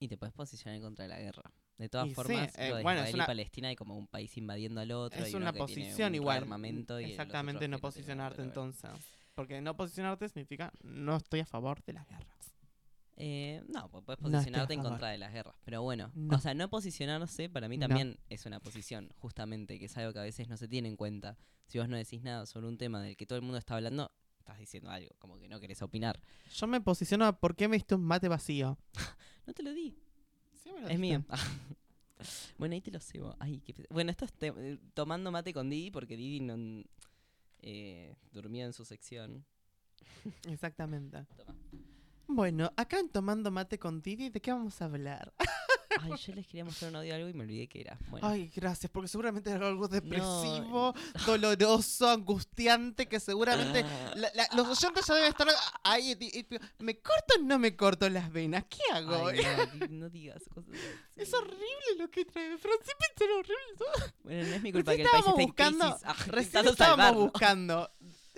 Y te puedes posicionar en contra de la guerra. De todas Y sí, formas, eh, lo de bueno, es Israel una- y Palestina hay como un país invadiendo al otro. Es y una posición un igual. armamento y Exactamente, no posicionarte entonces. Porque no posicionarte significa no estoy a favor de la guerra. Eh, no, pues puedes No posicionarte en contra de las guerras. Pero bueno, No. o sea, no posicionarse para mí No. también es una posición, justamente, que es algo que a veces no se tiene en cuenta. Si vos no decís nada sobre un tema del que todo el mundo está hablando, estás diciendo algo, como que no querés opinar. Yo me posiciono a por qué me diste un mate vacío. No te lo di. Sí me lo Es mío. bueno, ahí te lo cebo. Ay, qué Bueno, esto es eh, tomando mate con Didi porque Didi no, eh, durmió en su sección. Exactamente. Toma. Bueno, acá en Tomando Mate con Didi, ¿de qué vamos a hablar? Ay, yo les quería mostrar un audio de algo y me olvidé que era. Bueno, Ay, gracias, porque seguramente era algo depresivo, doloroso, angustiante, que seguramente la- la- los oyentes ya deben estar ahí. ¿Me corto o no me corto las venas? ¿Qué hago? Ay, no, di- no digas cosas así. Es horrible lo que trae. Siempre es horrible. todo. Bueno, no es mi culpa Recién que el país esté en buscando, crisis. Ah, recién estábamos salvarlo. buscando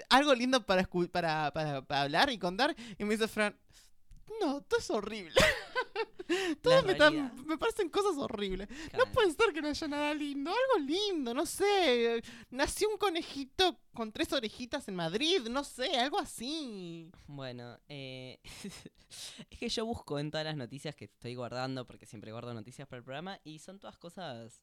algo lindo para, para, para, para hablar y contar. Y me dice Fran, no, todo es horrible. Todo me, me parecen cosas horribles. Claro. No puede ser que no haya nada lindo. Algo lindo, no sé. Nació un conejito con tres orejitas en Madrid, no sé, algo así. Bueno, eh, es que yo busco en todas las noticias que estoy guardando, porque siempre guardo noticias para el programa, y son todas cosas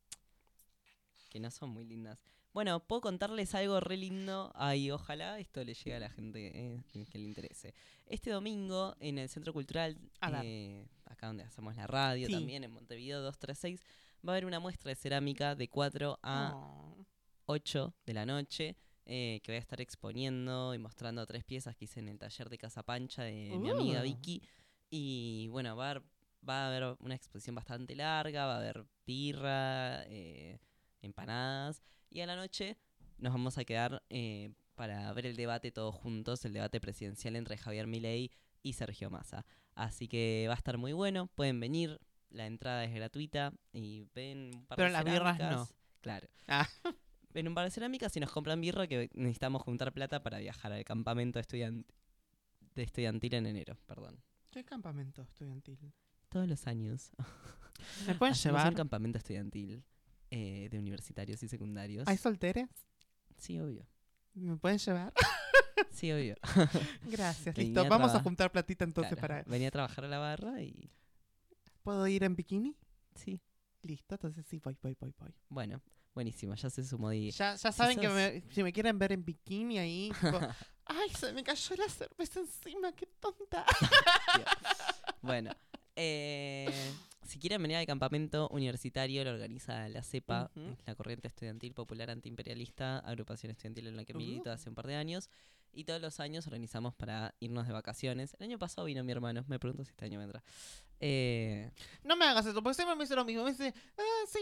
que no son muy lindas. Bueno, puedo contarles algo re lindo. Ay, ojalá esto le llegue a la gente eh, que- le interese. Este domingo en el Centro Cultural, eh, acá donde hacemos la radio, Sí. también en Montevideo 236, va a haber una muestra de cerámica de 4 a Oh. 8 de la noche eh, que voy a estar exponiendo y mostrando tres piezas que hice en el taller de Casa Pancha de mi amiga Uh. Vicky. Y bueno, va a haber, va a haber una exposición bastante larga, va a haber birra, eh, empanadas. Y a la noche nos vamos a quedar eh, para ver el debate todos juntos, el debate presidencial entre Javier Milei y Sergio Massa. Así que va a estar muy bueno, pueden venir, la entrada es gratuita y ven un par Pero de las birras no. Claro. Ah. Ven un par de cerámicas y nos compran birra que necesitamos juntar plata para viajar al campamento estudian- de estudiantil en enero, perdón. ¿Qué campamento estudiantil? Todos los años. ¿Me pueden Hacemos llevar? un campamento estudiantil eh, de universitarios y secundarios. ¿Hay solteres? Sí, obvio. ¿Me pueden llevar? Sí, obvio. Gracias, Venía listo. Vamos a juntar platita entonces Claro, para... Venía a trabajar a la barra y ¿Puedo ir en bikini? sí. Listo, entonces sí, voy, voy, voy, voy. Bueno, buenísimo, ya se sumó Di. Ya, ya saben que sos- me- si me quieren ver en bikini ahí... tipo, ¡Ay, se me cayó la cerveza encima! ¡Qué tonta! Bueno, eh, si quieren venir al campamento universitario, lo organiza la CEPA, Ujú. es la Corriente Estudiantil Popular Antiimperialista, agrupación estudiantil en la que milito Uh. hace un par de años. Y todos los años organizamos para irnos de vacaciones. El año pasado vino mi hermano, me pregunto si este año vendrá. Eh, No me hagas eso, porque siempre me dice lo mismo. Me dice, ah, sí,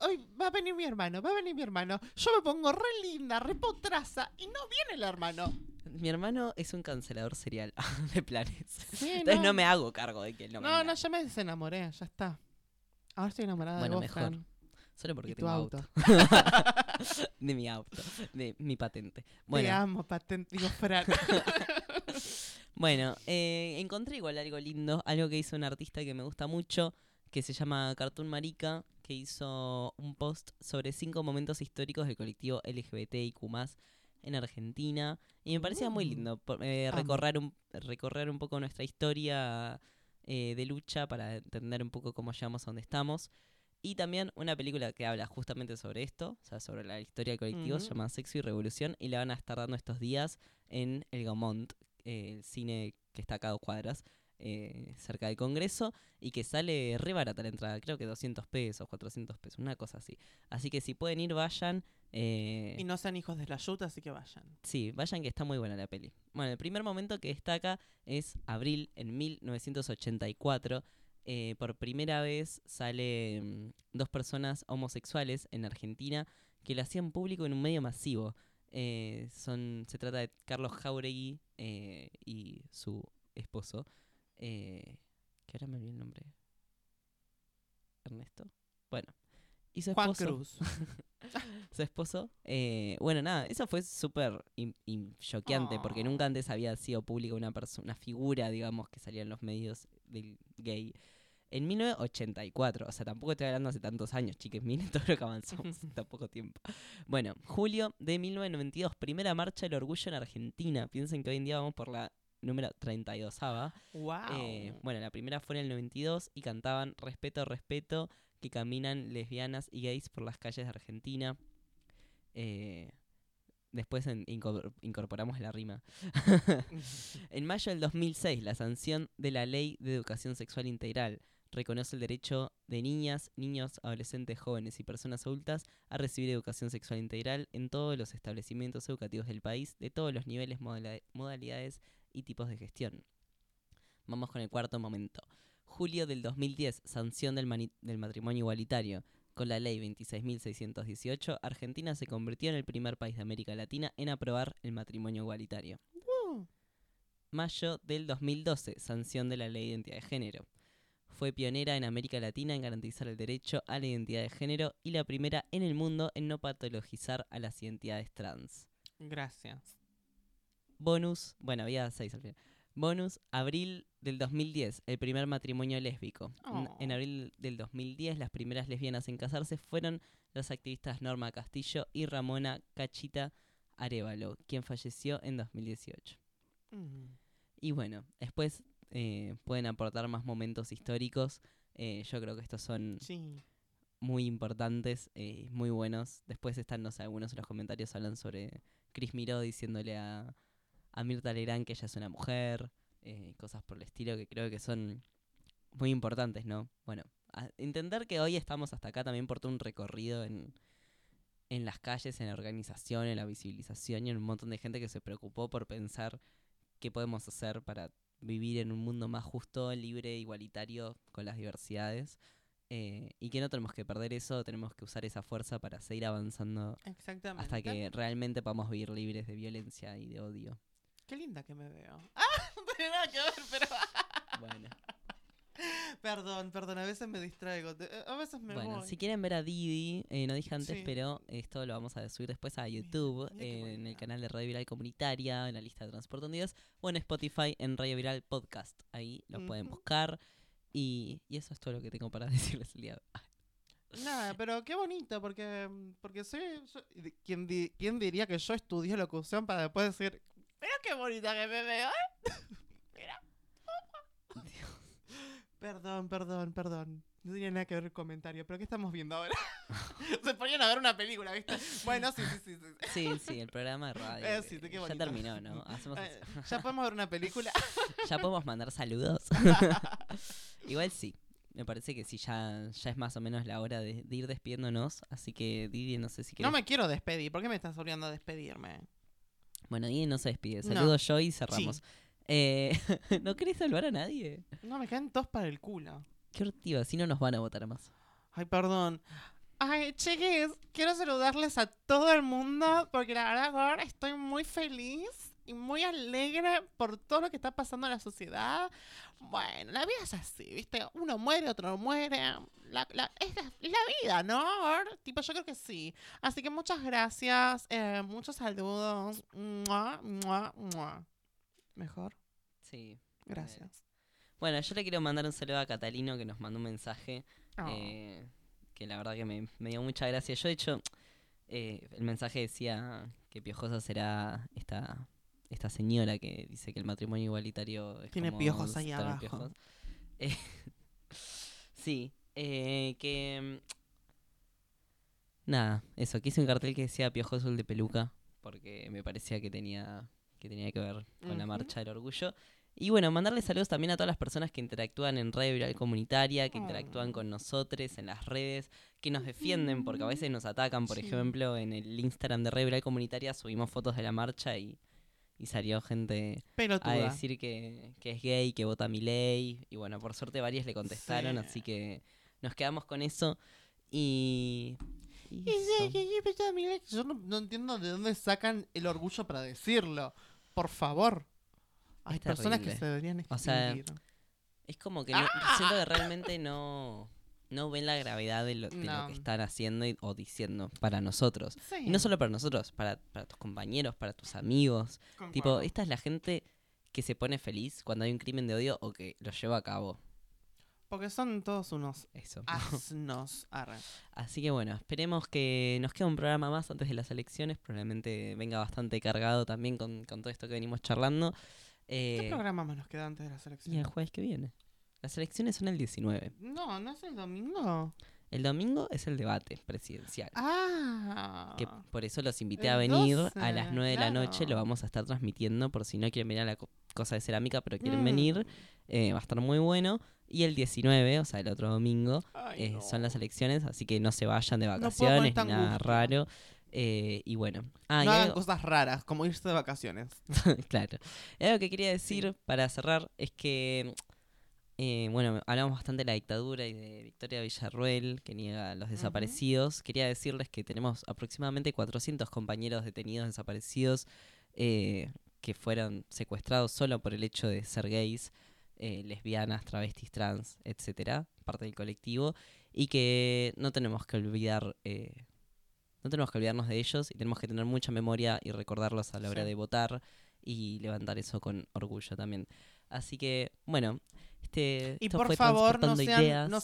hoy va a venir mi hermano, va a venir mi hermano. Yo me pongo re linda, re potraza, y no viene el hermano. mi hermano es un cancelador serial de planes. Sí, Entonces no. no. me hago cargo de que él no No, venga. no, ya me desenamoré, ya está. Ahora estoy enamorada Bueno, de vos, mejor. Fran. Solo porque Y tu tengo auto. auto. de mi auto, de mi patente. Te Bueno, amo, patente. Digo, Fran. Bueno, eh, encontré igual algo lindo, algo que hizo un artista que me gusta mucho, que se llama Cartoon Marica, que hizo un post sobre cinco momentos históricos del colectivo LGBTIQ+, en Argentina, y me parecía muy lindo por- eh, recorrer, un, recorrer un poco nuestra historia eh, de lucha para entender un poco cómo llegamos a donde estamos. Y también una película que habla justamente sobre esto, o sea, sobre la historia del colectivo, se llama Sexo y Revolución, y la van a estar dando estos días en el Gaumont, eh, el cine que está acá a dos cuadras, eh, cerca del Congreso, y que sale re barata la entrada, creo que 200 pesos, 400 pesos, una cosa así. Así que si pueden ir, vayan. eh, Y no sean hijos de la yuta, así que vayan. Sí, vayan que está muy buena la peli. Bueno, el primer momento que destaca es abril en 1984. Eh, por primera vez salen dos personas homosexuales en Argentina que lo hacían público en un medio masivo. Eh, son, se trata de Carlos Jauregui eh, y su esposo, eh, que ahora me olvidé el nombre. Ernesto. Bueno. Y su Juan esposo. Cruz. su esposo. eh, bueno, nada, eso fue súper choqueante porque nunca antes había sido pública una persona, una figura, digamos, que salía en los medios del gay. En 1984, o sea, tampoco estoy hablando hace tantos años, chiques, miren todo lo que avanzamos en tan poco tiempo. Bueno, julio de 1992, primera marcha del orgullo en Argentina. Piensen que hoy en día vamos por la número 32 Wow. eh, bueno, la primera fue en el 92 y cantaban Respeto, respeto, que caminan lesbianas y gays por las calles de Argentina. Eh, después en- incorporamos la rima. en mayo del 2006, la sanción de la Ley de Educación Sexual Integral reconoce el derecho de niñas, niños, adolescentes, jóvenes y personas adultas a recibir educación sexual integral en todos los establecimientos educativos del país, de todos los niveles, modalidades y tipos de gestión. Vamos con el cuarto momento. Julio del 2010, sanción del, matrimonio igualitario. Con la ley 26.618, Argentina se convirtió en el primer país de América Latina en aprobar el matrimonio igualitario. Mayo del 2012, sanción de la ley de identidad de género. Fue pionera en América Latina en garantizar el derecho a la identidad de género y la primera en el mundo en no patologizar a las identidades trans. Gracias. Bonus, bueno, había seis al final. Bonus, abril del 2010, el primer matrimonio lésbico. En- Oh. En abril del 2010, las primeras lesbianas en casarse fueron las activistas Norma Castillo y Ramona Cachita Arevalo, quien falleció en 2018. Mm. Y bueno, después eh, pueden aportar más momentos históricos. Eh, yo creo que estos son Sí. muy importantes, eh, muy buenos. Después están, no sé, algunos de los comentarios hablan sobre Chris Miró diciéndole a, a Mirta Legrand que ella es una mujer, eh, cosas por el estilo que creo que son muy importantes, ¿no? Bueno, entender que hoy estamos hasta acá también por todo un recorrido en, en las calles, en la organización, en la visibilización y en un montón de gente que se preocupó por pensar qué podemos hacer para vivir en un mundo más justo, libre, igualitario, con las diversidades. eh, y que no tenemos que perder eso, tenemos que usar esa fuerza para seguir avanzando hasta que realmente podamos vivir libres de violencia y de odio. Qué linda que me veo. Ah, no tiene nada que ver, pero. Bueno, Perdón, perdón, a veces me distraigo. A veces me bueno voy. si quieren ver a Didi, eh, no dije antes, Sí. pero esto lo vamos a subir después a YouTube, mira eh, en el canal de Radio Viral Comunitaria, en la lista de Transporte Unidos, o en Spotify en Radio Viral Podcast. Ahí lo pueden buscar. Y, y eso es todo lo que tengo para decirles el día de hoy. Nada, pero qué bonito, porque, porque soy. yo- ¿quién, di- quién diría que yo estudié locución para después decir. Mira qué bonita que me veo, ¿eh? Mira. Perdón, perdón, perdón. No tenía nada que ver el comentario, pero ¿qué estamos viendo ahora? Se ponían a ver una película, ¿viste? Bueno, sí, sí, sí. sí. Sí, sí, el programa de radio. Eh, sí, ya bonito. terminó, ¿no? Hacemos Eh. ¿Ya podemos ver una película? ya podemos mandar saludos. Igual sí. Me parece que sí, ya, ya es más o menos la hora de, de ir despidiéndonos. Así que Didi, no sé si No querés... me quiero despedir. ¿Por qué me estás obligando a despedirme? Bueno, Didi no se despide. No. Saludo yo y cerramos. Sí. Eh, ¿No querés saludar a nadie? No, me quedan tos para el culo. Qué hortiva, así no nos van a votar más. Ay, perdón. Ay, chiquis, quiero saludarles a todo el mundo porque la verdad ahora estoy muy feliz y muy alegre por todo lo que está pasando en la sociedad. Bueno, la vida es así, ¿viste? Uno muere, otro muere. La, la- es, la, es la vida, ¿no? Tipo, yo creo que sí. Así que muchas gracias, eh, muchos saludos. Mua, mua, mua. Mejor. Sí. Gracias. Bueno, yo le quiero mandar un saludo a Catalino que nos mandó un mensaje. Oh. eh, que la verdad que me, me dio mucha gracia. Yo, de hecho, eh, el mensaje decía que Piojosa será esta, esta señora que dice que el matrimonio igualitario es Tiene como piojos ahí abajo. piojos. Eh, sí, eh, que. Nada, eso, que hice un cartel que decía Piojoso el de peluca, porque me parecía que tenía que, tenía que ver con la marcha del orgullo. Y bueno, mandarle saludos también a todas las personas que interactúan en Radio Viral Comunitaria, que interactúan con nosotros en las redes, que nos defienden, porque a veces nos atacan. Por Sí. ejemplo, en el Instagram de Radio Viral Comunitaria subimos fotos de la marcha y, y salió gente a decir que, que es gay, que vota mi ley. Y bueno, por suerte varias le contestaron, Sí. así que nos quedamos con eso. Y. sí, Yo no, no entiendo de dónde sacan el orgullo para decirlo. Por favor. Hay Es personas que se deberían O sea, extinguir. Es como que no- siento que realmente no, no ven la gravedad de lo, de lo que están haciendo y- o diciendo para nosotros. Sí. Y no solo para nosotros, para, para tus compañeros, para tus amigos. Tipo, esta es la gente que se pone feliz cuando hay un crimen de odio o que lo lleva a cabo. Porque son todos unos Eso. asnos. Arre. Así que bueno, esperemos que nos quede un programa más antes de las elecciones. Probablemente venga bastante cargado también con, con todo esto que venimos charlando. ¿Qué Eh, programa más nos queda antes de las y el elecciones? jueves que viene. Las elecciones son el 19. No, no es el domingo. El domingo es el debate presidencial. Ah. Que por eso los invité a venir a 12, las 9 de la noche. Lo vamos a estar transmitiendo por si no quieren venir a la co- cosa de cerámica, pero quieren Mm. venir. eh, va a estar muy bueno. Y el 19, o sea, el otro domingo, Ay, eh, no. son las elecciones, así que no se vayan de vacaciones ni nada angustia. raro. Eh, y bueno. Ah, y no hagan algo- cosas raras, como irse de vacaciones. claro. Y algo que quería decir para cerrar es que, eh, bueno, hablamos bastante de la dictadura y de Victoria Villarruel, que niega a los desaparecidos. Quería decirles que tenemos aproximadamente 400 compañeros detenidos desaparecidos eh, que fueron secuestrados solo por el hecho de ser gays, eh, lesbianas, travestis, trans, etcétera, parte del colectivo, y que no tenemos que olvidar. eh, no tenemos que olvidarnos de ellos y tenemos que tener mucha memoria y recordarlos a la hora Sí. de votar y levantar eso con orgullo también. Así que, bueno, este Y esto por fue favor, no sean ideas. no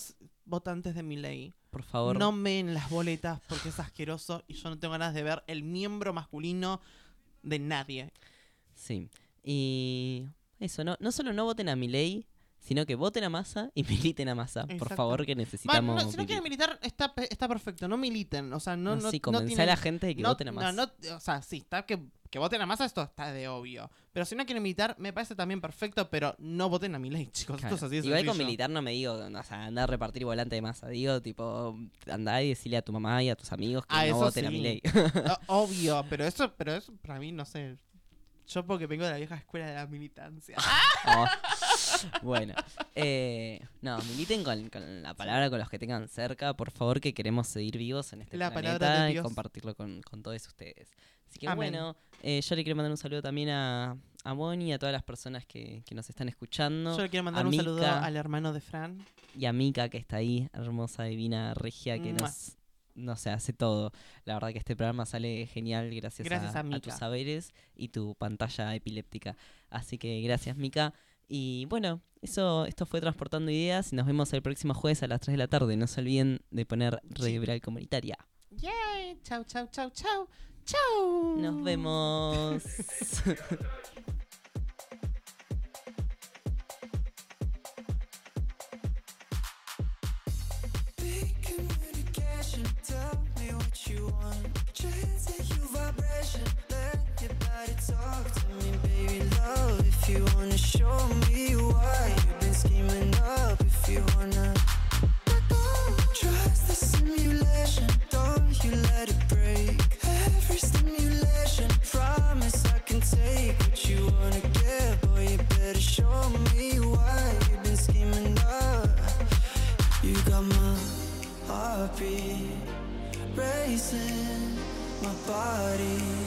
votantes de mi ley. Por favor. No meen las boletas porque es asqueroso y yo no tengo ganas de ver el miembro masculino de nadie. Sí. Y eso, no, no solo no voten a mi ley, sino que voten a masa y militen a masa. Por favor, que necesitamos. no, si no quieren militar, está, está perfecto. No militen. O sea, no. No, no, sí, no convencé a la gente de que voten a no, o sea, sí, está que, que voten a masa, esto está de obvio. Pero si no quieren militar, me parece también perfecto, pero no voten a mi ley, chicos. Claro. Esto es así de Igual con militar no me digo, o sea, andar a repartir volante de masa. Digo, tipo, andá y decirle a tu mamá y a tus amigos que Ah, no voten a mi ley. Obvio, pero eso, pero eso para mí, no sé. Yo porque vengo de la vieja escuela de la militancia. Oh, bueno, eh, no, militen con, con la palabra con los que tengan cerca, por favor, que queremos seguir vivos en este La planeta y Dios. compartirlo con, con todos ustedes. Así que Amén. bueno, eh, yo le quiero mandar un saludo también a, a Moni a todas las personas que, que nos están escuchando. Yo le quiero mandar a un saludo al hermano de Fran. Y a Mika, que está ahí, hermosa, divina, regia, que Mua. nos, no sé, hace todo. La verdad que este programa sale genial gracias, Gracias a tus saberes y tu pantalla epiléptica. Así que gracias, Mika. Y bueno, eso, esto fue Transportando Ideas y nos vemos el próximo jueves a las 3 de la tarde. No se olviden de poner Radio Viral Comunitaria. Yay, chau, chau, chau, chau. Chau. Nos vemos. you wanna show me why you've been scheming up, if you wanna trust the simulation, don't you let it break. Every stimulation, promise I can take what you wanna get, boy. You better show me why you've been scheming up. You got my heartbeat racing, my body